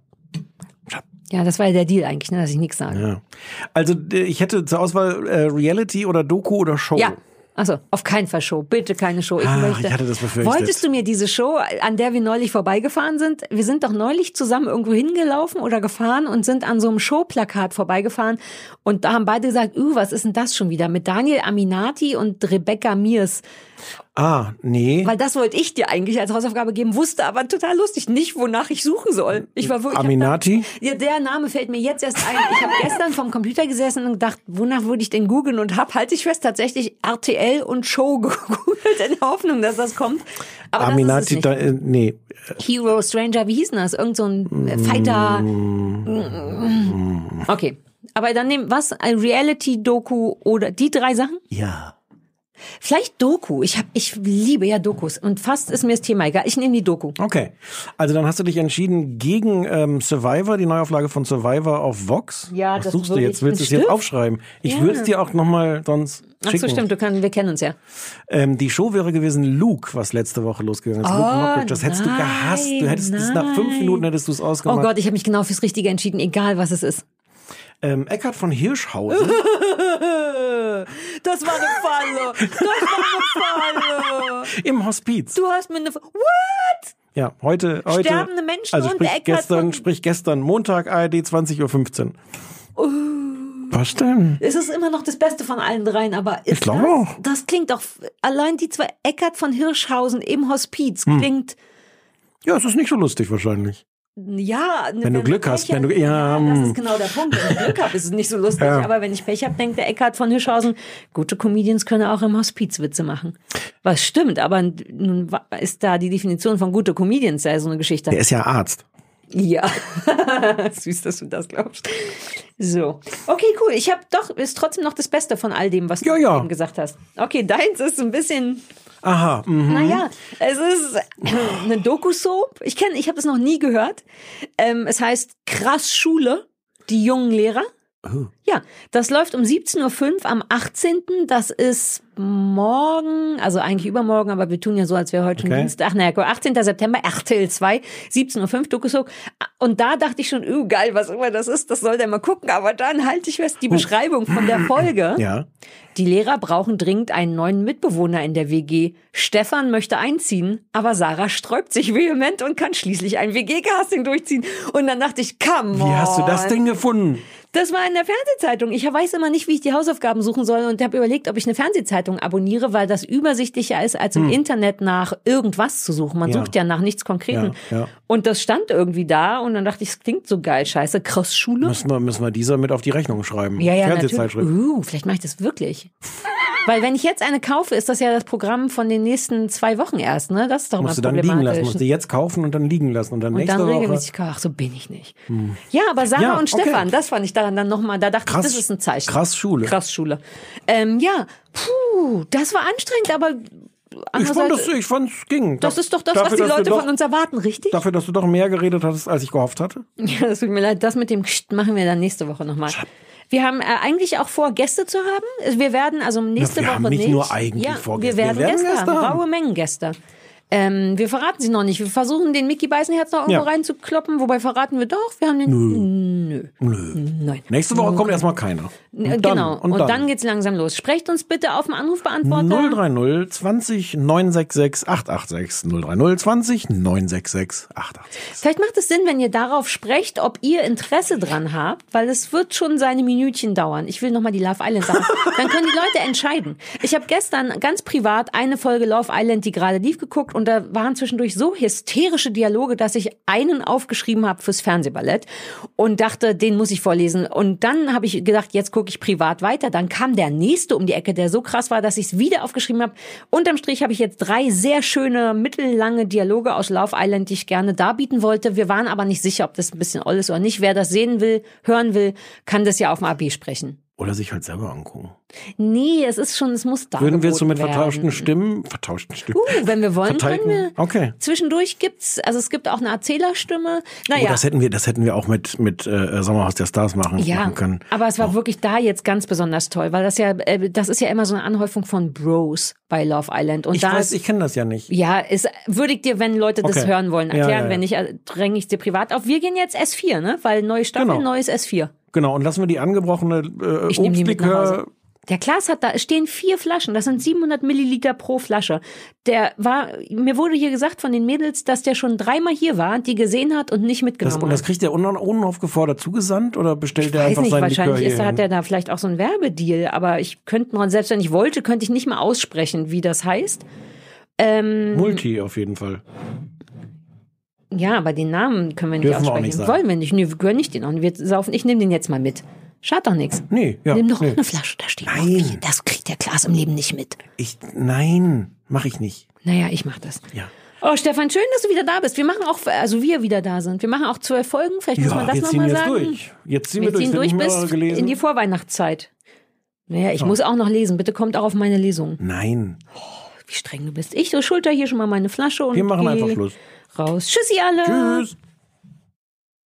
Schat. Ja, das war ja der Deal eigentlich, ne, dass ich nichts sage. Ja. Also, äh, ich hätte zur Auswahl äh, Reality oder Doku oder Show. Ja. Achso, auf keinen Fall Show. Bitte keine Show. Ich Ah, möchte. ich hatte das befürchtet. Wolltest du mir diese Show, an der wir neulich vorbeigefahren sind? Wir sind doch neulich zusammen irgendwo hingelaufen oder gefahren und sind an so einem Showplakat vorbeigefahren. Und da haben beide gesagt, uh, was ist denn das schon wieder? Mit Daniel Aminati und Rebecca Mears. Ah, nee. Weil das wollte ich dir eigentlich als Hausaufgabe geben, wusste aber total lustig nicht, wonach ich suchen soll. Ich war wirklich. Aminati? Ja, der Name fällt mir jetzt erst ein. Ich habe gestern vom Computer gesessen und gedacht, wonach würde ich denn googeln und hab, halte ich fest, tatsächlich RTL und Show gegoogelt in der Hoffnung, dass das kommt. Aber Aminati, das ist da, äh, nee. Hero, Stranger, wie hieß denn das? Irgend so ein äh, Fighter. Okay. Aber dann nehmen, was? Ein Reality-Doku oder die drei Sachen? Ja. Vielleicht Doku. Ich hab, ich liebe ja Dokus und fast ist mir das Thema egal. Ich nehme die Doku. Okay. Also dann hast du dich entschieden gegen ähm, Survivor, die Neuauflage von Survivor auf Vox. Ja, Was das suchst du jetzt? Willst du es jetzt aufschreiben? Ich Ja. würde es dir auch nochmal sonst Ach so, stimmt, du kann, wir kennen uns ja. Ähm, die Show wäre gewesen Luke, was letzte Woche losgegangen ist. Luke Oh, Mockridge. Das hättest du nein, gehasst. Du hättest es nach fünf nein. Minuten hättest du es Oh ausgemacht. Gott, ich habe mich genau fürs Richtige entschieden, egal was es ist. Ähm, Eckhard von Hirschhausen. Das war eine Falle. Das war eine Falle. Im Hospiz. Du hast mir eine Falle. What? Ja, heute, heute. Sterbende Menschen also und sprich Eckhard gestern, sprich gestern Montag ARD 20.15 Uhr. Oh. Was denn? Es ist immer noch das Beste von allen dreien, aber ist Ich glaube das, auch. das klingt doch, allein die zwei Eckart von Hirschhausen im Hospiz Hm. klingt, Ja, es ist nicht so lustig wahrscheinlich. Ja. Wenn du Glück hast, Pech wenn du- hab- ja, das hm. ist genau der Punkt. Wenn ich Glück habe, ist es nicht so lustig, Ja. aber wenn ich Pech habe, denkt der Eckart von Hirschhausen, gute Comedians können auch im Hospiz Witze machen. Was stimmt, aber nun ist da die Definition von gute Comedians ja so eine Geschichte. Der ist ja Arzt. Ja, süß, dass du das glaubst. So, okay, cool. Ich habe doch ist trotzdem noch das Beste von all dem, was Ja, du ja. eben gesagt hast. Okay, deins ist ein bisschen, Aha. Mhm. naja, es ist eine Doku-Soap. Ich kenne, ich habe das noch nie gehört. Ähm, es heißt Krass Schule, die jungen Lehrer. Oh. Ja, das läuft um 17.05 Uhr am 18. Das ist morgen, also eigentlich übermorgen, aber wir tun ja so, als wäre heute schon Okay. Dienstag. Naja, 18. September, RTL 2, 17.05 Uhr, Dokusok. Und da dachte ich schon, uh, geil, was immer das ist, das soll der mal gucken. Aber dann halte ich fest, die Beschreibung von der Folge. Ja. Die Lehrer brauchen dringend einen neuen Mitbewohner in der WG. Stefan möchte einziehen, aber Sarah sträubt sich vehement und kann schließlich ein WG-Casting durchziehen. Und dann dachte ich, come Wie hast du das on. denn gefunden? Das war in der Fernsehzeitung. Ich weiß immer nicht, wie ich die Hausaufgaben suchen soll und habe überlegt, ob ich eine Fernsehzeitung abonniere, weil das übersichtlicher ist, als im Internet nach irgendwas zu suchen. Man Hm. Ja. sucht ja nach nichts Konkreten. Ja, ja. Und das stand irgendwie da und dann dachte ich, es klingt so geil. Scheiße, krass Schule. Müssen wir, müssen wir dieser mit auf die Rechnung schreiben. Ja, ja. Fernsehzeitschrift. Uh, vielleicht mache ich das wirklich. Weil wenn ich jetzt eine kaufe, ist das ja das Programm von den nächsten zwei Wochen erst, ne? Das ist doch Musst du mal dann liegen lassen. problematisch. Musst du jetzt kaufen und dann liegen lassen. Und dann und nächste dann regelmäßig kaufen. Ach, so bin ich nicht. Ja, aber Sarah Ja, und okay. Stefan, das fand ich daran dann nochmal, da dachte Krass- ich, das ist ein Zeichen. krass Schule. Krass Schule. Ähm, ja, puh, das war anstrengend, aber Ich fand das, ich fand's ging. das ist doch das, Dafür, was die Leute doch, von uns erwarten, richtig? Dafür, dass du doch mehr geredet hast, als ich gehofft hatte. Ja, das tut mir leid. Das mit dem Kscht machen wir dann nächste Woche nochmal. Wir haben äh, eigentlich auch vor, Gäste zu haben. Wir werden also nächste wir Woche haben nicht nicht. nur eigentlich ja, vor, wir Gäste. werden, Wir werden Gäste, Gäste haben. haben. Raue Mengen Gäste. Ähm, wir verraten sie noch nicht. Wir versuchen den Mickey Beisenherz noch irgendwo Ja. reinzukloppen. Wobei verraten wir doch. Wir haben den. Nö. Nö. Nein. Nächste Woche kommt erstmal keiner. Und dann, genau. Und, dann, geht's langsam los. Sprecht uns bitte auf dem Anrufbeantworter. 030 20 966 886 030 20 966 886. Vielleicht macht es Sinn, wenn ihr darauf sprecht, ob ihr Interesse dran habt, weil es wird schon seine Minütchen dauern. Ich will nochmal die Love Island sagen. Dann können die Leute entscheiden. Ich habe gestern ganz privat eine Folge Love Island, die gerade lief, geguckt und da waren zwischendurch so hysterische Dialoge, dass ich einen aufgeschrieben habe fürs Fernsehballett und dachte, den muss ich vorlesen. Und dann habe ich gedacht, jetzt gucke ich privat weiter. Dann kam der nächste um die Ecke, der so krass war, dass ich es wieder aufgeschrieben habe. Unterm Strich habe ich jetzt drei sehr schöne, mittellange Dialoge aus Love Island, die ich gerne darbieten wollte. Wir waren aber nicht sicher, ob das ein bisschen all ist oder nicht. Wer das sehen will, hören will, kann das ja auf dem AB sprechen. Oder sich halt selber angucken. Nee, es ist schon, es muss da. Würden wir so mit vertauschten Stimmen, vertauschten Stimmen. Uh, wenn wir wollen, können wir. Okay. Zwischendurch gibt's, also es gibt auch eine Erzählerstimme. Oh, Naja. das hätten wir, das hätten wir auch mit mit äh, Sommerhaus der Stars machen, Ja, machen können. aber es war wirklich da jetzt ganz besonders toll, weil das ja, äh, das ist ja immer so eine Anhäufung von Bros bei Love Island. Und Ich da weiß, ist, ich kenne das ja nicht. ja, ist, würde ich dir, wenn Leute das Okay. hören wollen, erklären. ja, ja. Wenn nicht, äh, dränge ich dir privat auf. Wir gehen jetzt S4, ne? Weil neue Staffel, Genau. neues S4. Genau, und lassen wir die angebrochene äh, Ich Obstlikör. Der Klaas hat da, es stehen vier Flaschen, das sind 700 Milliliter pro Flasche. Der war, mir wurde hier gesagt von den Mädels, dass der schon dreimal hier war, die gesehen hat und nicht Das, mitgenommen und das hat. kriegt der un unaufgefordert zugesandt oder bestellt er Weiß einfach nicht, seinen wahrscheinlich Likör ist, hat er da vielleicht auch so einen Werbedeal, aber ich könnte mal, selbst wenn ich wollte, könnte ich nicht mal aussprechen, wie das heißt. Ähm, Multi auf jeden Fall. Ja, aber den Namen können wir nicht Dürfen wir auch aussprechen. nicht sagen. Wollen wir nicht. Nee, wir gönnen nicht den auch. nicht. Wir saufen. Ich nehme den jetzt mal mit. Schadet doch nichts. Nee, ja. Nimm doch nee. eine Flasche, da steht Nein. Bier. Das kriegt der Klaas im Leben nicht mit. Ich, nein, mache ich nicht. Naja, ich mach das. Ja. Oh, Stefan, schön, dass du wieder da bist. Wir machen auch, also wir wieder da sind. Wir machen auch zwölf Folgen. Vielleicht muss man das wir nochmal sagen. durch. Jetzt ziehen wir, Wir durch. ziehen durch nicht mehr bis in die Vorweihnachtszeit. Naja, ich muss auch noch lesen. Bitte kommt auch auf meine Lesung. Nein, Wie streng du bist. Ich so schulter hier schon mal meine Flasche und wir machen einfach Schluss. Raus. Tschüssi alle. Tschüss.